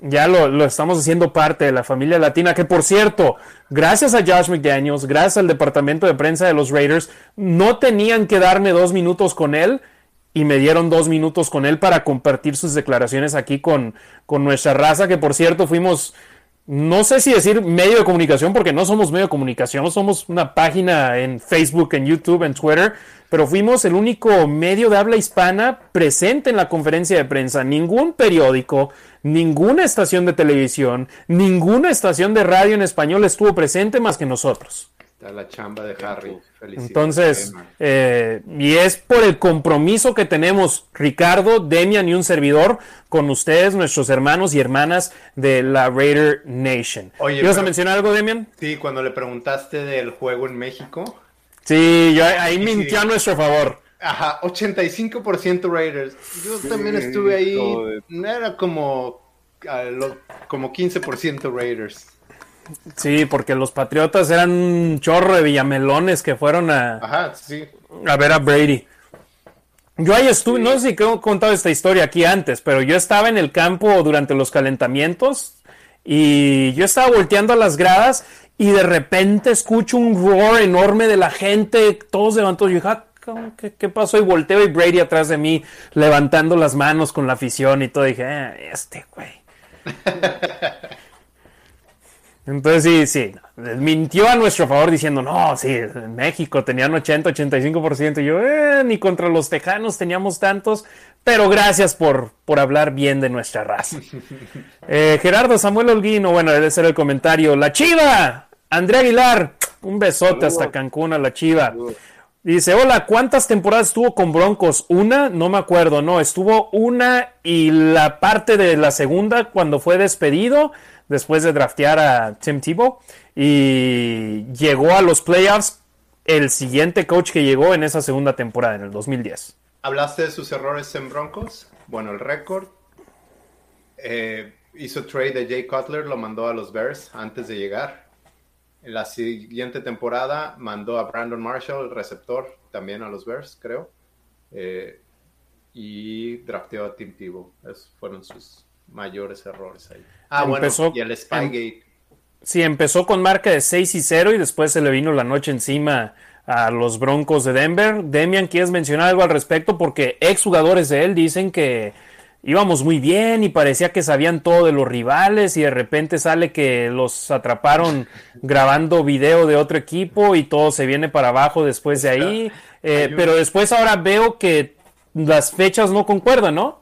ya lo, lo, estamos haciendo parte de la familia latina, que por cierto, gracias a Josh McDaniels, gracias al departamento de prensa de los Raiders, no tenían que darme dos minutos con él, y me dieron dos minutos con él para compartir sus declaraciones aquí con, con nuestra raza, que por cierto fuimos no sé si decir medio de comunicación, porque no somos medio de comunicación, somos una página en Facebook, en YouTube, en Twitter, pero fuimos el único medio de habla hispana presente en la conferencia de prensa. Ningún periódico, ninguna estación de televisión, ninguna estación de radio en español estuvo presente más que nosotros. Está la chamba de Harry. Felicidades. Entonces, eh, y es por el compromiso que tenemos, Ricardo, Demian y un servidor, con ustedes, nuestros hermanos y hermanas de la Raider Nation. Oye, ¿Ibas a mencionar algo, Demian? Sí, cuando le preguntaste del juego en México. Sí, yo, ahí Sí, mintió sí. a nuestro favor. Ajá, 85% Raiders. Yo también estuve ahí. joder. Era como, a lo- como 15% Raiders. Sí, porque los Patriotas eran un chorro de villamelones que fueron a, Ajá, sí. a ver a Brady. Yo ahí estuve, no sé si he contado esta historia aquí antes, pero yo estaba en el campo durante los calentamientos y yo estaba volteando a las gradas y de repente escucho un roar enorme de la gente, todos levantados. Yo dije, "Ah, ¿qué, qué pasó? Y volteo y Brady atrás de mí levantando las manos con la afición y todo. dije, "Ah, este güey. <laughs> Entonces sí, sí, mintió a nuestro favor diciendo, no, sí, en México tenían 80, 85%. Y yo, eh, ni contra los tejanos teníamos tantos, pero gracias por, por hablar bien de nuestra raza. <laughs> Eh, Gerardo Samuel Holguino, bueno, debe ser el comentario. La Chiva, Andrea Aguilar, un besote hasta Cancún a la Chiva. Dice, hola, ¿cuántas temporadas estuvo con Broncos? ¿Una? No me acuerdo, no, estuvo una y la parte de la segunda cuando fue despedido después de draftear a Tim Tebow y llegó a los playoffs el siguiente coach que llegó en esa segunda temporada, en el 2010. ¿Hablaste de sus errores en Broncos? Bueno, el récord. eh, hizo trade de Jay Cutler, lo mandó a los Bears antes de llegar. En la siguiente temporada mandó a Brandon Marshall, el receptor, también a los Bears, creo. Eh, y drafteó a Tim Tebow. Esos fueron sus mayores errores ahí. Ah, Empezó bueno, y el Spygate. Sí, empezó con marca de 6 y 0 y después se le vino la noche encima a los Broncos de Denver. Demian, ¿quieres mencionar algo al respecto? Porque exjugadores de él dicen que íbamos muy bien y parecía que sabían todo de los rivales y de repente sale que los atraparon grabando video de otro equipo y todo se viene para abajo después de ahí. Eh, pero después ahora veo que las fechas no concuerdan, ¿no?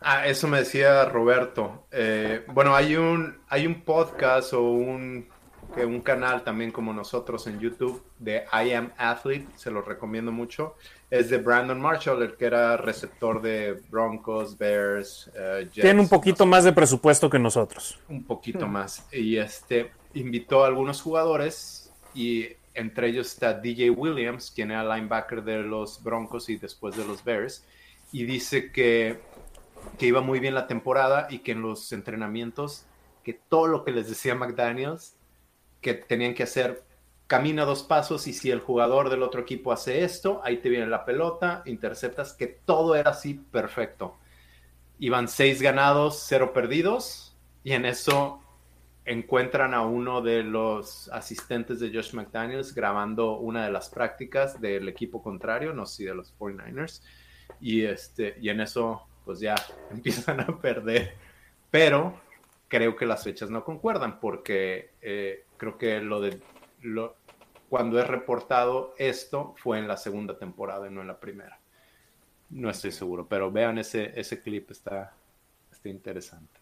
Ah, eso me decía Roberto. Eh, bueno, hay un, hay un podcast o un, que un canal también como nosotros en YouTube de I Am Athlete, se lo recomiendo mucho. Es de Brandon Marshall, el que era receptor de Broncos, Bears, Jets. Tiene un poquito más de presupuesto que nosotros. un poquito más. Y este invitó a algunos jugadores y entre ellos está DJ Williams, quien era linebacker de los Broncos y después de los Bears, y dice que, que iba muy bien la temporada y que en los entrenamientos, que todo lo que les decía McDaniels, que tenían que hacer, camina dos pasos y si el jugador del otro equipo hace esto, ahí te viene la pelota, interceptas, que todo era así perfecto. Iban seis ganados, cero perdidos, y en eso encuentran a uno de los asistentes de Josh McDaniels grabando una de las prácticas del equipo contrario, no sé si de los 49ers, y, este, y en eso pues ya <laughs> empiezan a perder. Pero creo que las fechas no concuerdan porque eh, creo que lo de lo, cuando es reportado esto fue en la segunda temporada y no en la primera. No estoy seguro, pero vean ese, ese clip, está, está interesante.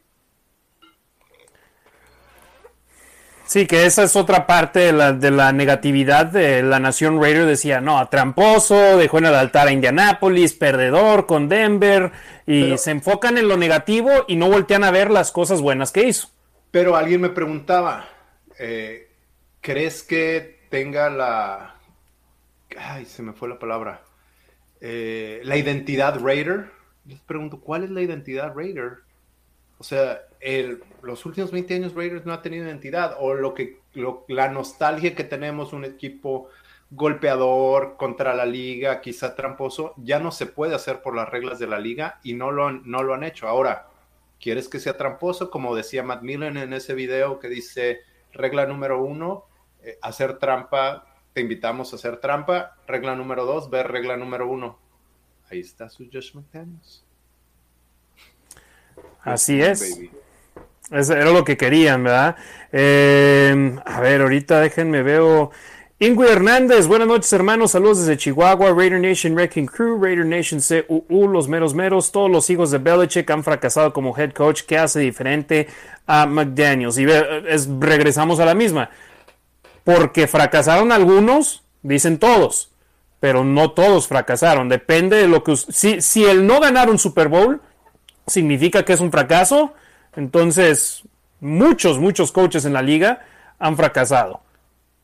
Sí, que esa es otra parte de la, de la negatividad de la nación Raider. Decía, no, tramposo, dejó en el altar a Indianapolis, perdedor con Denver, y Pero- se enfocan en lo negativo y no voltean a ver las cosas buenas que hizo. Pero alguien me preguntaba, eh, ¿crees que tenga la... Ay, se me fue la palabra. Eh, la identidad Raider. Les pregunto, ¿cuál es la identidad Raider? O sea, el- los últimos 20 años Raiders no ha tenido identidad. O lo que, lo- la nostalgia que tenemos, un equipo golpeador contra la liga, quizá tramposo, ya no se puede hacer por las reglas de la liga y no lo han, no lo han hecho. Ahora, ¿quieres que sea tramposo? Como decía Matt Millen en ese video que dice, regla número uno, eh, hacer trampa, te invitamos a hacer trampa. Regla número dos, ver regla número uno. Ahí está su Josh McDaniels. Así es. Baby. Eso era lo que querían, ¿verdad? Eh, a ver, ahorita déjenme veo. Ingrid Hernández, buenas noches hermanos, saludos desde Chihuahua, Raider Nation Wrecking Crew, Raider Nation CUU, los meros meros, todos los hijos de Belichick han fracasado como head coach, ¿qué hace diferente a McDaniels? Y es, regresamos a la misma. porque fracasaron algunos, dicen todos, pero no todos fracasaron. Depende de lo que... Si, si el no ganar un Super Bowl significa que es un fracaso, entonces muchos, muchos coaches en la liga han fracasado.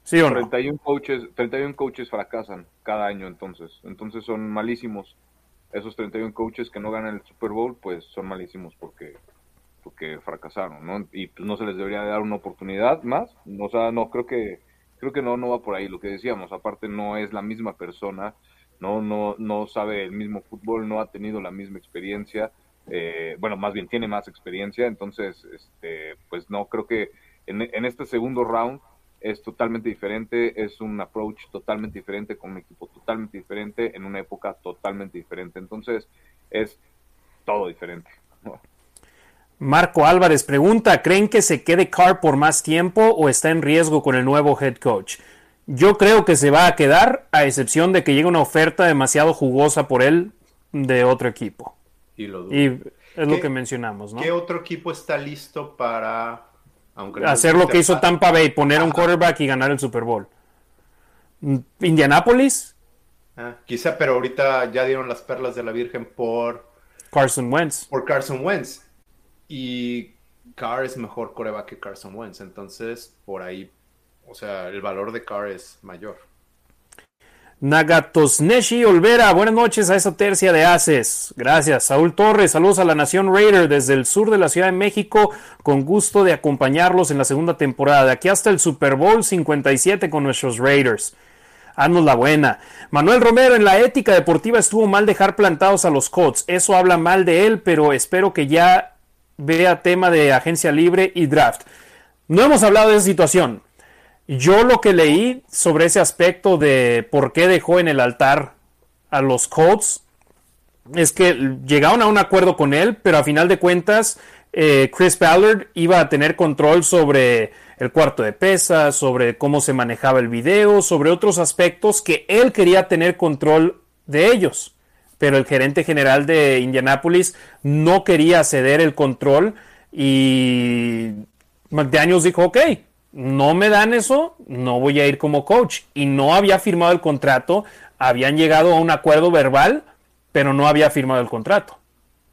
¿Sí o no? 31 coaches, 31 coaches fracasan cada año entonces. Entonces son malísimos. Esos 31 coaches que no ganan el Super Bowl, pues son malísimos porque porque fracasaron, ¿no? Y no se les debería dar una oportunidad más. O sea, no creo que creo que no no va por ahí lo que decíamos. Aparte no es la misma persona, no no no sabe el mismo fútbol, no ha tenido la misma experiencia. Eh, bueno, más bien tiene más experiencia, entonces, este, pues no creo que en, en este segundo round es totalmente diferente, es un approach totalmente diferente, con un equipo totalmente diferente, en una época totalmente diferente. Entonces, es todo diferente. Marco Álvarez pregunta, ¿creen que se quede Carr por más tiempo o está en riesgo con el nuevo head coach? Yo creo que se va a quedar, a excepción de que llegue una oferta demasiado jugosa por él de otro equipo. Y, lo dudo. Y es lo que mencionamos, ¿no? ¿Qué otro equipo está listo para aunque no hacer lo que hizo Tampa Bay, poner un quarterback y ganar el Super Bowl? ¿Indianapolis? Ah, quizá, pero ahorita ya dieron las perlas de la Virgen por Carson Wentz. por Carson Wentz. Y Carr es mejor coreback que Carson Wentz. Entonces, por ahí, o sea, el valor de Carr es mayor. Nagatosneshi Olvera, buenas noches a esa tercia de Haces. Gracias. Saúl Torres, saludos a la Nación Raider desde el sur de la Ciudad de México. Con gusto de acompañarlos en la segunda temporada. De aquí hasta el Super Bowl 57 con nuestros Raiders. Haznos la buena. Manuel Romero, en la ética deportiva estuvo mal dejar plantados a los Colts. Eso habla mal de él, pero espero que ya vea tema de agencia libre y draft. No hemos hablado de esa situación. Yo lo que leí sobre ese aspecto de por qué dejó en el altar a los Colts es que llegaron a un acuerdo con él, pero a final de cuentas eh, Chris Ballard iba a tener control sobre el cuarto de pesas, sobre cómo se manejaba el video, sobre otros aspectos que él quería tener control de ellos. Pero el gerente general de Indianapolis no quería ceder el control y McDaniels dijo, ok, no me dan eso, no voy a ir como coach. Y no había firmado el contrato, habían llegado a un acuerdo verbal, pero no había firmado el contrato.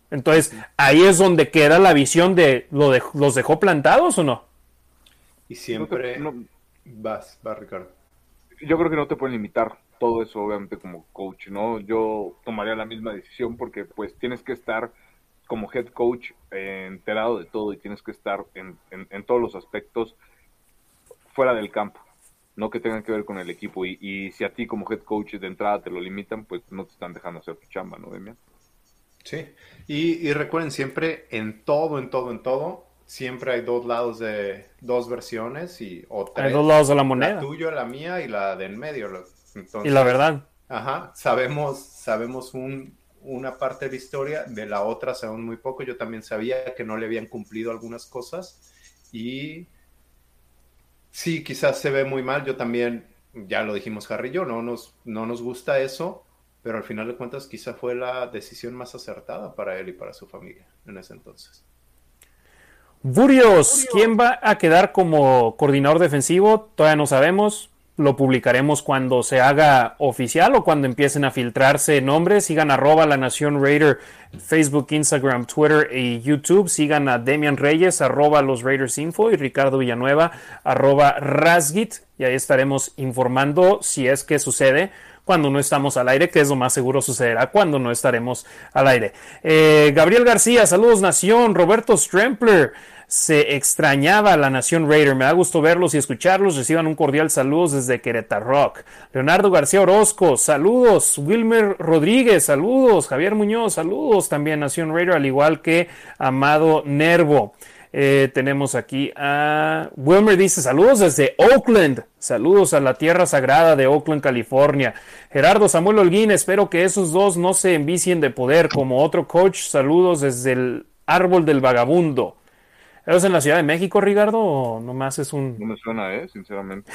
Entonces, ahí es donde queda la visión de, ¿lo de ¿los dejó plantados o no? Y siempre... No, vas, vas, Ricardo. Yo creo que no te pueden limitar todo eso, obviamente, como coach, ¿no? Yo tomaría la misma decisión porque, pues, tienes que estar como head coach eh, enterado de todo y tienes que estar en, en, en todos los aspectos fuera del campo, no que tengan que ver con el equipo. Y, y, si a ti como head coach de entrada te lo limitan, pues no te están dejando hacer tu chamba, ¿no, Demian? Sí, y, y, recuerden siempre, en todo, en todo, en todo, siempre hay dos lados de dos versiones y o tres. Hay dos lados de la moneda. La tuya, la mía y la de en medio. Entonces, y la verdad. Ajá, sabemos, sabemos un, una parte de la historia, de la otra sabemos muy poco. Yo también sabía que no le habían cumplido algunas cosas y Sí, quizás se ve muy mal. Yo también, ya lo dijimos Harry y yo, no nos, no nos gusta eso, pero al final de cuentas quizá fue la decisión más acertada para él y para su familia en ese entonces. Burios, ¿quién va a quedar como coordinador defensivo? Todavía no sabemos. Lo publicaremos cuando se haga oficial o cuando empiecen a filtrarse nombres. Sigan arroba la Nación Raider, Facebook, Instagram, Twitter y YouTube. Sigan a Demian Reyes, arroba los Raiders Info y Ricardo Villanueva, arroba Rasgit. Y ahí estaremos informando si es que sucede cuando no estamos al aire, que es lo más seguro sucederá cuando no estaremos al aire. Eh, Gabriel García, saludos Nación. Roberto Strempler, se extrañaba la Nación Raider. Me da gusto verlos y escucharlos. Reciban un cordial saludo desde Querétaro. Leonardo García Orozco, saludos. Wilmer Rodríguez, saludos. Javier Muñoz, saludos también Nación Raider, al igual que Amado Nervo. Eh, tenemos aquí a Wilmer dice saludos desde Oakland, saludos a la tierra sagrada de Oakland, California. Gerardo Samuel Holguín, espero que esos dos no se envicien de poder como otro coach. Saludos desde el árbol del vagabundo. ¿Eres en la Ciudad de México, Ricardo? ¿O nomás es un.? No me suena, ¿eh? Sinceramente.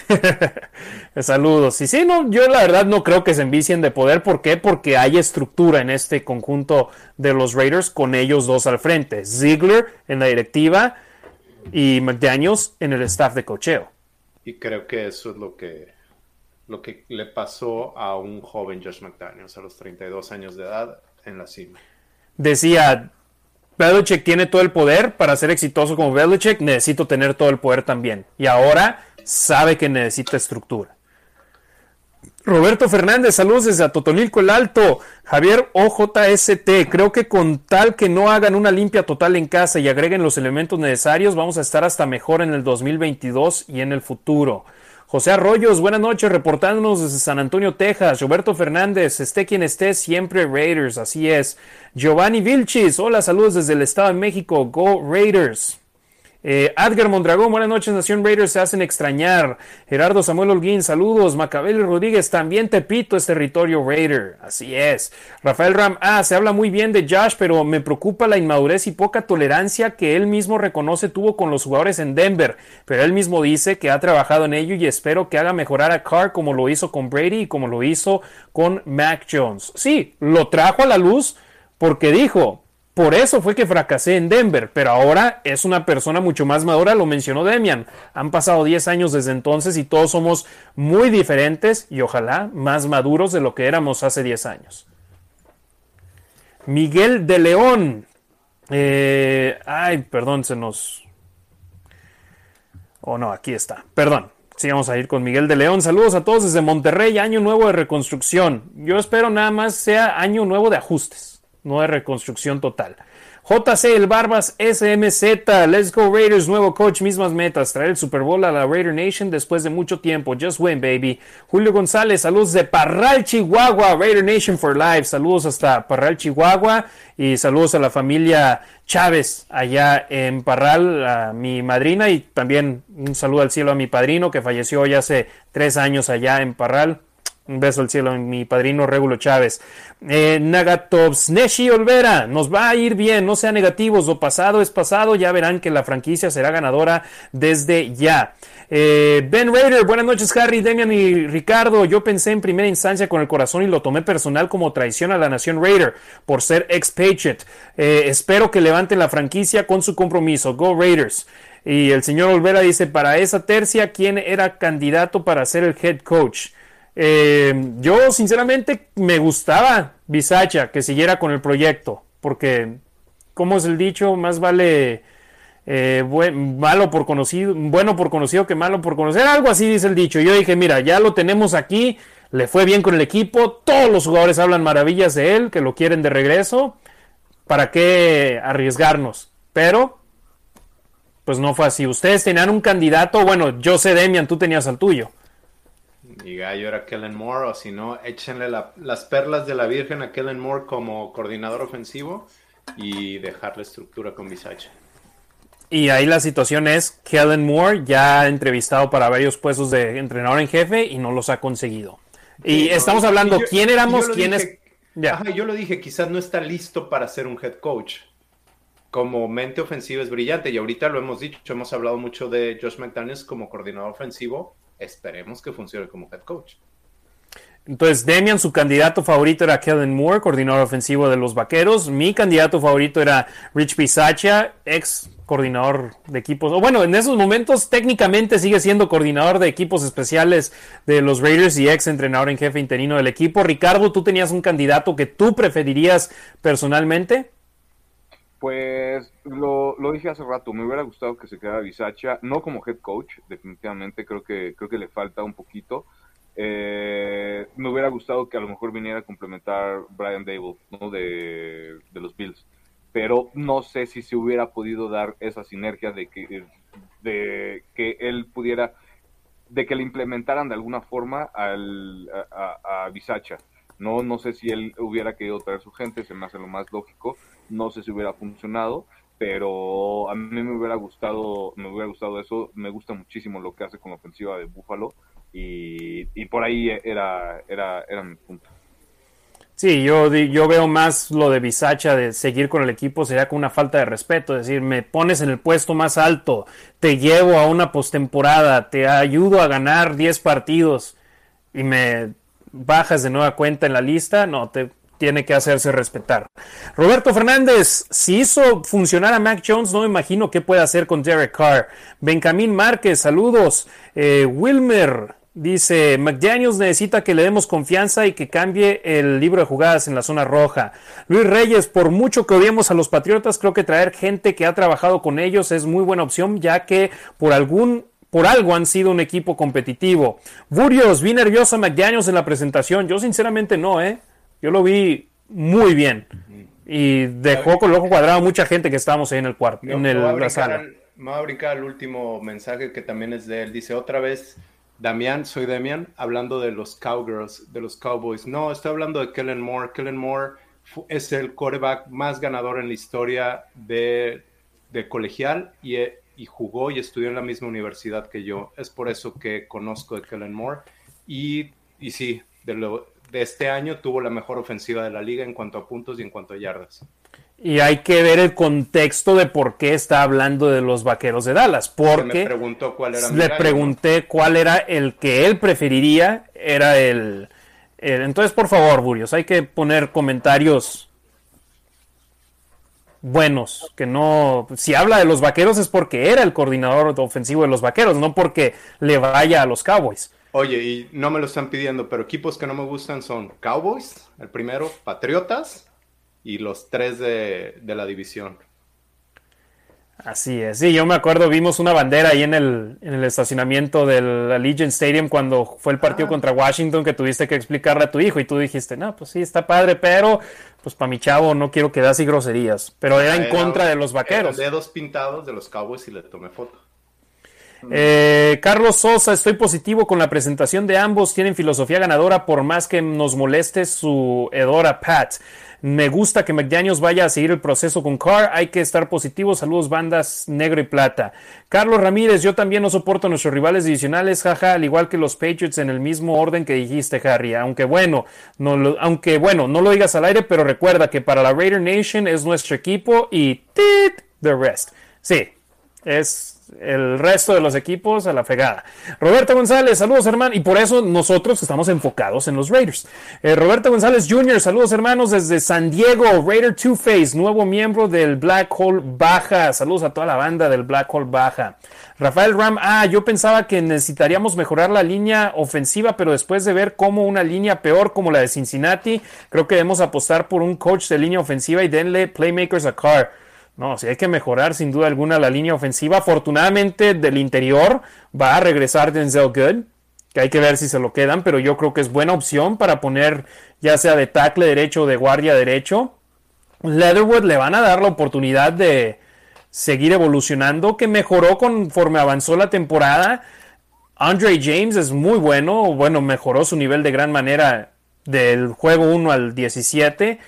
<laughs> Saludos. Y sí, no, yo la verdad no creo que se envicien de poder. ¿Por qué? Porque hay estructura en este conjunto de los Raiders con ellos dos al frente. Ziegler en la directiva y McDaniels en el staff de cocheo. Y creo que eso es lo que, lo que le pasó a un joven Josh McDaniels a los 32 años de edad en la cima. Decía, Belichick tiene todo el poder para ser exitoso como Belichick, necesito tener todo el poder también. Y ahora sabe que necesita estructura. Roberto Fernández, saludos desde Atotonilco el Alto. Javier OJST, creo que con tal que no hagan una limpia total en casa y agreguen los elementos necesarios, vamos a estar hasta mejor en el 2022 y en el futuro. José Arroyos, buenas noches, reportándonos desde San Antonio, Texas. Roberto Fernández, esté quien esté, siempre Raiders, así es. Giovanni Vilchis, hola, saludos desde el Estado de México, Go Raiders. Eh, Mondragón, buenas noches, Nación Raiders, se hacen extrañar. Gerardo Samuel Holguín, saludos. Macabel Rodríguez, también Tepito es territorio Raider, así es. Rafael Ram, ah, se habla muy bien de Josh, pero me preocupa la inmadurez y poca tolerancia que él mismo reconoce tuvo con los jugadores en Denver. Pero él mismo dice que ha trabajado en ello y espero que haga mejorar a Carr como lo hizo con Brady y como lo hizo con Mac Jones. Sí, lo trajo a la luz porque dijo, por eso fue que fracasé en Denver, pero ahora es una persona mucho más madura, lo mencionó Demian. Han pasado 10 años desde entonces y todos somos muy diferentes y ojalá más maduros de lo que éramos hace 10 años. Miguel de León. Eh, ay, perdón, se nos... Oh, no, aquí está. Perdón. Sí, vamos a ir con Miguel de León. Saludos a todos desde Monterrey, año nuevo de reconstrucción. Yo espero nada más sea año nuevo de ajustes no de reconstrucción total. JC El Barbas SMZ, Let's Go Raiders, nuevo coach, mismas metas, traer el Super Bowl a la Raider Nation después de mucho tiempo, just win baby. Julio González, saludos de Parral, Chihuahua, Raider Nation for Life, saludos hasta Parral, Chihuahua y saludos a la familia Chávez allá en Parral, a mi madrina y también un saludo al cielo a mi padrino que falleció hoy hace tres años allá en Parral. Un beso al cielo mi padrino Regulo Chávez. Eh, Neshi Olvera, nos va a ir bien, no sean negativos, lo pasado es pasado, ya verán que la franquicia será ganadora desde ya. Eh, ben Raider, buenas noches Harry, Demian y Ricardo. Yo pensé en primera instancia con el corazón y lo tomé personal como traición a la nación Raider por ser expatriate. Eh, espero que levanten la franquicia con su compromiso. Go Raiders. Y el señor Olvera dice, para esa tercia, ¿quién era candidato para ser el head coach? Eh, yo sinceramente me gustaba Bisacha que siguiera con el proyecto, porque, como es el dicho, más vale eh, malo por conocido, bueno por conocido que malo por conocer, algo así dice el dicho. Yo dije, mira, ya lo tenemos aquí, le fue bien con el equipo, todos los jugadores hablan maravillas de él, que lo quieren de regreso, ¿para qué arriesgarnos? Pero, pues no fue así. Ustedes tenían un candidato, bueno, yo sé, Demian, tú tenías al tuyo y Gallo era Kellen Moore, o si no, échenle las perlas de la Virgen a Kellen Moore como coordinador ofensivo y dejar la estructura con Bisacha. Y ahí la situación es, Kellen Moore ya ha entrevistado para varios puestos de entrenador en jefe y no los ha conseguido. Y estamos hablando, ¿quién éramos? ¿Quién es? yo lo dije, quizás no está listo para ser un head coach. Como mente ofensiva es brillante y ahorita lo hemos dicho, hemos hablado mucho de Josh McDaniels como coordinador ofensivo esperemos que funcione como head coach. Entonces, Demian, su candidato favorito era Kellen Moore, coordinador ofensivo de los Vaqueros. Mi candidato favorito era Rich Pisaccia, ex coordinador de equipos. O bueno, en esos momentos técnicamente sigue siendo coordinador de equipos especiales de los Raiders y ex entrenador en jefe interino del equipo. Ricardo, ¿tú tenías un candidato que tú preferirías personalmente? Pues lo, lo, dije hace rato, me hubiera gustado que se quedara Bisacha, no como head coach, definitivamente creo que, creo que le falta un poquito. Eh, me hubiera gustado que a lo mejor viniera a complementar Brian Dable, ¿no? De, de, los Bills. Pero no sé si se hubiera podido dar esa sinergia de que, de que él pudiera, de que le implementaran de alguna forma al, a, a Bisacha. No, no sé si él hubiera querido traer su gente, se me hace lo más lógico no sé si hubiera funcionado, pero a mí me hubiera gustado, me hubiera gustado eso, me gusta muchísimo lo que hace con la ofensiva de Buffalo y, por ahí era, era, era mi punto. Sí, yo, yo veo más lo de Bisacha de seguir con el equipo sería con una falta de respeto, es decir, me pones en el puesto más alto, te llevo a una postemporada, te ayudo a ganar 10 partidos y me bajas de nueva cuenta en la lista, no, te, tiene que hacerse respetar. Roberto Fernández, si hizo funcionar a Mac Jones, no me imagino qué puede hacer con Derek Carr. Benjamín Márquez, saludos. Eh, Wilmer dice, McDaniels necesita que le demos confianza y que cambie el libro de jugadas en la zona roja. Luis Reyes, por mucho que odiemos a los Patriotas, creo que traer gente que ha trabajado con ellos es muy buena opción, ya que por algún por algo han sido un equipo competitivo. Burios, vi nervioso a McDaniels en la presentación. Yo sinceramente no, ¿eh? Yo lo vi muy bien. Y dejó con el ojo cuadrado a mucha gente que estábamos ahí en el cuarto, en el, la sala. me voy a brincar el último mensaje que también es de él. Dice otra vez, Damián, soy Damián, hablando de los Cowgirls, de los Cowboys. No, estoy hablando de Kellen Moore. Kellen Moore es el quarterback más ganador en la historia de, de colegial y, y, jugó y estudió en la misma universidad que yo. Es por eso que conozco de Kellen Moore. Y, y sí, de lo, de este año tuvo la mejor ofensiva de la liga en cuanto a puntos y en cuanto a yardas. Y hay que ver el contexto de por qué está hablando de los vaqueros de Dallas. Porque preguntó cuál era le pregunté cuál era el que él preferiría. Era el, Entonces, por favor, Burios, hay que poner comentarios buenos. Que no. Si habla de los vaqueros es porque era el coordinador ofensivo de los vaqueros, no porque le vaya a los Cowboys. Oye, y no me lo están pidiendo, pero equipos que no me gustan son Cowboys, el primero, Patriotas y los tres de, la división. Así es, sí, yo me acuerdo, vimos una bandera ahí en el, en el estacionamiento del Allegiant Stadium cuando fue el partido ah. contra Washington que tuviste que explicarle a tu hijo y tú dijiste, no, pues sí, está padre, pero pues para mi chavo no quiero que das y groserías, pero era en contra de los vaqueros. Dedos pintados de los Cowboys y le tomé foto. Eh, Carlos Sosa, estoy positivo con la presentación de ambos. Tienen filosofía ganadora por más que nos moleste su Edora Pat. Me gusta que McDaniels vaya a seguir el proceso con Carr. Hay que estar positivo. Saludos, bandas negro y plata. Carlos Ramírez, yo también no soporto a nuestros rivales divisionales, jaja, al igual que los Patriots en el mismo orden que dijiste, Harry. Aunque bueno, no lo, aunque bueno, no lo digas al aire, pero recuerda que para la Raider Nation es nuestro equipo y tit the rest. Sí, es el resto de los equipos a la fregada. Roberto González, saludos hermano, y por eso nosotros estamos enfocados en los Raiders. Eh, Roberto González Jr., saludos hermanos desde San Diego, Raider Two Face, nuevo miembro del Black Hole Baja, saludos a toda la banda del Black Hole Baja. Rafael Ram, ah, yo pensaba que necesitaríamos mejorar la línea ofensiva, pero después de ver cómo una línea peor como la de Cincinnati, creo que debemos apostar por un coach de línea ofensiva y denle playmakers a Carr. No, si hay que mejorar sin duda alguna la línea ofensiva. Afortunadamente del interior va a regresar Denzel Good, que hay que ver si se lo quedan, pero yo creo que es buena opción para poner ya sea de tackle derecho o de guardia derecho. Leatherwood le van a dar la oportunidad de seguir evolucionando, que mejoró conforme avanzó la temporada. Andre James es muy bueno, bueno, mejoró su nivel de gran manera del juego 1 al 17.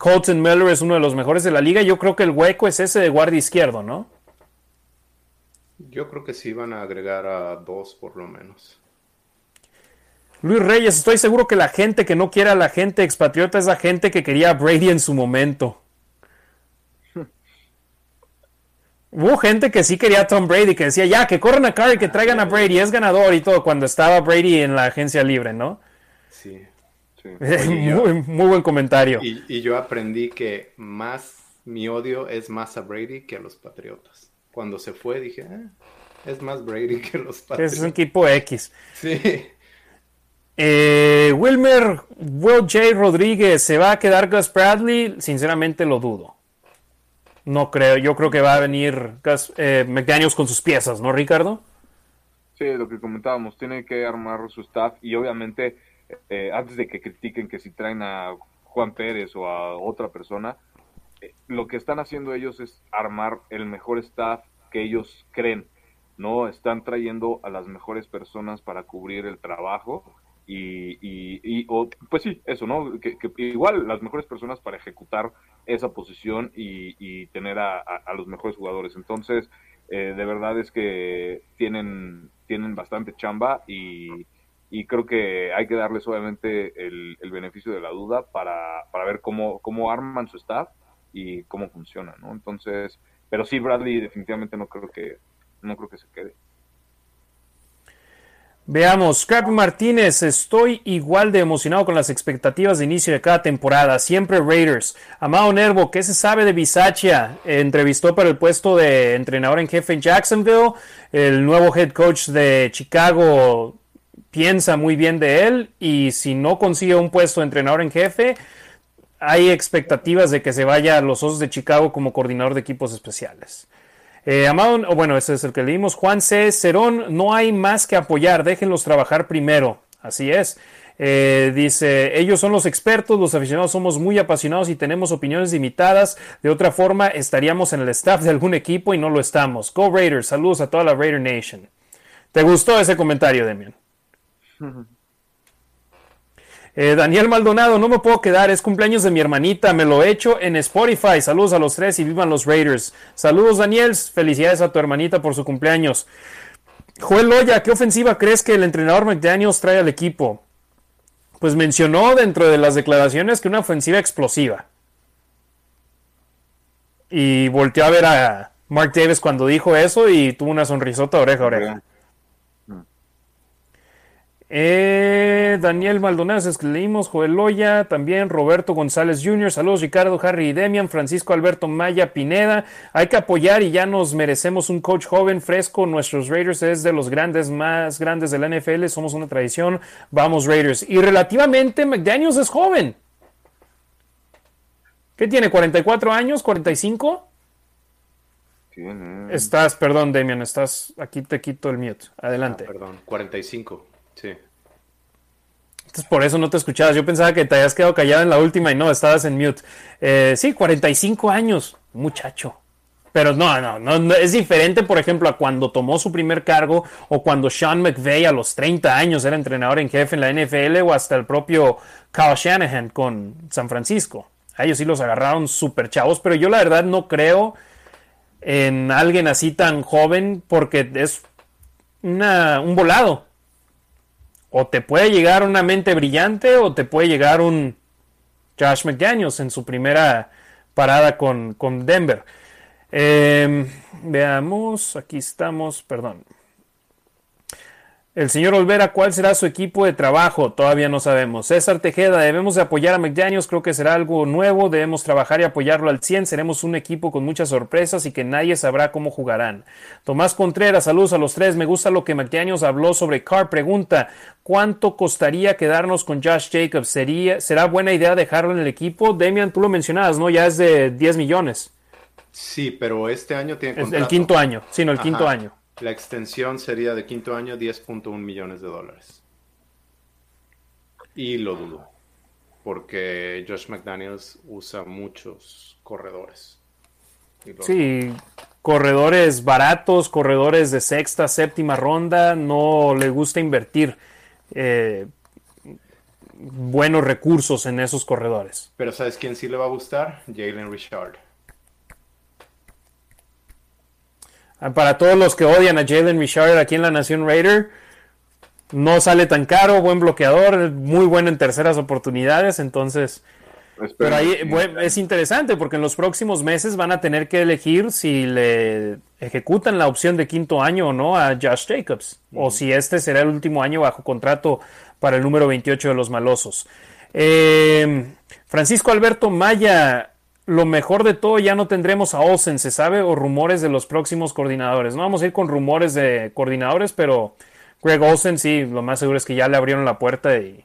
Colton Miller es uno de los mejores de la liga. Yo creo que el hueco es ese de guardia izquierdo, ¿no? Yo creo que sí van a agregar a dos por lo menos. Luis Reyes, estoy seguro que la gente que no quiere a la gente expatriota es la gente que quería a Brady en su momento. <laughs> Hubo gente que sí quería a Tom Brady, que decía, ya, que corran a Carr y que traigan a Brady, es ganador y todo, cuando estaba Brady en la agencia libre, ¿no? Sí. <laughs> muy, buen comentario. Y, yo aprendí que más mi odio es más a Brady que a los Patriotas. Cuando se fue dije, ah, es más Brady <laughs> que los Patriotas. Es un equipo X. Sí. Eh, Wilmer, Will J. Rodríguez, ¿se va a quedar Gus Bradley? Sinceramente lo dudo. No creo, yo creo que va a venir Gus, eh, McDaniels con sus piezas, ¿no, Ricardo? Sí, lo que comentábamos, tiene que armar su staff y obviamente eh, antes de que critiquen que si traen a Juan Pérez o a otra persona, eh, lo que están haciendo ellos es armar el mejor staff que ellos creen, ¿no? Están trayendo a las mejores personas para cubrir el trabajo y, y, pues sí, eso, ¿no? Igual las mejores personas para ejecutar esa posición y, tener a, los mejores jugadores. Entonces, eh, de verdad es que tienen, tienen bastante chamba y y creo que hay que darles obviamente el, beneficio de la duda para, para ver cómo, cómo arman su staff y cómo funciona, ¿no? Entonces, pero sí, Bradley definitivamente no creo que, no creo que se quede. Veamos, Scrappy Martínez, estoy igual de emocionado con las expectativas de inicio de cada temporada. Siempre Raiders. Amado Nervo, ¿qué se sabe de Bisaccia? Entrevistó para el puesto de entrenador en jefe en Jacksonville. El nuevo head coach de Chicago piensa muy bien de él y si no consigue un puesto de entrenador en jefe, hay expectativas de que se vaya a los Osos de Chicago como coordinador de equipos especiales. Eh, Amado, bueno, ese es el que leímos. Juan C. Cerón, no hay más que apoyar, déjenlos trabajar primero. Así es. Eh, dice, ellos son los expertos, los aficionados somos muy apasionados y tenemos opiniones limitadas. De otra forma, estaríamos en el staff de algún equipo y no lo estamos. Go Raiders, saludos a toda la Raider Nation. ¿Te gustó ese comentario, Demian? Eh, Daniel Maldonado, no me puedo quedar, es cumpleaños de mi hermanita, me lo he hecho en Spotify. Saludos a los tres y vivan los Raiders. Saludos Daniel, felicidades a tu hermanita por su cumpleaños. Joel Loya, ¿qué ofensiva crees que el entrenador McDaniels trae al equipo? Pues mencionó dentro de las declaraciones que una ofensiva explosiva. Y volteó a ver a Mark Davis cuando dijo eso y tuvo una sonrisota oreja a oreja. Eh, Daniel Maldonado, es que leímos, Joel Loya, también Roberto González Jr., saludos Ricardo, Harry y Demian, Francisco Alberto Maya Pineda, hay que apoyar y ya nos merecemos un coach joven, fresco, nuestros Raiders es de los grandes, más grandes de la NFL, somos una tradición, vamos Raiders. Y relativamente McDaniels es joven. ¿Qué tiene? ¿44 años? ¿45? Tiene. Estás, perdón Demian, estás, aquí te quito el mute, adelante. Ah, perdón, 45. Entonces por eso no te escuchabas. Yo pensaba que te habías quedado callado en la última y no, estabas en mute. Eh, sí, 45 años, muchacho. Pero no, no, no, es diferente, por ejemplo, a cuando tomó su primer cargo o cuando Sean McVay a los 30 años era entrenador en jefe en la NFL o hasta el propio Kyle Shanahan con San Francisco. A ellos sí los agarraron súper chavos, pero yo la verdad no creo en alguien así tan joven porque es una, un volado o te puede llegar una mente brillante o te puede llegar un Josh McDaniels en su primera parada con, Denver. Em, veamos, aquí estamos, perdón. El señor Olvera, ¿cuál será su equipo de trabajo? Todavía no sabemos. César Tejeda, debemos de apoyar a McDaniels, creo que será algo nuevo, debemos trabajar y apoyarlo al 100, seremos un equipo con muchas sorpresas y que nadie sabrá cómo jugarán. Tomás Contreras, saludos a los tres, me gusta lo que McDaniels habló sobre Carr, pregunta, ¿cuánto costaría quedarnos con Josh Jacobs? ¿Sería, ¿Será buena idea dejarlo en el equipo? Demian, tú lo mencionabas, ¿no? Ya es de 10 millones. Sí, pero este año tiene El quinto año, sí, no, el quinto año. La extensión sería de quinto año 10.1 millones de dólares. Y lo dudo, porque Josh McDaniels usa muchos corredores. Sí, corredores baratos, corredores de sexta, séptima ronda, no le gusta invertir eh, buenos recursos en esos corredores. Pero ¿sabes quién sí le va a gustar? Jalen Richard. Para todos los que odian a Jalen Richard aquí en la Nación Raider, no sale tan caro, buen bloqueador, muy bueno en terceras oportunidades, entonces... Pero ahí es interesante porque en los próximos meses van a tener que elegir si le ejecutan la opción de quinto año o no a Josh Jacobs, o si este será el último año bajo contrato para el número 28 de los malosos. Eh, Francisco Alberto Maya, lo mejor de todo, ya no tendremos a Olsen, se sabe, o rumores de los próximos coordinadores. No vamos a ir con rumores de coordinadores, pero Greg Olsen sí, lo más seguro es que ya le abrieron la puerta y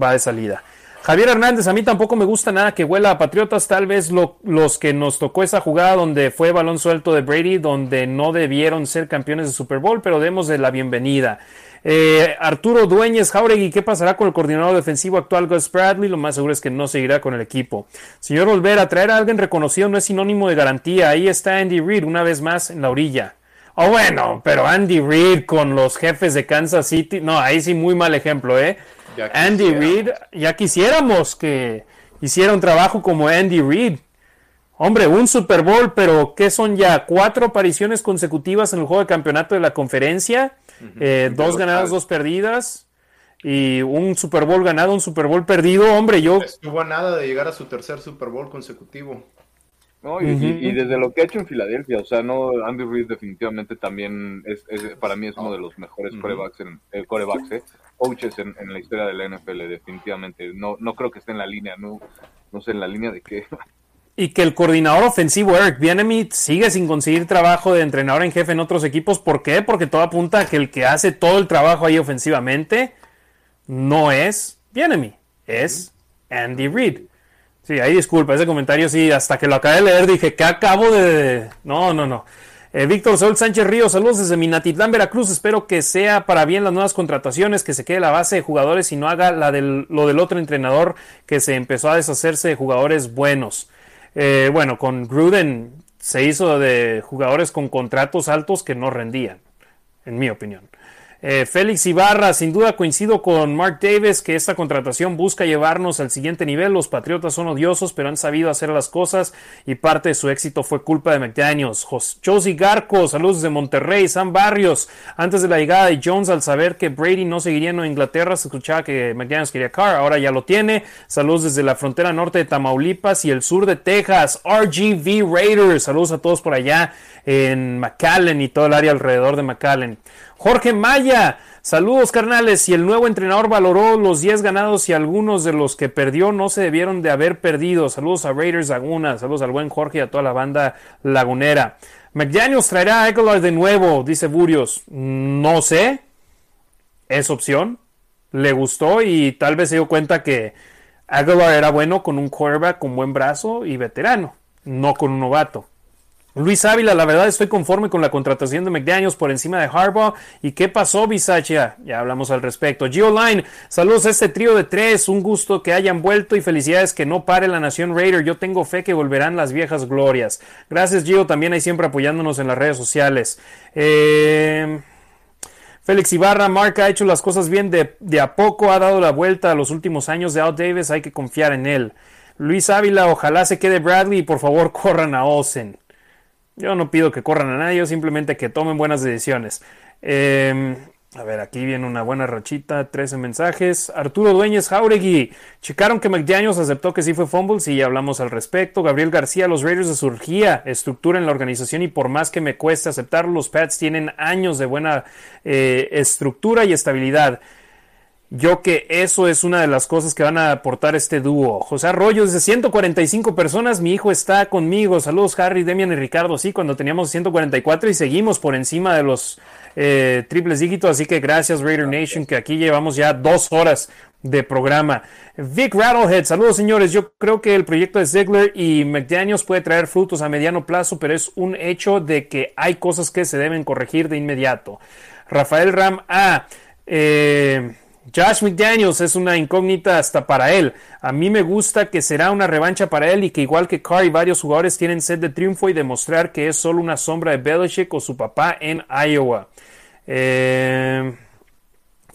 va de salida. Javier Hernández, a mí tampoco me gusta nada que huela a Patriotas, tal vez los que nos tocó esa jugada donde fue balón suelto de Brady, donde no debieron ser campeones de Super Bowl, pero demos de la bienvenida. Eh, Arturo Dueñez Jauregui, ¿qué pasará con el coordinador defensivo actual Gus Bradley? Lo más seguro es que no seguirá con el equipo. Señor Olvera, traer a alguien reconocido no es sinónimo de garantía. Ahí está Andy Reid, una vez más en la orilla. Oh, bueno, pero Andy Reid con los jefes de Kansas City. No, ahí sí, muy mal ejemplo, ¿eh? Andy Reid, ya quisiéramos que hiciera un trabajo como Andy Reid. Hombre, un Super Bowl, pero ¿qué son ya? ¿Cuatro apariciones consecutivas en el juego de campeonato de la conferencia? Eh, dos ganadas, dos perdidas. Y un Super Bowl ganado, un Super Bowl perdido. Hombre, yo. Estuvo a nada de llegar a su tercer Super Bowl consecutivo. ¿no? Y, desde lo que ha hecho en Filadelfia, o sea, no, Andy Reid definitivamente también es, para mí es uno de los mejores corebacks, en, el eh, corebacks, eh, coaches en, la historia de la NFL, definitivamente. No, no creo que esté en la línea, no, no sé en la línea de qué. Y que el coordinador ofensivo Eric Bienemy sigue sin conseguir trabajo de entrenador en jefe en otros equipos. ¿Por qué? Porque todo apunta a que el que hace todo el trabajo ahí ofensivamente no es Bienemy, es Andy Reid. Sí, ahí disculpa, ese comentario sí, hasta que lo acabé de leer dije que acabo de... No, no, no. Eh, Víctor Saúl Sánchez Ríos, saludos desde Minatitlán, Veracruz. Espero que sea para bien las nuevas contrataciones, que se quede la base de jugadores y no haga la lo del otro entrenador que se empezó a deshacerse de jugadores buenos. Eh, bueno, con Gruden se hizo de jugadores con contratos altos que no rendían, en mi opinión. Eh, Félix Ibarra, sin duda coincido con Mark Davis que esta contratación busca llevarnos al siguiente nivel. Los Patriotas son odiosos, pero han sabido hacer las cosas y parte de su éxito fue culpa de McDaniels. Josie Garco, saludos de Monterrey. Sam Barrios, antes de la llegada de Jones, al saber que Brady no seguiría en Inglaterra, se escuchaba que McDaniels quería Carr, ahora ya lo tiene. Saludos desde la frontera norte de Tamaulipas y el sur de Texas. RGV Raiders, saludos a todos por allá en McAllen y todo el área alrededor de McAllen. Jorge Maya, saludos carnales. Y el nuevo entrenador valoró los 10 ganados y algunos de los que perdió no se debieron de haber perdido. Saludos a Raiders Laguna, saludos al buen Jorge y a toda la banda lagunera. McDaniels traerá a Aguilar de nuevo, dice Burios. No sé, es opción. Le gustó y tal vez se dio cuenta que Aguilar era bueno con un quarterback con buen brazo y veterano, no con un novato. Luis Ávila, la verdad estoy conforme con la contratación de McDaniels por encima de Harbaugh. ¿Y qué pasó, Bisachia? Ya hablamos al respecto. Gio Line, saludos a este trío de tres. Un gusto que hayan vuelto y felicidades que no pare la Nación Raider. Yo tengo fe que volverán las viejas glorias. Gracias, Gio. También hay siempre apoyándonos en las redes sociales. Eh, Félix Ibarra, Mark ha hecho las cosas bien de, de a poco, ha dado la vuelta a los últimos años de Al Davis, hay que confiar en él. Luis Ávila, ojalá se quede Bradley y por favor <laughs> corran a Osen. Yo no pido que corran a nadie, simplemente que tomen buenas decisiones. Em, a ver, aquí viene una buena rachita, 13 mensajes. Arturo Dueñez Jauregui. Checaron que McDaniels aceptó que sí fue fumble, sí, hablamos al respecto. Gabriel García, los Raiders de surgía, estructura en la organización y por más que me cueste aceptarlo, los Pats tienen años de buena eh, estructura y estabilidad. Yo que eso es una de las cosas que van a aportar este dúo. José Arroyo, desde 145 personas, mi hijo está conmigo. Saludos Harry, Demian y Ricardo. Sí, cuando teníamos 144 y seguimos por encima de los eh, triples dígitos. Así que gracias Raider Nation, que aquí llevamos ya dos horas de programa. Vic Rattlehead, saludos señores. Yo creo que el proyecto de Ziegler y McDaniels puede traer frutos a mediano plazo, pero es un hecho de que hay cosas que se deben corregir de inmediato. Rafael Ram A. Eh, Josh McDaniels es una incógnita hasta para él. A mí me gusta que será una revancha para él y que igual que Carr y varios jugadores tienen sed de triunfo y demostrar que es solo una sombra de Belichick o su papá en Iowa. Eh,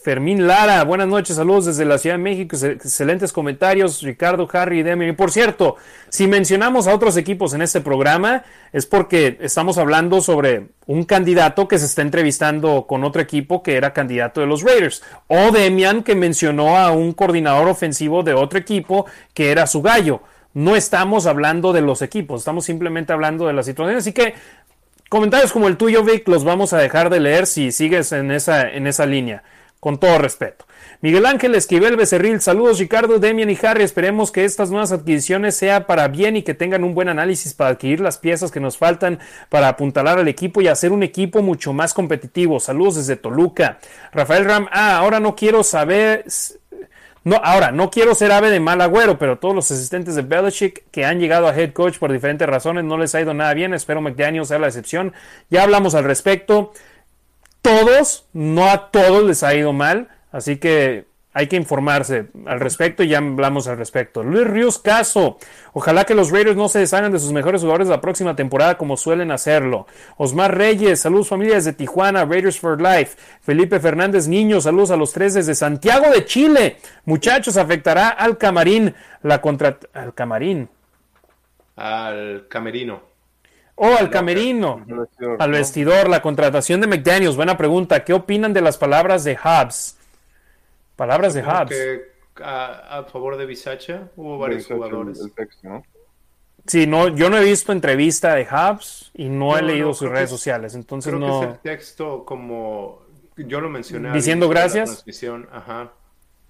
Fermín Lara, buenas noches, saludos desde la Ciudad de México, excelentes comentarios, Ricardo, Harry y Demi. por cierto, si mencionamos a otros equipos en este programa, es porque estamos hablando sobre un candidato que se está entrevistando con otro equipo que era candidato de los Raiders, o Demian que mencionó a un coordinador ofensivo de otro equipo que era su gallo. No estamos hablando de los equipos, estamos simplemente hablando de la situación. Así que comentarios como el tuyo, Vic, los vamos a dejar de leer si sigues en esa, en esa línea con todo respeto. Miguel Ángel Esquivel Becerril, saludos Ricardo, Demian y Harry, esperemos que estas nuevas adquisiciones sea para bien y que tengan un buen análisis para adquirir las piezas que nos faltan para apuntalar al equipo y hacer un equipo mucho más competitivo. Saludos desde Toluca. Rafael Ram, ah, ahora no quiero saber... No, ahora, no quiero ser ave de mal agüero, pero todos los asistentes de Belichick que han llegado a head coach por diferentes razones no les ha ido nada bien. Espero McDaniel sea la excepción. Ya hablamos al respecto todos, no a todos les ha ido mal, así que hay que informarse al respecto y ya hablamos al respecto. Luis Ríos Caso, ojalá que los Raiders no se deshagan de sus mejores jugadores la próxima temporada como suelen hacerlo. Osmar Reyes, saludos familias de Tijuana, Raiders for Life. Felipe Fernández Niño, saludos a los tres desde Santiago de Chile. Muchachos, afectará al camarín la contra... al camarín. Al camerino. Oh, al camerino, al vestidor, la contratación de McDaniels. Buena pregunta. ¿Qué opinan de las palabras de Hobbs? Palabras de Hobbs. a, favor de Bisacha hubo varios jugadores. Sí, no, yo no he visto entrevista de Habs y no, he No, leído no, sus redes que sociales, entonces Creo no. que es el texto como yo lo mencioné. Diciendo gracias. transmisión, Ajá.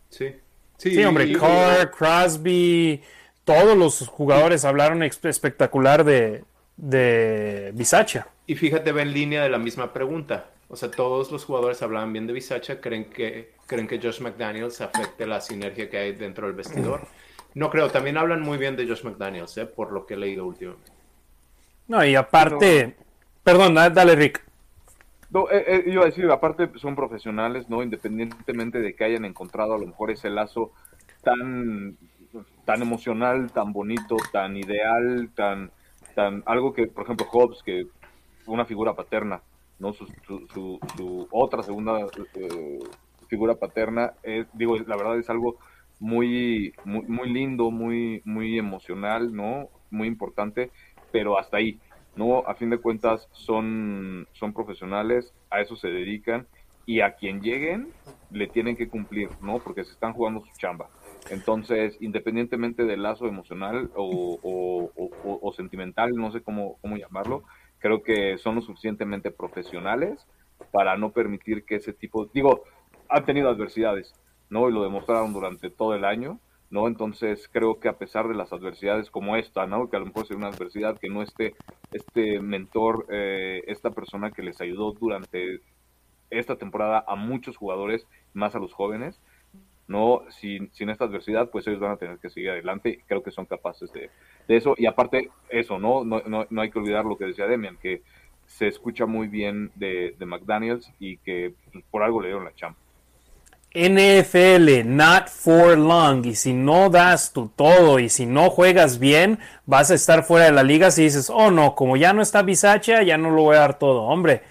Sí. Sí, hombre, y- Carr, Crosby, todos los jugadores hablaron espectacular de, de Bisacha. Y fíjate, va en línea de la misma pregunta. O sea, todos los jugadores hablaban bien de Bisacha, creen que, creen que Josh McDaniels afecte la sinergia que hay dentro del vestidor. No creo, también hablan muy bien de Josh McDaniels, ¿eh? por lo que he leído últimamente. No, y aparte, perdón, da- dale Rick. No, eh, eh, iba a decir, aparte son profesionales, ¿no? Independientemente de que hayan encontrado a lo mejor ese lazo tan, tan emocional, tan bonito, tan ideal, tan, algo que, por ejemplo, Hobbes, que una figura paterna, ¿no? Su, su, otra segunda eh, figura paterna, es, digo, la verdad es algo muy, muy, muy lindo, muy, muy emocional, ¿no? Muy importante, pero hasta ahí, ¿no? A fin de cuentas son, son profesionales, a eso se dedican y a quien lleguen le tienen que cumplir, ¿no? Porque se están jugando su chamba. Entonces, independientemente del lazo emocional o, sentimental, no sé cómo, cómo llamarlo, creo que son lo suficientemente profesionales para no permitir que ese tipo, digo, han tenido adversidades, ¿no? Y lo demostraron durante todo el año, ¿no? Entonces creo que a pesar de las adversidades como esta, ¿no? Que a lo mejor sea una adversidad que no esté este mentor, eh, esta persona que les ayudó durante esta temporada a muchos jugadores, más a los jóvenes, no sin, sin esta adversidad, pues ellos van a tener que seguir adelante creo que son capaces de, de eso. Y aparte, eso, ¿no? No, no, no hay que olvidar lo que decía Demian, que se escucha muy bien de, de McDaniels y que pues, por algo le dieron la chamba. NFL, not for long. Y si no das tu todo y si no juegas bien, vas a estar fuera de la liga si dices, oh no, como ya no está Bisacha, ya no lo voy a dar todo. Hombre,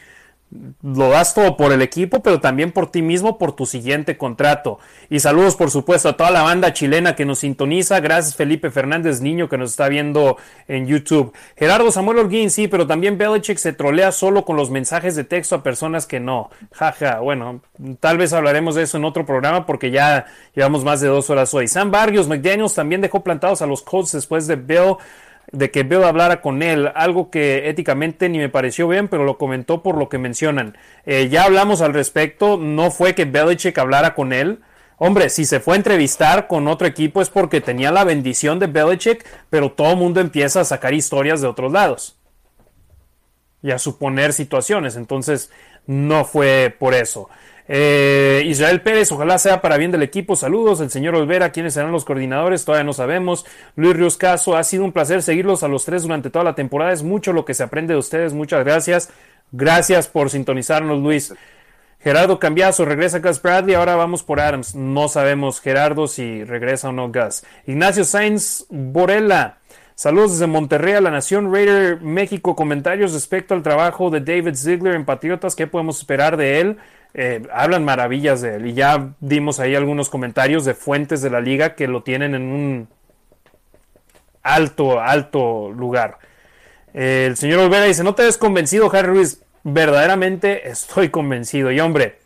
lo das todo por el equipo, pero también por ti mismo, por tu siguiente contrato. Y saludos, por supuesto, a toda la banda chilena que nos sintoniza. Gracias, Felipe Fernández Niño, que nos está viendo en YouTube. Gerardo Samuel Holguín, sí, pero también Belichick se trolea solo con los mensajes de texto a personas que no. Jaja, bueno, tal vez hablaremos de eso en otro programa porque ya llevamos más de dos horas hoy. Sam Barrios, McDaniels también dejó plantados a los Colts después de Bill de que Bill hablara con él, algo que éticamente ni me pareció bien, pero lo comentó por lo que mencionan. Eh, ya hablamos al respecto, no fue que Belichick hablara con él. Hombre, si se fue a entrevistar con otro equipo es porque tenía la bendición de Belichick, pero todo el mundo empieza a sacar historias de otros lados y a suponer situaciones, entonces no fue por eso. Eh, Israel Pérez, ojalá sea para bien del equipo. Saludos. El señor Olvera, ¿quiénes serán los coordinadores? Todavía no sabemos. Luis Ríos Caso, ha sido un placer seguirlos a los tres durante toda la temporada. Es mucho lo que se aprende de ustedes. Muchas gracias. Gracias por sintonizarnos, Luis. Gerardo Cambiazo, regresa Gus Bradley. Ahora vamos por Adams. No sabemos, Gerardo, si regresa o no Gus. Ignacio Sainz Borella. Saludos desde Monterrey a la Nación Raider México. Comentarios respecto al trabajo de David Ziegler en Patriotas. ¿Qué podemos esperar de él? Eh, hablan maravillas de él y ya dimos ahí algunos comentarios de fuentes de la liga que lo tienen en un alto, alto lugar. Eh, el señor Olvera dice, ¿no te ves convencido, Harry Ruiz? Verdaderamente estoy convencido. Y hombre,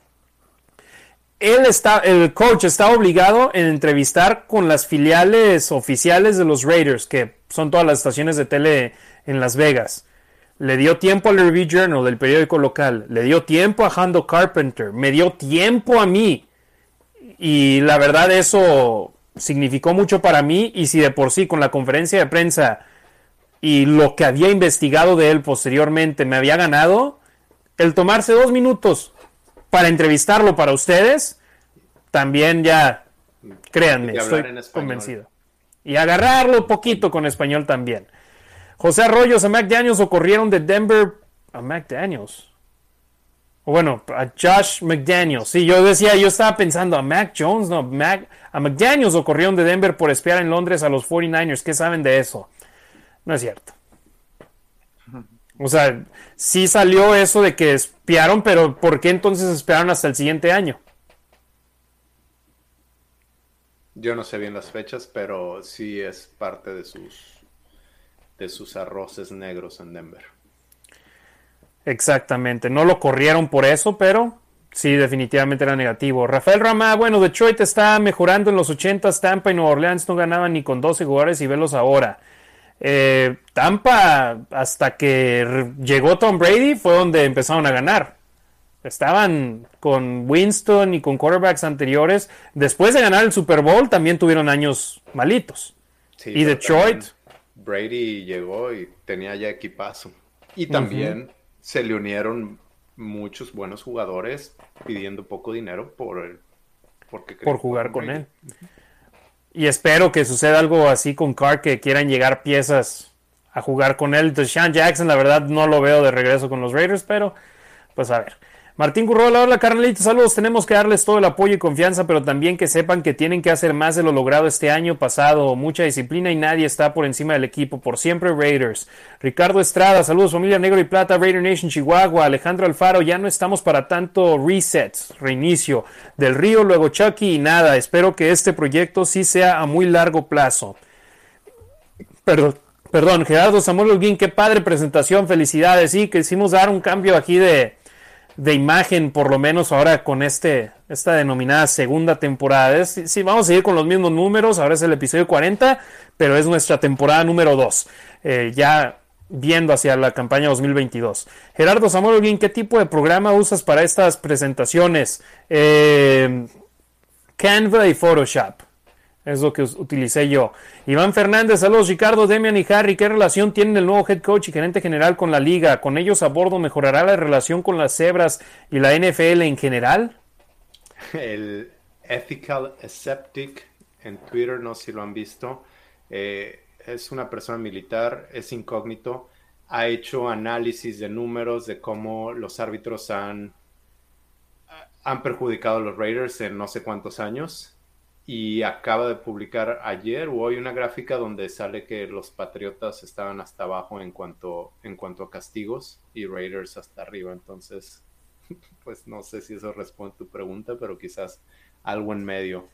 él está, el coach está obligado en entrevistar con las filiales oficiales de los Raiders, que son todas las estaciones de tele en Las Vegas. Le dio tiempo al Review Journal del periódico local. Le dio tiempo a Hando Carpenter. Me dio tiempo a mí. Y la verdad eso significó mucho para mí. Y si de por sí con la conferencia de prensa y lo que había investigado de él posteriormente me había ganado, el tomarse dos minutos para entrevistarlo para ustedes, también ya, créanme, estoy convencido. Y agarrarlo poquito con español también. José Arroyos, a McDaniels o corrieron de Denver a McDaniels. O bueno, a Josh McDaniels. Sí, yo decía, yo estaba pensando a Mac Jones, no, Mac, a McDaniels o corrieron de Denver por espiar en Londres a los 49ers. ¿Qué saben de eso? No es cierto. O sea, sí salió eso de que espiaron, pero ¿por qué entonces esperaron hasta el siguiente año? Yo no sé bien las fechas, pero sí es parte de sus de sus arroces negros en Denver. Exactamente, no lo corrieron por eso, pero sí, definitivamente era negativo. Rafael Rama, bueno, Detroit está mejorando en los 80, Tampa y Nueva Orleans no ganaban ni con 12 jugadores y velos ahora. eh, Tampa, hasta que llegó Tom Brady, fue donde empezaron a ganar. Estaban con Winston y con quarterbacks anteriores. Después de ganar el Super Bowl, también tuvieron años malitos. Sí, y Detroit. también Brady llegó y tenía ya equipazo. Y también se le unieron muchos buenos jugadores pidiendo poco dinero por el, porque por jugar con Brady. él. Y espero que suceda algo así con Carr, que quieran llegar piezas a jugar con él. Deshaun Jackson, la verdad, no lo veo de regreso con los Raiders, pero pues a ver. Martín Currola, hola carnalito, saludos. Tenemos que darles todo el apoyo y confianza, pero también que sepan que tienen que hacer más de lo logrado este año pasado. Mucha disciplina y nadie está por encima del equipo. Por siempre, Raiders. Ricardo Estrada, saludos, familia Negro y Plata, Raider Nation Chihuahua. Alejandro Alfaro, ya no estamos para tanto resets, reinicio. Del Río, luego Chucky y nada. Espero que este proyecto sí sea a muy largo plazo. Perdón. Perdón, Gerardo Samuel Holguín, qué padre presentación, felicidades. Sí, que hicimos dar un cambio aquí de, de imagen, por lo menos ahora con este, esta denominada segunda temporada. Es- sí, vamos a seguir con los mismos números, ahora es el episodio 40, pero es nuestra temporada número 2, eh, ya viendo hacia la campaña 2022. Gerardo Samuel Holguín, ¿qué tipo de programa usas para estas presentaciones? Eh, Canva y Photoshop. Es lo que utilicé yo. Iván Fernández, saludos Ricardo, Demian y Harry. ¿Qué relación tienen el nuevo head coach y gerente general con la liga? ¿Con ellos a bordo mejorará la relación con las cebras y la NFL en general? El Ethical Aseptic en Twitter, no sé si lo han visto, eh, es una persona militar, es incógnito, ha hecho análisis de números de cómo los árbitros han, han perjudicado a los Raiders en no sé cuántos años y acaba de publicar ayer o hoy una gráfica donde sale que los Patriotas estaban hasta abajo en cuanto, en cuanto a castigos y Raiders hasta arriba, entonces <laughs> pues no sé si eso responde a tu pregunta, pero quizás algo en medio.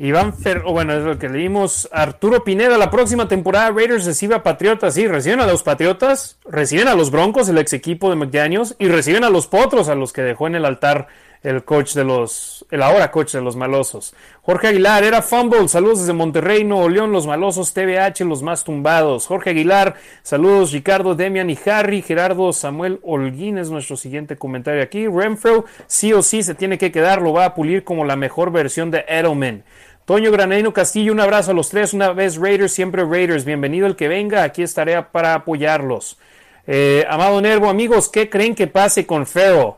Iván Fer, o bueno, es lo que leímos. Arturo Pineda, la próxima temporada Raiders recibe a Patriotas. Sí, reciben a los Patriotas, reciben a los Broncos, el ex equipo de McDaniels, y reciben a los Potros, a los que dejó en el altar el coach de los, el ahora coach de los malosos. Jorge Aguilar, era fumble, saludos desde Monterrey, Nuevo León, los malosos, TVH, los más tumbados. Jorge Aguilar, saludos Ricardo, Demian y Harry, Gerardo Samuel Holguín es nuestro siguiente comentario aquí. Renfro, sí o sí se tiene que quedar, lo va a pulir como la mejor versión de Edelman. Toño Granadino Castillo, un abrazo a los tres, una vez Raiders, siempre Raiders. Bienvenido el que venga, aquí estaré para apoyarlos. Eh, Amado Nervo, amigos, ¿qué creen que pase con Farrell?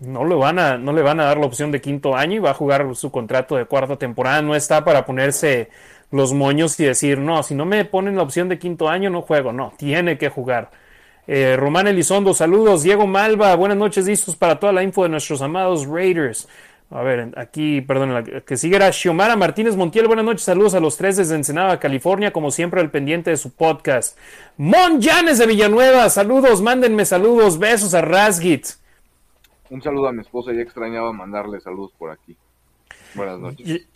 No le, van a, no le van a dar la opción de quinto año y va a jugar su contrato de cuarta temporada. No está para ponerse los moños y decir, no, si no me ponen la opción de quinto año no juego. No, tiene que jugar. Eh, Román Elizondo, saludos. Diego Malva, buenas noches, listos para toda la info de nuestros amados Raiders. A ver, aquí, perdón, la que sigue era Xiomara Martínez Montiel. Buenas noches, saludos a los tres desde Ensenada, California, como siempre al pendiente de su podcast. Mon Llanes de Villanueva, saludos, mándenme saludos, besos a Rasgit. Un saludo a mi esposa, ya extrañaba mandarle saludos por aquí. Buenas noches.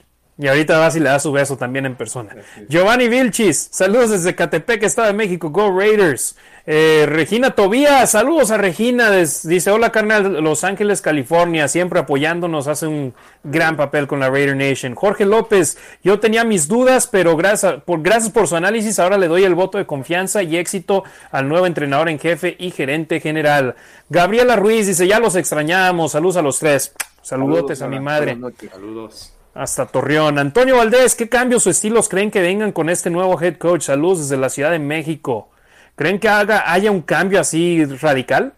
Y, ahorita vas y le das su beso también en persona. Giovanni Vilchis, saludos desde Catepec, Estado de México, Go Raiders. Eh, Regina Tobía, saludos a Regina, des- dice, hola carnal, Los Ángeles, California, siempre apoyándonos, hace un gran papel con la Raider Nation. Jorge López, yo tenía mis dudas, pero gracias por, gracias por su análisis, ahora le doy el voto de confianza y éxito al nuevo entrenador en jefe y gerente general. Gabriela Ruiz dice, ya los extrañamos, saludos a los tres. Saludotes Saludos, a mi madre. Saludos. Hasta Torreón. Antonio Valdés, ¿qué cambios o estilos creen que vengan con este nuevo head coach? Saludos desde la Ciudad de México. ¿Creen que haga, haya un cambio así radical?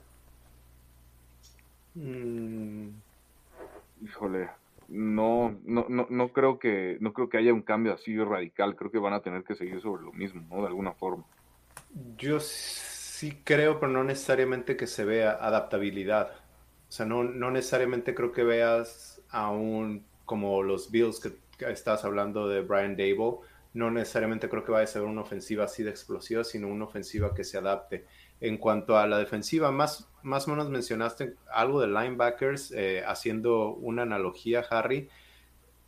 Mm, Híjole, no, no, no, no creo que, no creo que haya un cambio así radical. Creo que van a tener que seguir sobre lo mismo, ¿no? De alguna forma. yo sí creo, pero no necesariamente que se vea adaptabilidad. O sea, no, no necesariamente creo que veas a un, como los Bills que, que estás hablando de Brian Dable, no necesariamente creo que vaya a ser una ofensiva así de explosiva, sino una ofensiva que se adapte. En cuanto a la defensiva, más, más o menos mencionaste algo de linebackers, eh, haciendo una analogía, Harry,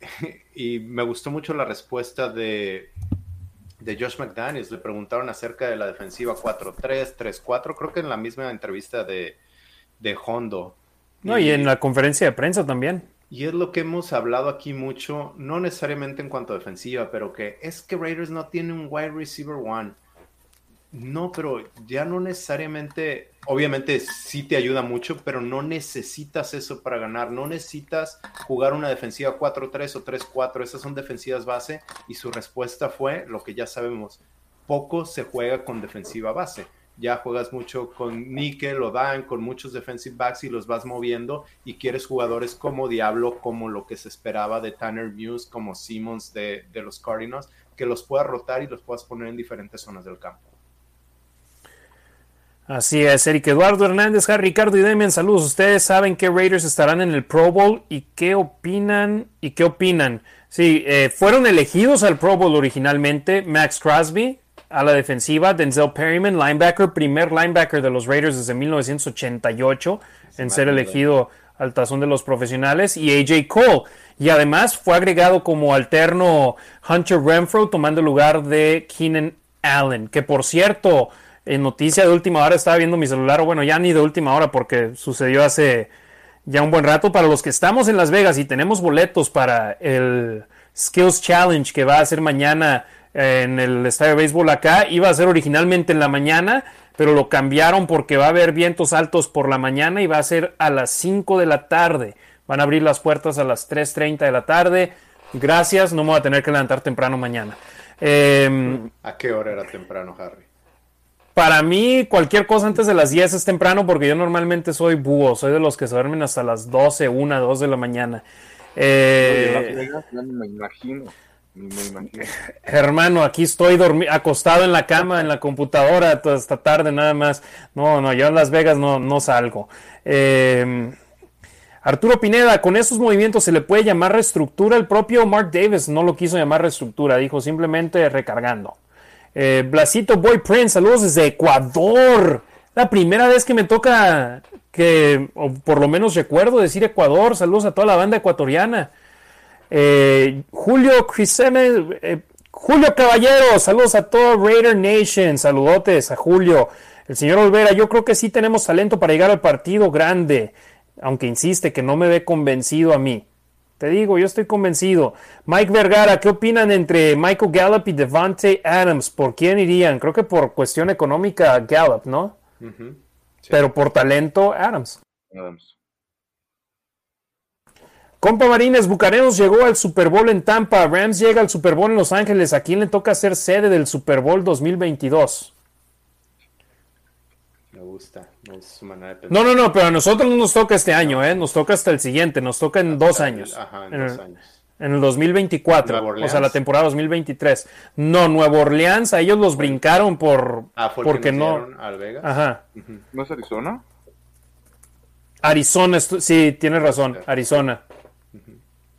<laughs> y me gustó mucho la respuesta de, de Josh McDaniels. Le preguntaron acerca de la defensiva 4-3, 3-4, creo que en la misma entrevista de, de Hondo. No, y en la conferencia de prensa también. Y es lo que hemos hablado aquí mucho, no necesariamente en cuanto a defensiva, pero que es que Raiders no tiene un wide receiver one. No, pero ya no necesariamente, obviamente sí te ayuda mucho, pero no necesitas eso para ganar. No necesitas jugar una defensiva 4-3 o 3-4. Esas son defensivas base y su respuesta fue lo que ya sabemos. Poco se juega con defensiva base ya juegas mucho con Nickel o Dan, con muchos defensive backs y los vas moviendo y quieres jugadores como Diablo, como lo que se esperaba de Tanner Muse, como Simmons de, de los Cardinals, que los puedas rotar y los puedas poner en diferentes zonas del campo. Así es, Eric Eduardo Hernández, Ricardo y Demian, saludos. Ustedes saben que Raiders estarán en el Pro Bowl y qué opinan y qué opinan. Sí, eh, fueron elegidos al Pro Bowl originalmente Max Crosby, a la defensiva, Denzel Perryman, linebacker, primer linebacker de los Raiders desde 1988 en ser elegido al tazón de los profesionales, y AJ Cole. Y además fue agregado como alterno Hunter Renfro, tomando el lugar de Keenan Allen, que por cierto, en noticia de última hora estaba viendo mi celular, o bueno, ya ni de última hora porque sucedió hace ya un buen rato. Para los que estamos en Las Vegas y tenemos boletos para el Skills Challenge que va a ser mañana en el estadio de béisbol acá. Iba a ser originalmente en la mañana, pero lo cambiaron porque va a haber vientos altos por la mañana y va a ser a las 5 de la tarde. Van a abrir las puertas a las 3.30 de la tarde. Gracias, no me voy a tener que levantar temprano mañana. Em, ¿A qué hora era temprano, Harry? Para mí, cualquier cosa antes de las 10 es temprano porque yo normalmente soy búho, soy de los que se duermen hasta las 12, 1, 2 de la mañana. Eh, me imagino. <laughs> Hermano, aquí estoy acostado en la cama, en la computadora, toda esta tarde nada más. No, no, yo en Las Vegas no, no salgo. Em, Arturo Pineda, con esos movimientos se le puede llamar reestructura. El propio Mark Davis no lo quiso llamar reestructura, dijo simplemente recargando. Eh, Blasito Boy Prince, saludos desde Ecuador. La primera vez que me toca que, o por lo menos recuerdo decir Ecuador. Saludos a toda la banda ecuatoriana. Eh, Julio eh, Julio Caballero, saludos a todo Raider Nation, saludotes a Julio. El señor Olvera, yo creo que sí tenemos talento para llegar al partido grande, aunque insiste que no me ve convencido a mí. Te digo, yo estoy convencido. Mike Vergara, ¿qué opinan entre Michael Gallup y Devante Adams? ¿Por quién irían? Creo que por cuestión económica Gallup, ¿no? Pero por talento Adams. Adams. Compa Marines, Bucaneros llegó al Super Bowl en Tampa, Rams llega al Super Bowl en Los Ángeles. ¿A quién le toca ser sede del Super Bowl 2022? Me gusta, No, no, no, pero a nosotros no nos toca este año, ¿eh? Nos toca hasta el siguiente, nos toca en dos años. Ajá, en, dos años. En el 2024, o sea, la temporada 2023. No, Nuevo Orleans, a ellos los brincaron por ah, ¿fue porque no. Al Vegas? Ajá. ¿No es Arizona? Arizona, sí, tienes razón, Arizona.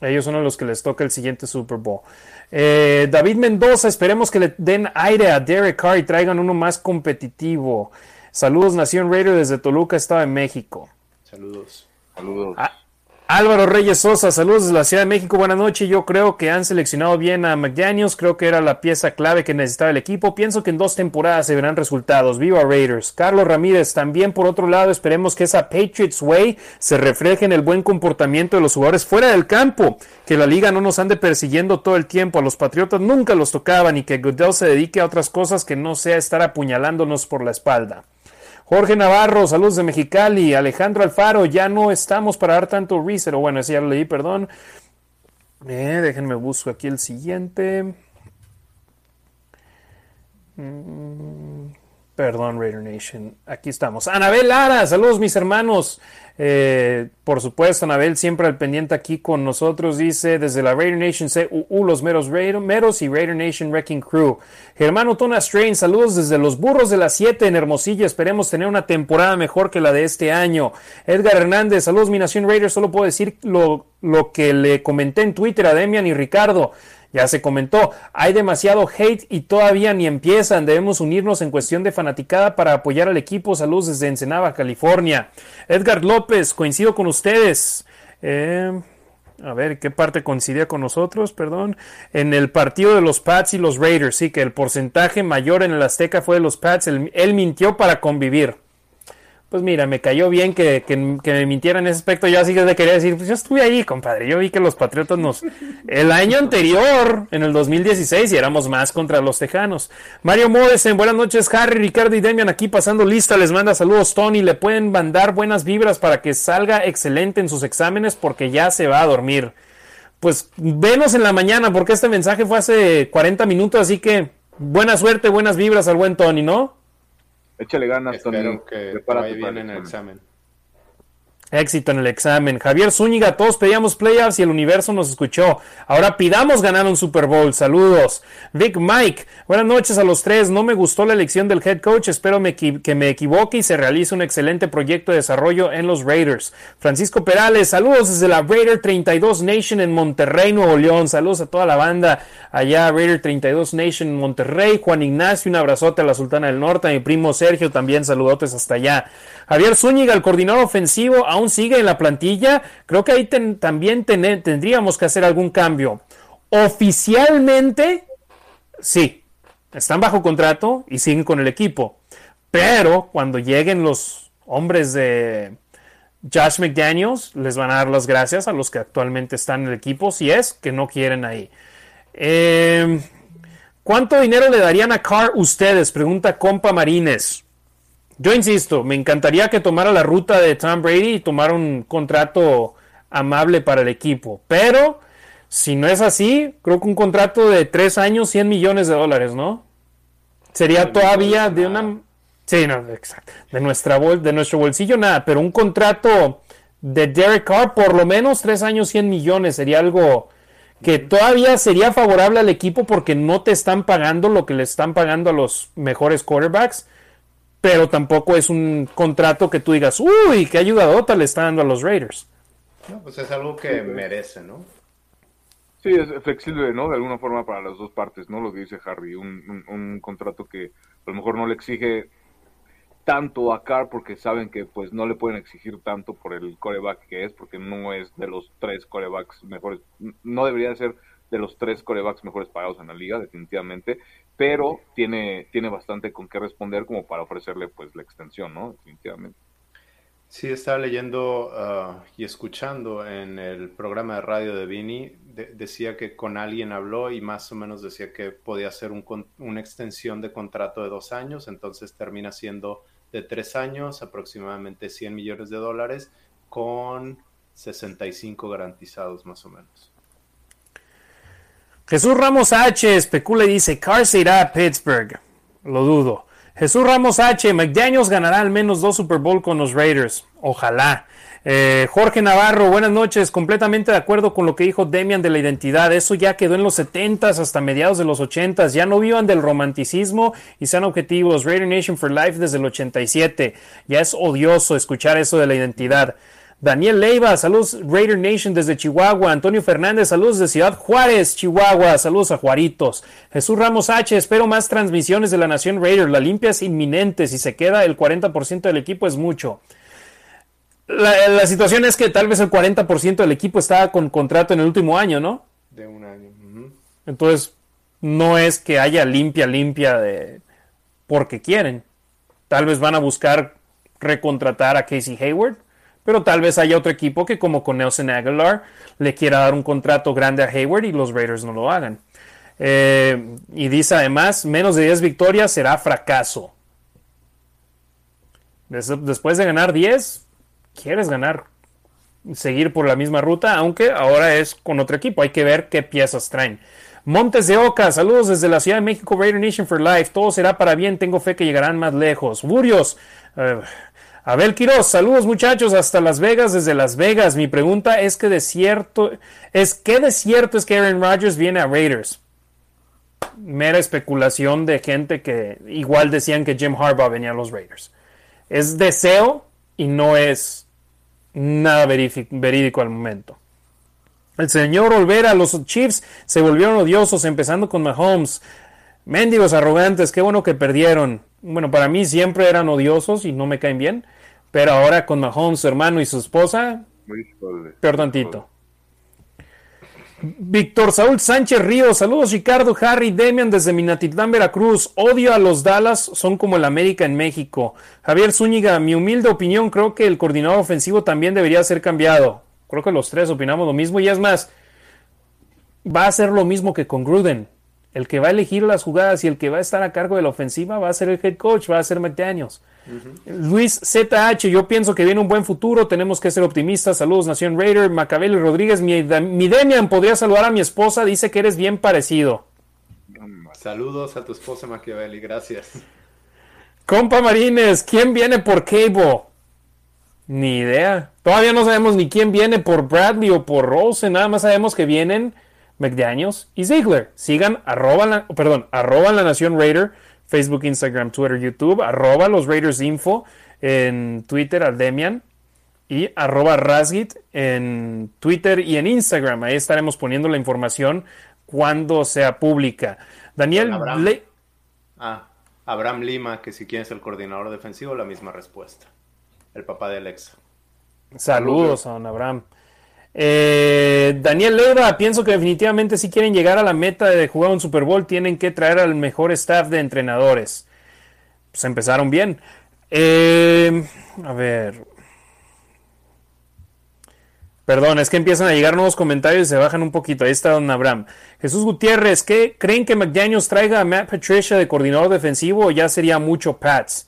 Ellos son los que les toca el siguiente Super Bowl. Eh, David Mendoza, esperemos que le den aire a Derek Carr y traigan uno más competitivo. Saludos, Nación Raider desde Toluca, Estado de México. Saludos. Saludos. Ah, Álvaro Reyes Sosa, saludos desde la Ciudad de México, buenas noches. Yo creo que han seleccionado bien a McDaniels, creo que era la pieza clave que necesitaba el equipo. Pienso que en dos temporadas se verán resultados. Viva Raiders. Carlos Ramírez, también por otro lado, esperemos que esa Patriots Way se refleje en el buen comportamiento de los jugadores fuera del campo, que la liga no nos ande persiguiendo todo el tiempo. A los Patriotas nunca los tocaban y que Goodell se dedique a otras cosas que no sea estar apuñalándonos por la espalda. Jorge Navarro, saludos de Mexicali. Alejandro Alfaro, ya no estamos para dar tanto reset. O bueno, ese ya lo leí, perdón. Eh, déjenme busco aquí el siguiente. Mm, perdón, Raider Nation. Aquí estamos. Anabel Lara, saludos mis hermanos. Eh, por supuesto, Anabel siempre al pendiente aquí con nosotros. Dice desde la Raider Nation CUU, los meros, meros y Raider Nation Wrecking Crew. Germano Tona Strain, saludos desde los burros de las 7 en Hermosillo. Esperemos tener una temporada mejor que la de este año. Edgar Hernández, saludos mi Nación Raider. Solo puedo decir lo, lo que le comenté en Twitter a Demian y Ricardo. Ya se comentó, hay demasiado hate y todavía ni empiezan. Debemos unirnos en cuestión de fanaticada para apoyar al equipo. Saludos desde Ensenada, California. Edgar López, coincido con ustedes. Eh, a ver, ¿qué parte coincidía con nosotros? Perdón. En el partido de los Pats y los Raiders. Sí, que el porcentaje mayor en el Azteca fue de los Pats. él mintió para convivir. Pues mira, me cayó bien que, que, me mintieran en ese aspecto. Yo así que le quería decir, pues yo estuve ahí, compadre. Yo vi que los Patriotas nos... El año anterior, en el 2016, y éramos más contra los Tejanos. Mario Modesen, buenas noches, Harry, Ricardo y Demian aquí pasando lista. Les manda saludos, Tony. Le pueden mandar buenas vibras para que salga excelente en sus exámenes porque ya se va a dormir. Pues venos en la mañana porque este mensaje fue hace 40 minutos, así que buena suerte, buenas vibras al buen Tony, ¿no? Échale ganas, Espero que vaya bien en el examen. Éxito en el examen. Javier Zúñiga, todos pedíamos playoffs y el universo nos escuchó. Ahora pidamos ganar un Super Bowl. Saludos. Vic Mike, buenas noches a los tres. No me gustó la elección del head coach. Espero que me equivoque y se realice un excelente proyecto de desarrollo en los Raiders. Francisco Perales, saludos desde la Raider 32 Nation en Monterrey, Nuevo León. Saludos a toda la banda allá, Raider 32 Nation en Monterrey. Juan Ignacio, un abrazote a la Sultana del Norte. A mi primo Sergio, también saludotes hasta allá. Javier Zúñiga, el coordinador ofensivo, aún sigue en la plantilla. Creo que ahí también tendríamos que hacer algún cambio. Oficialmente, sí, están bajo contrato y siguen con el equipo. Pero cuando lleguen los hombres de Josh McDaniels, les van a dar las gracias a los que actualmente están en el equipo, si es que no quieren ahí. Em, ¿Cuánto dinero le darían a Carr ustedes? Pregunta Compa Marines. Yo insisto, me encantaría que tomara la ruta de Tom Brady y tomara un contrato amable para el equipo. Pero si no es así, creo que un contrato de tres años, 100 millones de dólares, ¿no? Sería todavía de una... Sí, no, exacto. De, nuestra bol... de nuestro bolsillo nada, pero un contrato de Derek Carr, por lo menos tres años, 100 millones, sería algo que todavía sería favorable al equipo porque no te están pagando lo que le están pagando a los mejores quarterbacks pero tampoco es un contrato que tú digas, uy, qué ayudadota le está dando a los Raiders. No, pues es algo que merece, ¿no? Sí, es flexible, ¿no? De alguna forma para las dos partes, ¿no? Lo que dice Harry, un, un, contrato que a lo mejor no le exige tanto a Carr porque saben que pues no le pueden exigir tanto por el coreback que es, porque no es de los tres corebacks mejores, no debería ser de los tres corebacks mejores pagados en la liga, definitivamente, pero tiene, tiene bastante con qué responder como para ofrecerle pues la extensión, ¿no? Definitivamente. Sí, estaba leyendo ah, y escuchando en el programa de radio de Vini, decía que con alguien habló y más o menos decía que podía ser un, una extensión de contrato de dos años, entonces termina siendo de tres años, aproximadamente 100 millones de dólares, con 65 garantizados más o menos. Jesús Ramos H. especula y dice, Carr se irá a Pittsburgh. Lo dudo. Jesús Ramos H. McDaniels ganará al menos dos Super Bowl con los Raiders. Ojalá. Eh, Jorge Navarro, buenas noches. Completamente de acuerdo con lo que dijo Demian de la identidad. Eso ya quedó en los 70s hasta mediados de los 80s. Ya no vivan del romanticismo y sean objetivos. Raider Nation for Life desde el 87. Ya es odioso escuchar eso de la identidad. Daniel Leiva, saludos Raider Nation desde Chihuahua. Antonio Fernández, saludos de Ciudad Juárez, Chihuahua. Saludos a Juaritos. Jesús Ramos H, espero más transmisiones de la Nación Raider. La limpia es inminente. Si se queda el 40% del equipo es mucho. La, situación es que tal vez el 40% del equipo está con contrato en el último año, ¿no? De un año. Entonces, no es que haya limpia, limpia de porque quieren. Tal vez van a buscar recontratar a Casey Hayward pero tal vez haya otro equipo que como con Nelson Aguilar le quiera dar un contrato grande a Hayward y los Raiders no lo hagan. Eh, y dice además, menos de 10 victorias será fracaso. Después de ganar 10, quieres ganar, seguir por la misma ruta, aunque ahora es con otro equipo. Hay que ver qué piezas traen. Montes de Oca, saludos desde la Ciudad de México, Raider Nation for Life. Todo será para bien, tengo fe que llegarán más lejos. Burios, eh, Abel Quiroz, saludos muchachos hasta Las Vegas, desde Las Vegas. Mi pregunta es que de cierto, es qué de cierto es que Aaron Rodgers viene a Raiders. Mera especulación de gente que igual decían que Jim Harbaugh venía a los Raiders. Es deseo y no es nada verídico al momento. El señor Olvera, los Chiefs se volvieron odiosos, empezando con Mahomes. Mendigos arrogantes, qué bueno que perdieron. Bueno, para mí siempre eran odiosos y no me caen bien. Pero ahora con Mahomes, su hermano y su esposa, peor tantito. Víctor Saúl Sánchez Ríos, saludos Ricardo, Harry, Demian desde Minatitlán, Veracruz. Odio a los Dallas, son como el América en México. Javier Zúñiga, mi humilde opinión, creo que el coordinador ofensivo también debería ser cambiado. Creo que los tres opinamos lo mismo y es más, va a ser lo mismo que con Gruden. El que va a elegir las jugadas y el que va a estar a cargo de la ofensiva va a ser el head coach, va a ser McDaniels. Luis ZH, yo pienso que viene un buen futuro, tenemos que ser optimistas. Saludos, Nación Raider. Macabel Rodríguez, mi, mi Demian, podría saludar a mi esposa, dice que eres bien parecido. Saludos a tu esposa Machiavelli, gracias. Compa Marines, ¿quién viene por Cable? Ni idea. Todavía no sabemos ni quién viene por Bradley o por Rosen, nada más sabemos que vienen McDaniels y Ziegler. Sigan arroba la, perdón, arroba la Nación Raider Facebook, Instagram, Twitter, YouTube, arroba los Raiders Info en Twitter al Demian y arroba Rasgit en Twitter y en Instagram. Ahí estaremos poniendo la información cuando sea pública. Daniel Abraham, ah, Abraham Lima, que si quieres el coordinador defensivo, la misma respuesta. El papá de Alexa. Saludos a don Abraham. Eh, Daniel Leiva, pienso que definitivamente si quieren llegar a la meta de jugar un Super Bowl, tienen que traer al mejor staff de entrenadores. Pues empezaron bien. Eh, a ver. Perdón, es que empiezan a llegar nuevos comentarios y se bajan un poquito. Ahí está Don Abraham. Jesús Gutiérrez, ¿qué creen que McDaniels traiga a Matt Patricia de coordinador defensivo o ya sería mucho Pats?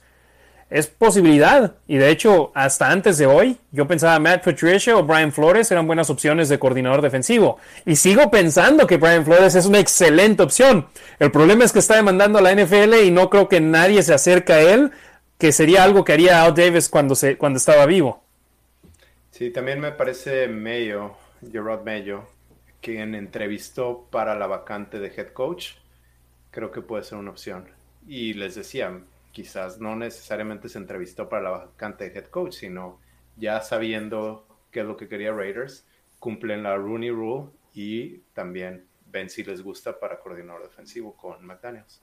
Es posibilidad. Y de hecho, hasta antes de hoy, yo pensaba Matt Patricia o Brian Flores eran buenas opciones de coordinador defensivo. Y sigo pensando que Brian Flores es una excelente opción. El problema es que está demandando a la NFL y no creo que nadie se acerque a él, que sería algo que haría Al Davis cuando, se, cuando estaba vivo. Sí, también me parece Mayo, Gerard Mayo, quien entrevistó para la vacante de head coach. Creo que puede ser una opción. Y les decía, quizás no necesariamente se entrevistó para la vacante de head coach, sino ya sabiendo qué es lo que quería Raiders, cumplen la Rooney Rule y también ven si les gusta para coordinador defensivo con McDaniels.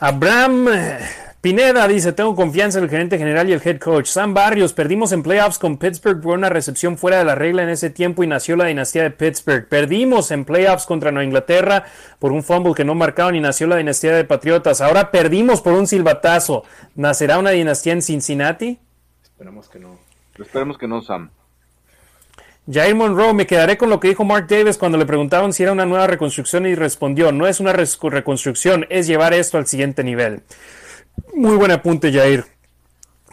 Abraham Pineda dice, tengo confianza en el gerente general y el head coach. Sam Barrios, perdimos en playoffs con Pittsburgh por una recepción fuera de la regla en ese tiempo y nació la dinastía de Pittsburgh. Perdimos en playoffs contra Nueva Inglaterra por un fumble que no marcaron y nació la dinastía de Patriotas. Ahora perdimos por un silbatazo. ¿Nacerá una dinastía en Cincinnati? Esperemos que no. Esperemos que no, Sam. Jair Monroe, me quedaré con lo que dijo Mark Davis cuando le preguntaban si era una nueva reconstrucción y respondió, no es una reconstrucción, es llevar esto al siguiente nivel. Muy buen apunte, Jair.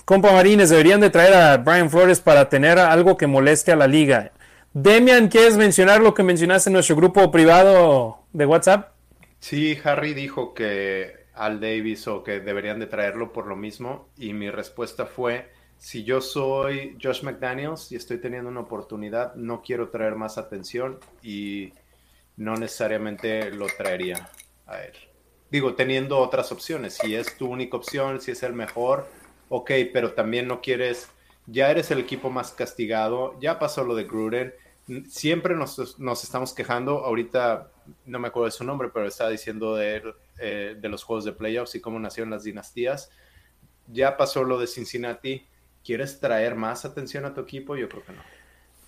Compa Marines, deberían de traer a Brian Flores para tener algo que moleste a la liga. Demian, ¿quieres mencionar lo que mencionaste en nuestro grupo privado de WhatsApp? Sí, Harry dijo que Al Davis o que deberían de traerlo por lo mismo y mi respuesta fue si yo soy Josh McDaniels y estoy teniendo una oportunidad, no quiero traer más atención y no necesariamente lo traería a él. Digo, teniendo otras opciones, si es tu única opción, si es el mejor, ok, pero también no quieres, ya eres el equipo más castigado, ya pasó lo de Gruden, siempre nos, estamos quejando, ahorita no me acuerdo de su nombre, pero estaba diciendo de, eh, de los juegos de playoffs y cómo nacieron las dinastías, ya pasó lo de Cincinnati, ¿Quieres traer más atención a tu equipo? Yo creo que no.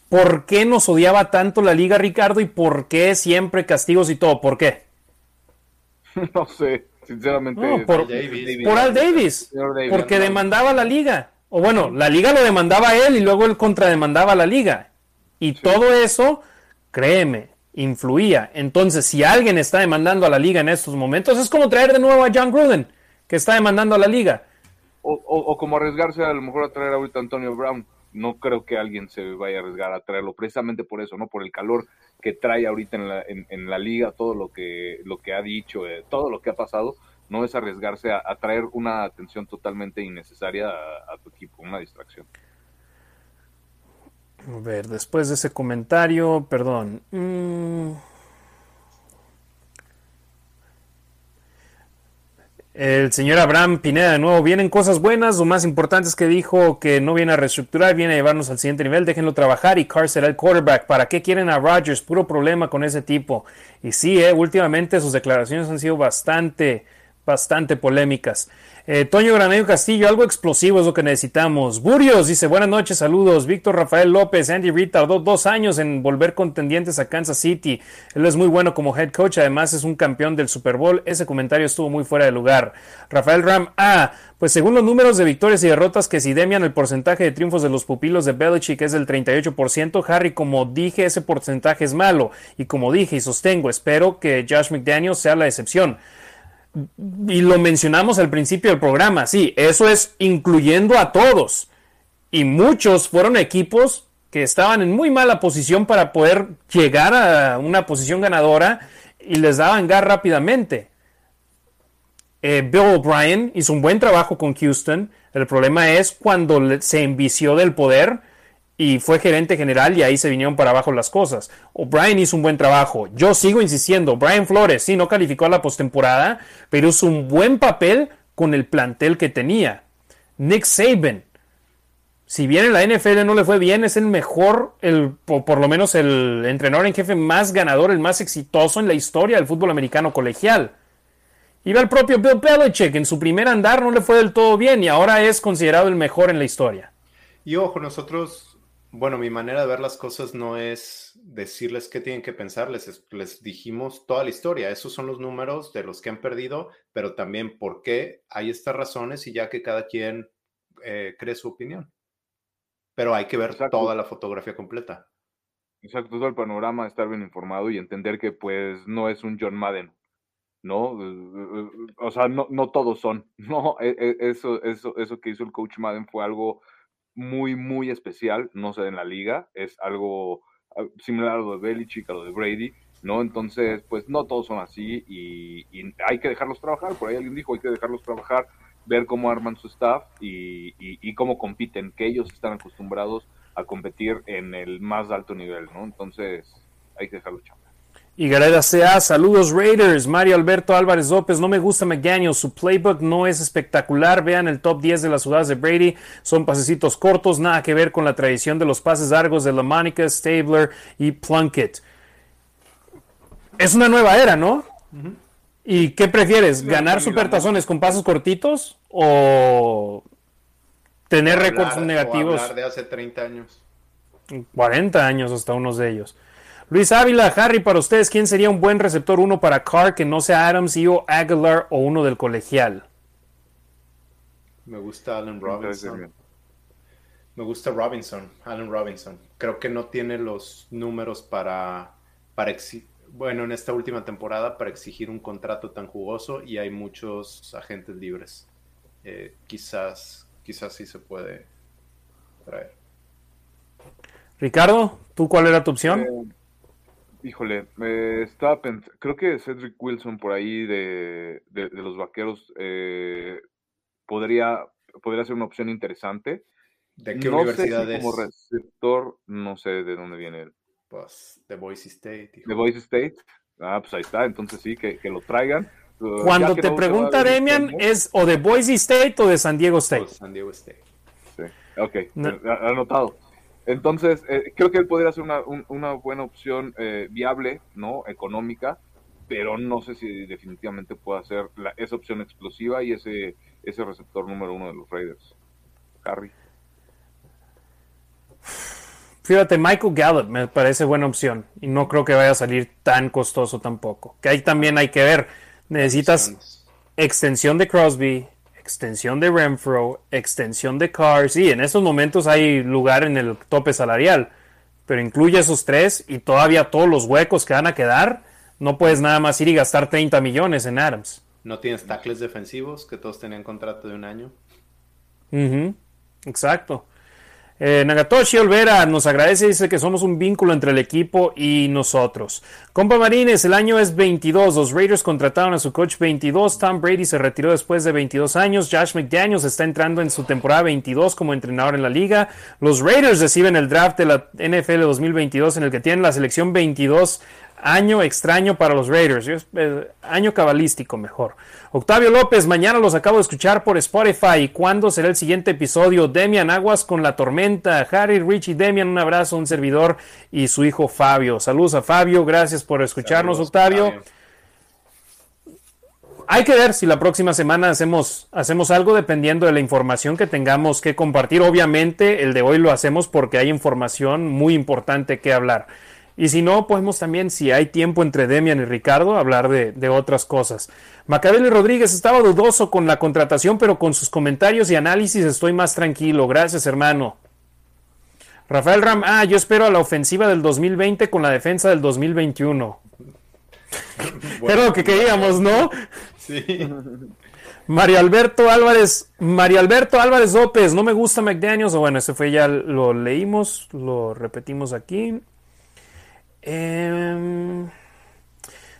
¿Por qué nos odiaba tanto la liga, Ricardo? ¿Y por qué siempre castigos y todo? ¿Por qué? <laughs> No sé, sinceramente. por, Al Davis. porque demandaba la liga. O bueno, la liga lo demandaba a él y luego él contrademandaba a la liga. Y todo eso, créeme, influía. Entonces, si alguien está demandando a la liga en estos momentos, es como traer de nuevo a John Gruden, que está demandando a la liga o, como arriesgarse a lo mejor a traer ahorita a Antonio Brown. No creo que alguien se vaya a arriesgar a traerlo precisamente por eso, ¿no? Por el calor que trae ahorita en la, en, la liga, todo lo que, lo que ha dicho, eh, todo lo que ha pasado, no es arriesgarse a, traer una atención totalmente innecesaria a, tu equipo, una distracción. A ver, después de ese comentario, perdón. Mm. El señor Abraham Pineda de nuevo, vienen cosas buenas, lo más importante es que dijo que no viene a reestructurar, viene a llevarnos al siguiente nivel, déjenlo trabajar y Carr será el quarterback. ¿Para qué quieren a Rodgers? Puro problema con ese tipo. Y sí, eh, últimamente sus declaraciones han sido bastante bastante polémicas. Eh, Toño Granero Castillo, algo explosivo es lo que necesitamos. Burios dice, buenas noches, saludos. Víctor Rafael López, Andy Reid tardó dos años en volver contendientes a Kansas City. Él es muy bueno como head coach, además es un campeón del Super Bowl. Ese comentario estuvo muy fuera de lugar. Rafael Ram, ah, pues según los números de victorias y derrotas que si demian el porcentaje de triunfos de los pupilos de Belichick es del 38%, Harry, como dije, ese porcentaje es malo. Y como dije y sostengo, espero que Josh McDaniel sea la excepción y lo mencionamos al principio del programa, sí, eso es incluyendo a todos. Y muchos fueron equipos que estaban en muy mala posición para poder llegar a una posición ganadora y les daban gas rápidamente. Eh, Bill O'Brien hizo un buen trabajo con Houston. El problema es cuando se envició del poder y fue gerente general y ahí se vinieron para abajo las cosas. O'Brien hizo un buen trabajo. Yo sigo insistiendo, Brian Flores sí no calificó a la postemporada, pero hizo un buen papel con el plantel que tenía. Nick Saban, si bien en la NFL no le fue bien, es el mejor, el, por lo menos el entrenador en jefe más ganador, el más exitoso en la historia del fútbol americano colegial. Iba el propio Bill Belichick, en su primer andar no le fue del todo bien y ahora es considerado el mejor en la historia. Y ojo, nosotros bueno, mi manera de ver las cosas no es decirles qué tienen que pensar, les, les dijimos toda la historia, esos son los números de los que han perdido, pero también por qué hay estas razones y ya que cada quien eh, cree su opinión. Pero hay que ver toda la fotografía completa. Exacto, todo el panorama, estar bien informado y entender que pues no es un John Madden, ¿no? O sea, no, no todos son, <laughs> ¿no? E, e, eso, eso, eso que hizo el coach Madden fue algo muy, muy especial, no sé, en la liga, es algo ah, similar a lo de Belichick, a lo de Brady, ¿no? Entonces, pues no todos son así y, hay que dejarlos trabajar, por ahí alguien dijo, hay que dejarlos trabajar, ver cómo arman su staff y, y cómo compiten, que ellos están acostumbrados a competir en el más alto nivel, ¿no? Entonces, hay que dejarlos chamar. Y Gareda CA, saludos Raiders, Mario Alberto Álvarez López, no me gusta McDaniel, su playbook no es espectacular, vean el top 10 de las jugadas de Brady, son pasecitos cortos, nada que ver con la tradición de los pases largos de LaMonica, Stabler y Plunkett. Es una nueva era, ¿no? ¿Y qué prefieres? ¿Ganar supertazones con pases cortitos o tener récords negativos? hablar de hace 30 años. 40 años hasta unos de ellos. Luis Ávila, Harry, para ustedes, ¿quién sería un buen receptor uno para Carr que no sea Adams, o Aguilar o uno del colegial? Me gusta Allen Robinson. Me gusta Robinson, Allen Robinson. Creo que no tiene los números para, para bueno, en esta última temporada para exigir un contrato tan jugoso y hay muchos agentes libres. Eh, quizás, quizás sí se puede traer. Ricardo, ¿tú cuál era tu opción? Eh, Híjole, me estaba pensando, creo que Cedric Wilson por ahí de, los vaqueros eh, podría, podría ser una opción interesante. ¿De qué universidad es? Como receptor, no sé de dónde viene él. Pues de Boise State. De Boise State. Ah, pues ahí está, entonces sí, que, lo traigan. Uh, Cuando te pregunta Demian, ¿es o de Boise State o de San Diego State? San Diego State. Sí, ok, anotado. Entonces, eh, creo que él podría ser una, una buena opción eh, viable, ¿no? Económica, pero no sé si definitivamente pueda ser la, esa opción explosiva y ese, ese receptor número uno de los Raiders. Harry. Fíjate, Michael Gallup me parece buena opción y no creo que vaya a salir tan costoso tampoco. Que ahí también hay que ver. Necesitas extensión de Crosby, extensión de Renfro, extensión de Cars. Sí, en estos momentos hay lugar en el tope salarial, pero incluye esos tres y todavía todos los huecos que van a quedar. No puedes nada más ir y gastar 30 millones en Adams. No tienes tackles defensivos, que todos tenían contrato de un año. Exacto. Eh, Nagatoshi Olvera nos agradece, dice que somos un vínculo entre el equipo y nosotros. Compa Marines, el año es 22. Los Raiders contrataron a su coach 22. Tom Brady se retiró después de 22 años. Josh McDaniels está entrando en su temporada 22 como entrenador en la liga. Los Raiders reciben el draft de la NFL 2022 en el que tienen la selección 22 Año extraño para los Raiders. Eh, año cabalístico mejor. Octavio López, mañana los acabo de escuchar por Spotify. ¿Cuándo será el siguiente episodio? Demian Aguas con la tormenta. Harry, Richie, Demian, un abrazo, un servidor y su hijo Fabio. Saludos a Fabio, gracias por escucharnos, Octavio. hay que ver si la próxima semana hacemos, hacemos algo dependiendo de la información que tengamos que compartir. Obviamente el de hoy lo hacemos porque hay información muy importante que hablar. Y si no, podemos también, si hay tiempo entre Demian y Ricardo, hablar de, otras cosas. Macabeli Rodríguez estaba dudoso con la contratación, pero con sus comentarios y análisis estoy más tranquilo. Gracias, hermano. Rafael Ram, ah, yo espero a la ofensiva del 2020 con la defensa del 2021. <laughs> Era lo que queríamos, ¿no? Sí. Mario Alberto Álvarez, Mario Alberto Álvarez López, no me gusta McDaniels, o bueno, ese fue ya, lo leímos, lo repetimos aquí. Eh,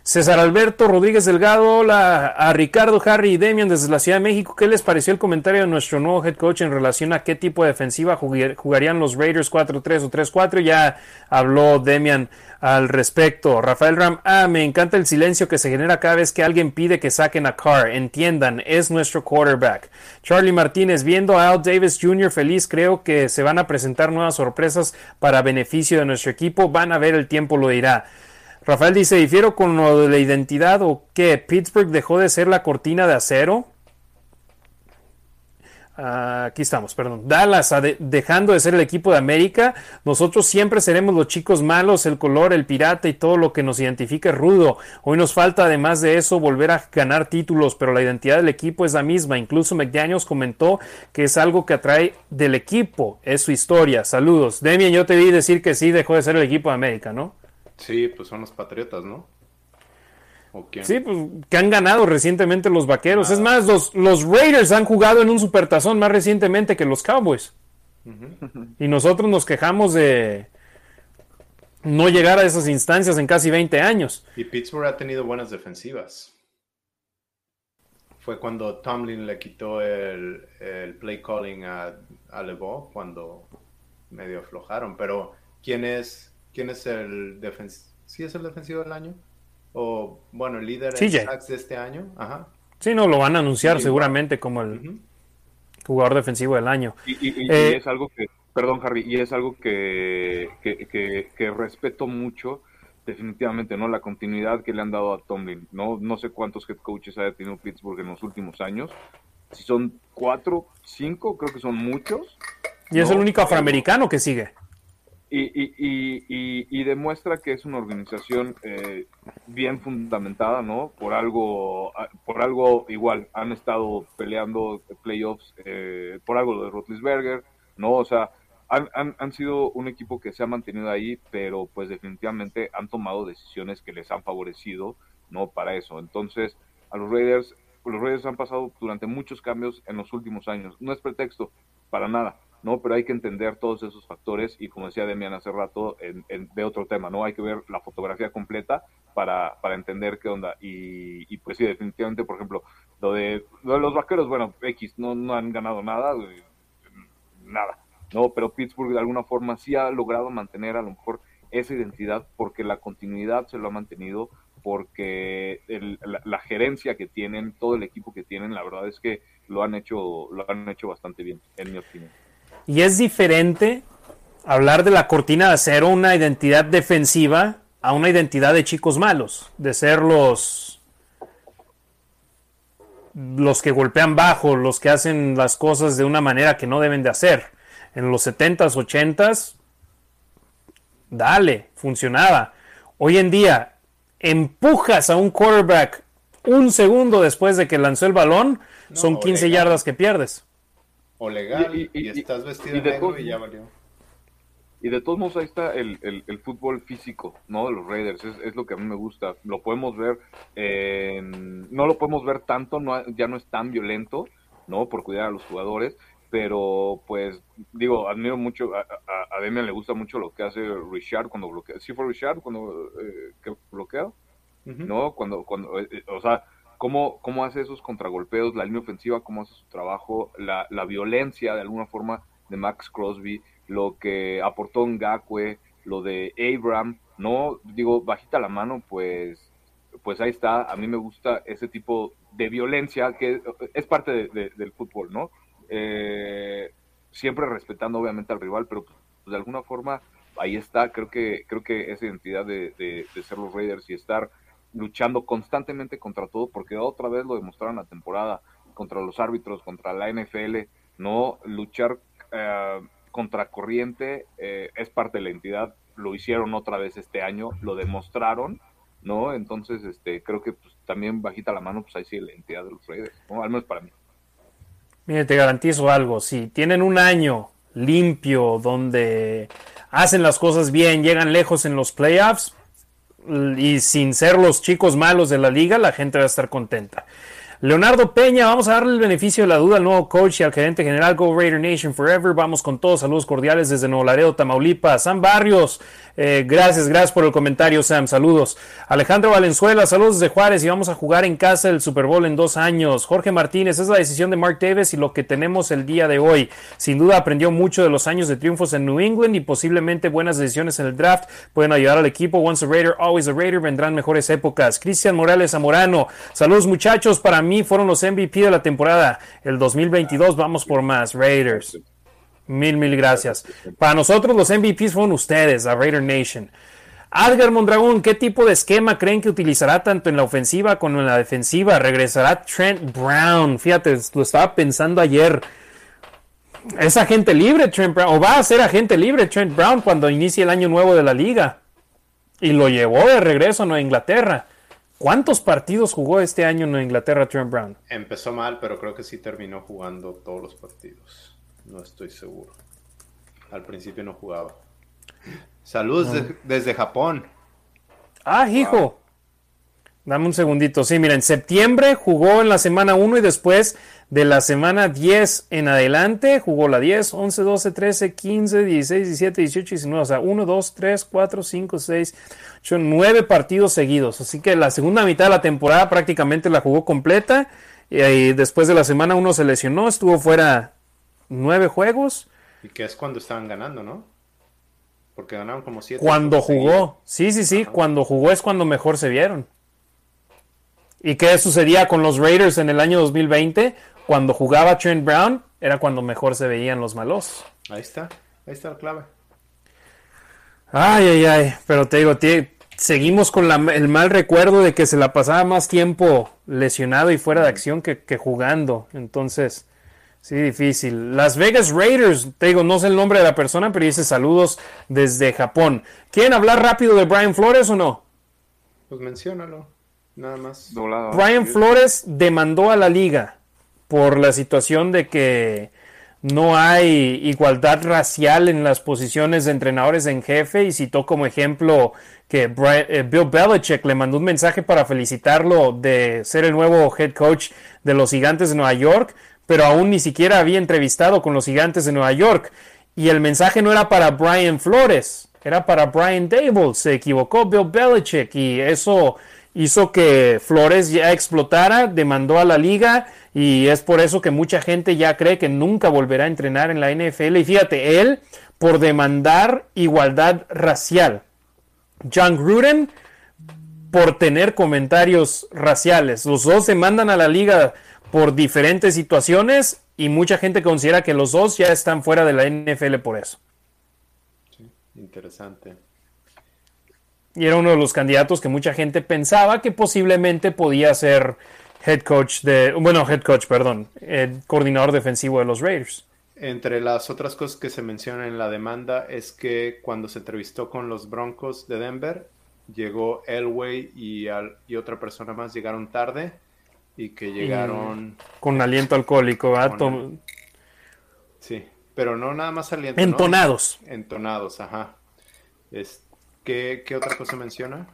César Alberto Rodríguez Delgado, hola a Ricardo, Harry y Demian desde la Ciudad de México. ¿Qué les pareció el comentario de nuestro nuevo head coach en relación a qué tipo de defensiva jugarían los Raiders 4-3 o 3-4? Ya habló Demian al respecto. Rafael Ram, ah, me encanta el silencio que se genera cada vez que alguien pide que saquen a Carr. Entiendan, es nuestro quarterback. Charlie Martínez, viendo a Al Davis Jr. feliz, creo que se van a presentar nuevas sorpresas para beneficio de nuestro equipo. Van a ver, el tiempo lo dirá. Rafael dice, difiero con lo de la identidad o qué, Pittsburgh dejó de ser la cortina de acero. aquí estamos, perdón. Dallas dejando de ser el equipo de América. Nosotros siempre seremos los chicos malos, el color, el pirata y todo lo que nos identifica es rudo. Hoy nos falta, además de eso, volver a ganar títulos, pero la identidad del equipo es la misma. Incluso McDaniels comentó que es algo que atrae del equipo, es su historia. Saludos. Demian, yo te vi decir que sí dejó de ser el equipo de América, ¿no? Sí, pues son los Patriotas, ¿no? Sí, pues que han ganado recientemente los Vaqueros. Es más, los, los Raiders han jugado en un supertazón más recientemente que los Cowboys. Y nosotros nos quejamos de no llegar a esas instancias en casi 20 años. Y Pittsburgh ha tenido buenas defensivas. Fue cuando Tomlin le quitó el, play calling a, a LeBeau cuando medio aflojaron. Pero, ¿quién es ¿Quién es el defensivo? ¿Sí es el defensivo del año? O, bueno, el líder de este año. Ajá. Sí, no, lo van a anunciar seguramente como el jugador defensivo del año. Y, eh, es algo que, perdón, Harry, y es algo que, que, respeto mucho definitivamente, ¿no? La continuidad que le han dado a Tomlin, ¿no? No sé cuántos head coaches haya tenido Pittsburgh en los últimos años. Si son cuatro, cinco, creo que son muchos. Y es el único afroamericano que sigue. Y, y, y, y, demuestra que es una organización eh, bien fundamentada, ¿no? Por algo, ah, por algo igual, han estado peleando playoffs, eh, por algo de Rotlisberger, ¿no? O sea, han, han, han, sido un equipo que se ha mantenido ahí, pero pues definitivamente han tomado decisiones que les han favorecido, ¿no? Para eso. Entonces, a los Raiders, los Raiders han pasado durante muchos cambios en los últimos años. No es pretexto, para nada ¿no? Pero hay que entender todos esos factores y como decía Demian hace rato, en, de otro tema, ¿no? Hay que ver la fotografía completa para, para entender qué onda. Y, pues sí, definitivamente, por ejemplo, lo de, los vaqueros, bueno, X, no, no han ganado nada, eh, nada, ¿no? Pero Pittsburgh de alguna forma sí ha logrado mantener a lo mejor esa identidad porque la continuidad se lo ha mantenido, porque la, la, gerencia que tienen, todo el equipo que tienen, la verdad es que lo han hecho, lo han hecho bastante bien, en mi opinión. Y es diferente hablar de la cortina de acero, una identidad defensiva, a una identidad de chicos malos, de ser los, los que golpean bajo, los que hacen las cosas de una manera que no deben de hacer. En los 70s, 80s, dale, funcionaba. Hoy en día, empujas a un quarterback un segundo después de que lanzó el balón, son 15 yardas que pierdes o legal y, estás vestido de negro y ya valió. Y de todos modos ahí está el, el, fútbol físico, ¿no? De los Raiders, es, es, lo que a mí me gusta. Lo podemos ver, no lo podemos ver tanto, no, ya no es tan violento, ¿no? Por cuidar a los jugadores, pero pues digo, admiro mucho, a, a, Demian le gusta mucho lo que hace Richard cuando bloquea. ¿Sí fue Richard cuando eh, que bloquea? ¿No? Cuando, cuando, eh, eh, o sea, cómo, cómo hace esos contragolpeos, la línea ofensiva, cómo hace su trabajo, la, la violencia de alguna forma de Max Crosby, lo que aportó Ngakwe, lo de Abram, no digo bajita la mano, pues, pues ahí está. A mí me gusta ese tipo de violencia que es parte del fútbol, ¿no? Eh, siempre respetando obviamente al rival, pero pues, de alguna forma ahí está. Creo que creo que esa identidad de, de ser los Raiders y estar luchando constantemente contra todo, porque otra vez lo demostraron la temporada, contra los árbitros, contra la NFL, no luchar eh, contra corriente eh, es parte de la entidad, lo hicieron otra vez este año, lo demostraron, ¿no? Entonces, este, creo que pues, también bajita la mano, pues ahí sí la entidad de los Raiders, ¿no? Al menos para mí. Mire, te garantizo algo, si tienen un año limpio donde hacen las cosas bien, llegan lejos en los playoffs y sin ser los chicos malos de la liga, la gente va a estar contenta. Leonardo Peña, vamos a darle el beneficio de la duda al nuevo coach y al gerente general Go Raider Nation Forever. Vamos con todos, saludos cordiales desde Nuevo Laredo, Tamaulipas. Sam Barrios, eh, gracias, gracias por el comentario, Sam, saludos. Alejandro Valenzuela, saludos desde Juárez y vamos a jugar en casa el Super Bowl en dos años. Jorge Martínez, es la decisión de Mark Davis y lo que tenemos el día de hoy. Sin duda aprendió mucho de los años de triunfos en New England y posiblemente buenas decisiones en el draft pueden ayudar al equipo. Once a Raider, always a Raider, vendrán mejores épocas. Cristian Morales Zamorano, saludos muchachos, para mí fueron los MVP de la temporada. El 2022 vamos por más. Raiders. Mil, mil gracias. Para nosotros los MVPs fueron ustedes, a Raider Nation. Adgar Mondragón, ¿qué tipo de esquema creen que utilizará tanto en la ofensiva como en la defensiva? Regresará Trent Brown. Fíjate, lo estaba pensando ayer. Es agente libre Trent Brown, o va a ser agente libre Trent Brown cuando inicie el año nuevo de la liga. Y lo llevó de regreso a Nueva Inglaterra. ¿Cuántos partidos jugó este año en Inglaterra Trent Brown? Empezó mal, pero creo que sí terminó jugando todos los partidos. No estoy seguro. Al principio no jugaba. Saludos de- desde Japón. Ah, hijo. Dame un segundito. Sí, mira, en septiembre jugó en la semana 1 y después de la semana 10 en adelante jugó la 10, 11, 12, 13, 15, 16, 17, 18, 19. O sea, 1, 2, 3, 4, 5, 6, 8, 9 partidos seguidos. Así que la segunda mitad de la temporada prácticamente la jugó completa. Y después de la semana 1 se lesionó, estuvo fuera 9 juegos. Y que es cuando estaban ganando, ¿no? Porque ganaron como siete. Cuando seguidos. jugó, sí, sí, sí, cuando jugó es cuando mejor se vieron. ¿Y qué sucedía con los Raiders en el año 2020? Cuando jugaba Trent Brown, era cuando mejor se veían los malos. Ahí está. Ahí está la clave. Ay, ay, ay, pero te digo, tie- seguimos con la- el mal recuerdo de que se la pasaba más tiempo lesionado y fuera de acción que, que jugando. Entonces, sí, difícil. Las Vegas Raiders, te digo, no sé el nombre de la persona, pero dice saludos desde Japón. ¿Quieren hablar rápido de Brian Flores o no? Pues menciónalo. Nada más. Brian Flores demandó a la liga por la situación de que no hay igualdad racial en las posiciones de entrenadores en jefe y citó como ejemplo que eh, Bill Belichick le mandó un mensaje para felicitarlo de ser el nuevo head coach de los gigantes de Nueva York, pero aún ni siquiera había entrevistado con los gigantes de Nueva York. Y el mensaje no era para Brian Flores, era para Brian Dable. Se equivocó Bill Belichick y eso hizo que Flores ya explotara, demandó a la liga y es por eso que mucha gente ya cree que nunca volverá a entrenar en la NFL. Y fíjate, él por demandar igualdad racial. John Gruden por tener comentarios raciales. Los dos demandan a la liga por diferentes situaciones y mucha gente considera que los dos ya están fuera de la NFL por eso. Interesante. Y era uno de los candidatos que mucha gente pensaba que posiblemente podía ser head coach de, bueno, head coach, perdón, coordinador defensivo de los Raiders. Entre las otras cosas que se mencionan en la demanda es que cuando se entrevistó con los Broncos de Denver, llegó Elway y, al- y otra persona más llegaron tarde y que llegaron, Con aliento alcohólico, ¿verdad? Con- sí, pero no nada más aliento, ¿no? entonados. Entonados, ajá. Es, ¿qué, qué otra cosa menciona?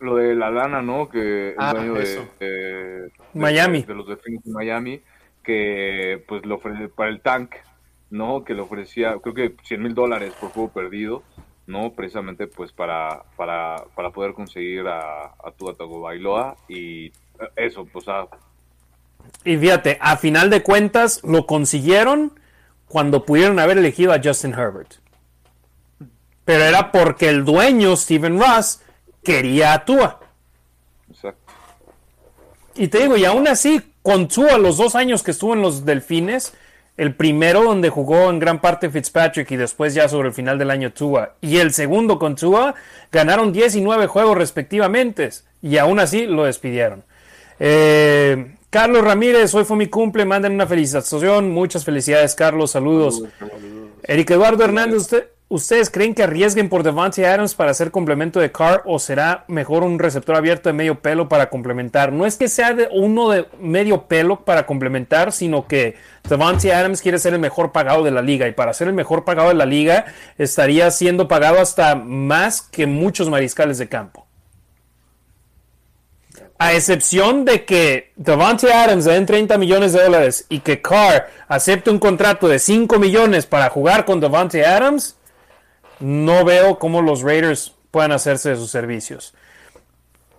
Lo de la lana, ¿no? Que el Ah, dueño de, de- Miami. de los Delfines de Miami, que pues le ofrece para el tank, ¿no? Que le ofrecía, creo que 100 mil dólares por juego perdido, ¿no? Precisamente pues para, para, para poder conseguir a, a Tua Tagovailoa y eh, eso, pues a, Y fíjate, a final de cuentas lo consiguieron cuando pudieron haber elegido a Justin Herbert. Pero era porque el dueño, Steven Ross, quería a Tua. exacto. Y te digo, y aún así, con Tua, los dos años que estuvo en los Delfines, el primero donde jugó en gran parte Fitzpatrick y después ya sobre el final del año Tua, y el segundo con Tua, ganaron 19 juegos respectivamente. Y aún así lo despidieron. Eh, Carlos Ramírez, hoy fue mi cumple, manden una felicitación. Muchas felicidades, Carlos. Saludos. Eric Eduardo Hernández, ¿ustedes creen que arriesguen por Devante Adams para hacer complemento de Carr o será mejor un receptor abierto de medio pelo para complementar? No es que sea de uno de medio pelo para complementar, sino que Devante Adams quiere ser el mejor pagado de la liga y para ser el mejor pagado de la liga estaría siendo pagado hasta más que muchos mariscales de campo. A excepción de que Devante Adams den 30 millones de dólares y que Carr acepte un contrato de 5 millones para jugar con Devante Adams, no veo cómo los Raiders puedan hacerse de sus servicios.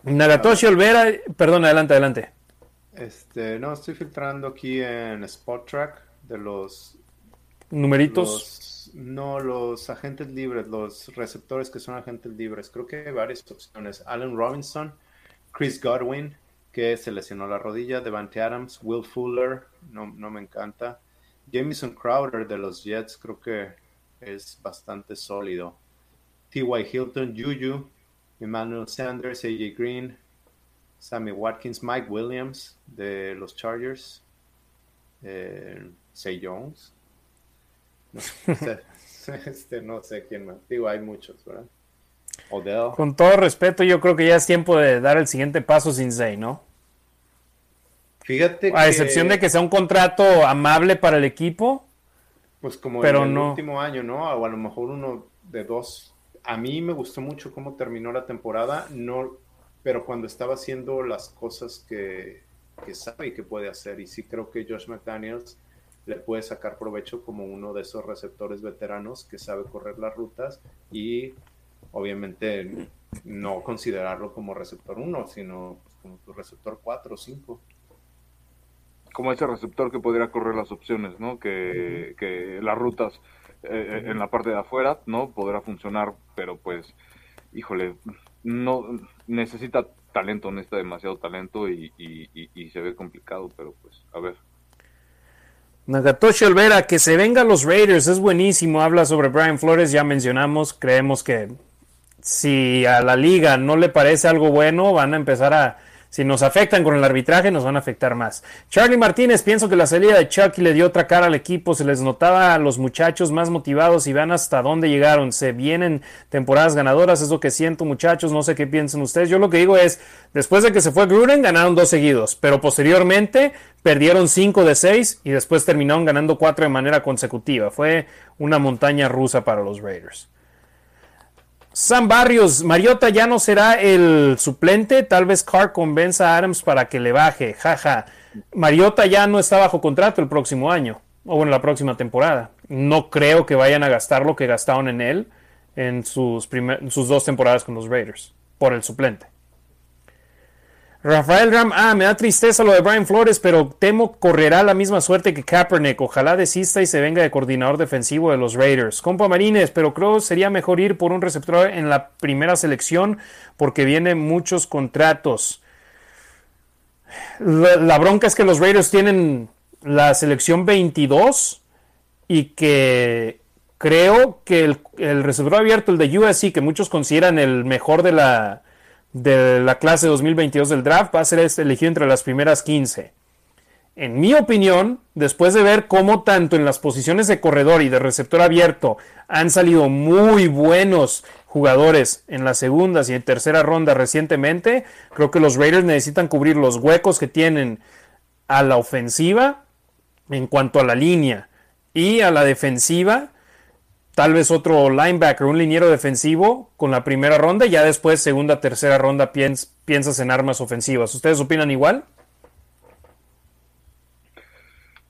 Nagatoshi Olvera, perdón, adelante, adelante. Este, no, estoy filtrando aquí en Spot Track de los numeritos. no, los agentes libres, los receptores que son agentes libres. Creo que hay varias opciones. Allen Robinson Chris Godwin, que se lesionó la rodilla, Devante Adams, Will Fuller, no, no me encanta. Jamison Crowder de los Jets, creo que es bastante sólido. T.Y. Hilton, Juju, Emmanuel Sanders, AJ Green, Sammy Watkins, Mike Williams de los Chargers, eh, Say Jones. No sé, <laughs> este, no sé quién más. Digo, hay muchos, ¿verdad? Con todo respeto, yo creo que ya es tiempo de dar el siguiente paso sin Zay, ¿no? Fíjate A excepción de que sea un contrato amable para el equipo. Pues como en el último año, ¿no? O a lo mejor uno de dos. A mí me gustó mucho cómo terminó la temporada, no, pero cuando estaba haciendo las cosas que, que sabe y que puede hacer. Y sí creo que Josh McDaniels le puede sacar provecho como uno de esos receptores veteranos que sabe correr las rutas y obviamente no considerarlo como receptor 1, sino como tu receptor 4 o 5. Como ese receptor que podría correr las opciones, ¿no? Que, que las rutas eh, en la parte de afuera, ¿no? Podrá funcionar, pero pues, híjole, no necesita talento, necesita demasiado talento y, y se ve complicado, pero pues, a ver. Nagatoshi Olvera, que se venga los Raiders, es buenísimo. Habla sobre Brian Flores, ya mencionamos. Creemos que si a la liga no le parece algo bueno, van a empezar a, si nos afectan con el arbitraje, nos van a afectar más. Charlie Martínez, pienso que la salida de Chucky le dio otra cara al equipo, se les notaba a los muchachos más motivados y vean hasta dónde llegaron. Se vienen temporadas ganadoras, es lo que siento muchachos, no sé qué piensan ustedes. Yo lo que digo es, después de que se fue Gruden, ganaron dos seguidos, pero posteriormente perdieron cinco de seis y después terminaron ganando cuatro de manera consecutiva. Fue una montaña rusa para los Raiders. Sam Barrios, Mariota ya no será el suplente, tal vez Carr convenza a Adams para que le baje, jaja. Mariota ya no está bajo contrato el próximo año, o bueno, la próxima temporada. No creo que vayan a gastar lo que gastaron en él en sus, en sus dos temporadas con los Raiders, por el suplente. Rafael Ram, ah, me da tristeza lo de Brian Flores, pero temo correrá la misma suerte que Kaepernick. Ojalá desista y se venga de coordinador defensivo de los Raiders. Compa Marines, pero creo sería mejor ir por un receptor en la primera selección porque vienen muchos contratos. La, bronca es que los Raiders tienen la selección 22 y que creo que el, el receptor abierto, el de USC, que muchos consideran el mejor de la de la clase 2022 del draft va a ser este elegido entre las primeras 15. En mi opinión, después de ver cómo tanto en las posiciones de corredor y de receptor abierto han salido muy buenos jugadores en las segundas y en tercera ronda recientemente, creo que los Raiders necesitan cubrir los huecos que tienen a la ofensiva en cuanto a la línea y a la defensiva tal vez otro linebacker, un liniero defensivo con la primera ronda y ya después, segunda, tercera ronda, piensas en armas ofensivas. ¿Ustedes opinan igual?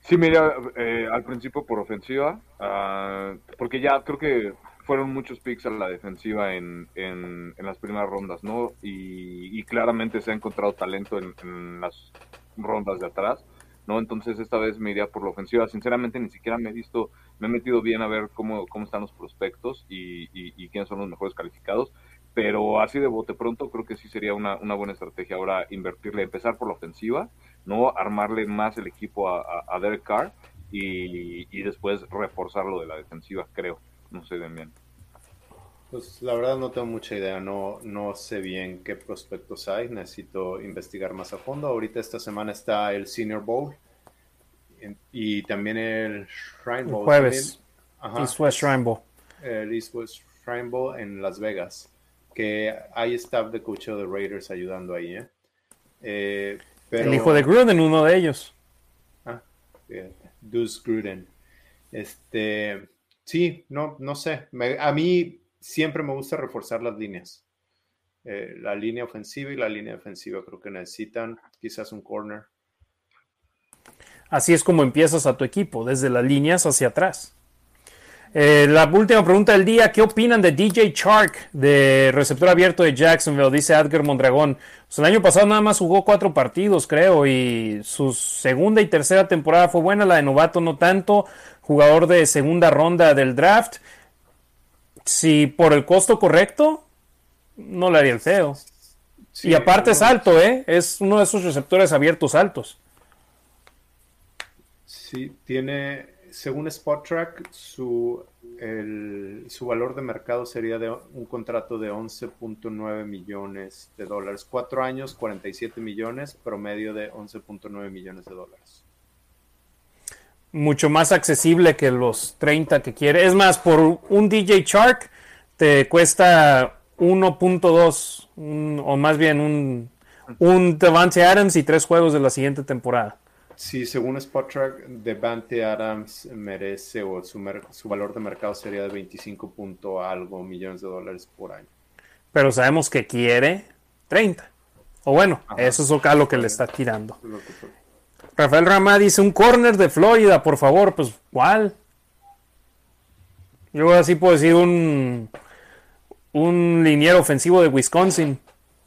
Sí, mira, eh, al principio por ofensiva, ah, porque ya creo que fueron muchos picks a la defensiva en, en, las primeras rondas, ¿no? Y, claramente se ha encontrado talento en las rondas de atrás. ¿No? Entonces esta vez me iría por la ofensiva. Sinceramente ni siquiera me he visto, me he metido bien a ver cómo, cómo están los prospectos y, quiénes son los mejores calificados, pero así de bote pronto creo que sí sería una, una buena estrategia ahora invertirle, empezar por la ofensiva, ¿no? Armarle más el equipo a, Derek Carr y, después reforzarlo de la defensiva, creo. No sé, bien. Pues la verdad no tengo mucha idea, no, no sé bien qué prospectos hay, necesito investigar más a fondo. Ahorita esta semana está el Senior Bowl y también el Shrine Bowl. jueves. East West Shrine Bowl. El East West Shrine Bowl en Las Vegas, que hay staff de coaching de Raiders ayudando ahí. ¿eh? Eh, el hijo de Gruden, uno de ellos. Ah, Deuce Gruden. Este, sí, no, no sé. a mí siempre me gusta reforzar las líneas. Eh, la línea ofensiva y la línea defensiva creo que necesitan quizás un corner. Así es como empiezas a tu equipo, desde las líneas hacia atrás. Eh, la última pregunta del día, ¿qué opinan de DJ Chark, de receptor abierto de Jacksonville? Dice Edgar Mondragón. Pues el año pasado nada más jugó cuatro partidos, creo, y su segunda y tercera temporada fue buena, la de novato no tanto, jugador de segunda ronda del draft. Si por el costo correcto, no le haría el feo. y aparte es alto, ¿eh? Es uno de esos receptores abiertos altos. Sí, tiene, según Spot su, su valor de mercado sería de un contrato de 11.9 millones de dólares. Cuatro años, 47 millones, promedio de 11.9 millones de dólares mucho más accesible que los 30 que quiere. Es más, por un DJ Shark te cuesta 1.2 o más bien un, un Devante Adams y tres juegos de la siguiente temporada. Sí, según Spottrack, Devante Adams merece o su, su valor de mercado sería de 25 punto algo millones de dólares por año. Pero sabemos que quiere 30. O bueno, eso es lo que le está tirando. Rafael Ramá dice un corner de Florida, por favor. Pues, ¿cuál? Yo así puedo decir un, un liniero ofensivo de Wisconsin.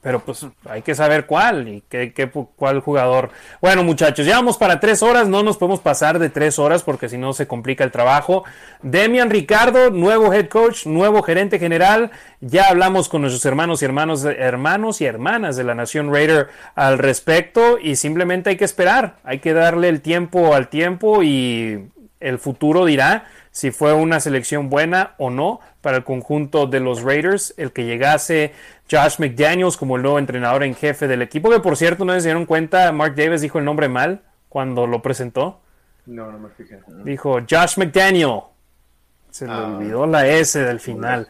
Pero pues hay que saber cuál y qué, qué, cuál jugador. Bueno, muchachos, ya vamos para tres horas. No nos podemos pasar de tres horas porque si no se complica el trabajo. Demian Ricardo, nuevo head coach, nuevo gerente general. Ya hablamos con nuestros hermanos y hermanos, hermanos y hermanas de la Nación Raider al respecto y simplemente hay que esperar. Hay que darle el tiempo al tiempo y el futuro dirá si fue una selección buena o no para el conjunto de los Raiders, el que llegase Josh McDaniels como el nuevo entrenador en jefe del equipo, que por cierto no se dieron cuenta, Mark Davis dijo el nombre mal cuando lo presentó. No, no me fijé. Dijo Josh McDaniel. Se le ah. olvidó la S del final.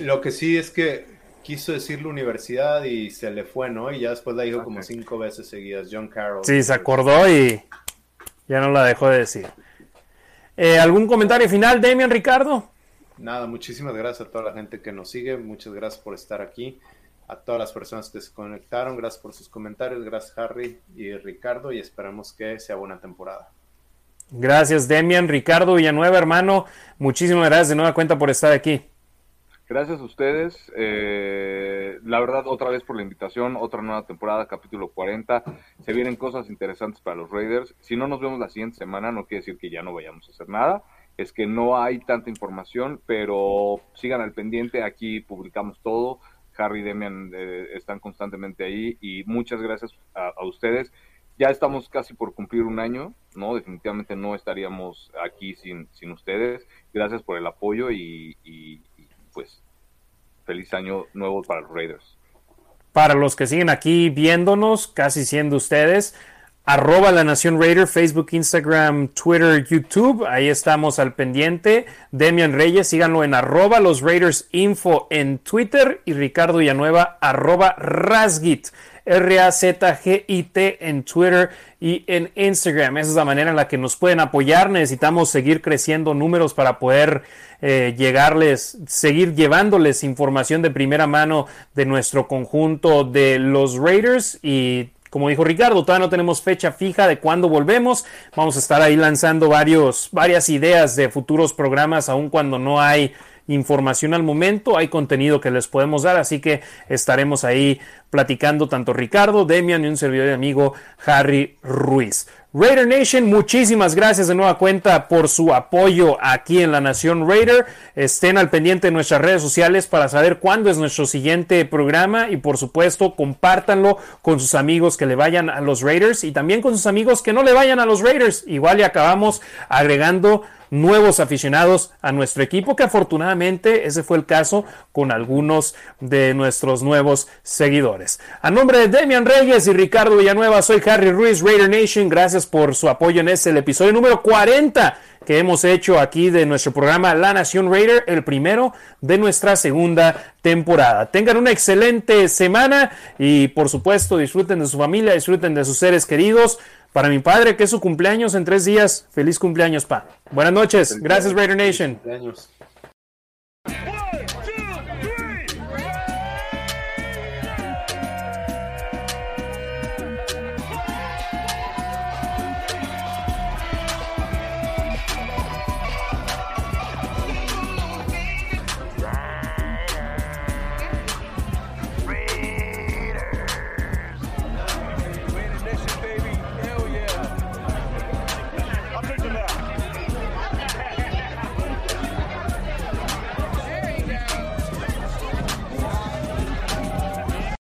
Lo que sí es que quiso decir la universidad y se le fue, ¿no? Y ya después la dijo como cinco veces seguidas, John Carroll. Sí, se acordó y ya no la dejó de decir. Eh, ¿Algún comentario final, Demian Ricardo? Nada, muchísimas gracias a toda la gente que nos sigue, muchas gracias por estar aquí, a todas las personas que se conectaron, gracias por sus comentarios, gracias Harry y Ricardo y esperamos que sea buena temporada. Gracias Demian, Ricardo Villanueva, hermano, muchísimas gracias de nueva cuenta por estar aquí. Gracias a ustedes. Eh, la verdad, otra vez por la invitación, otra nueva temporada, capítulo 40. Se vienen cosas interesantes para los Raiders. Si no nos vemos la siguiente semana, no quiere decir que ya no vayamos a hacer nada. Es que no hay tanta información, pero sigan al pendiente. Aquí publicamos todo. Harry y Demian eh, están constantemente ahí y muchas gracias a, ustedes. Ya estamos casi por cumplir un año, ¿no? Definitivamente no estaríamos aquí sin, sin ustedes. Gracias por el apoyo y pues feliz año nuevo para los Raiders. Para los que siguen aquí viéndonos, casi siendo ustedes, arroba la Nación Raider, Facebook, Instagram, Twitter, YouTube, ahí estamos al pendiente. Demian Reyes, síganlo en arroba los Raiders Info en Twitter y Ricardo Villanueva, arroba Rasgit. R-A-Z-G-I-T en Twitter y en Instagram. Esa es la manera en la que nos pueden apoyar. Necesitamos seguir creciendo números para poder eh, llegarles, seguir llevándoles información de primera mano de nuestro conjunto de los Raiders y como dijo Ricardo, todavía no tenemos fecha fija de cuándo volvemos. Vamos a estar ahí lanzando varias ideas de futuros programas, aun cuando no hay información al momento, hay contenido que les podemos dar, así que estaremos ahí platicando tanto Ricardo, Demian y un servidor de amigo Harry Ruiz. Raider Nation, muchísimas gracias de nueva cuenta por su apoyo aquí en la Nación Raider. Estén al pendiente de nuestras redes sociales para saber cuándo es nuestro siguiente programa y por supuesto compártanlo con sus amigos que le vayan a los Raiders y también con sus amigos que no le vayan a los Raiders. Igual y acabamos agregando nuevos aficionados a nuestro equipo, que afortunadamente ese fue el caso con algunos de nuestros nuevos seguidores. A nombre de Demian Reyes y Ricardo Villanueva, soy Harry Ruiz, Raider Nation. Gracias por su apoyo en este, episodio número 40 que hemos hecho aquí de nuestro programa La Nación Raider, el primero de nuestra segunda temporada. Tengan una excelente semana y por supuesto disfruten de su familia, disfruten de sus seres queridos. Para mi padre, que es su cumpleaños en tres días, feliz cumpleaños, pa. Buenas noches. Gracias, Raider Nation.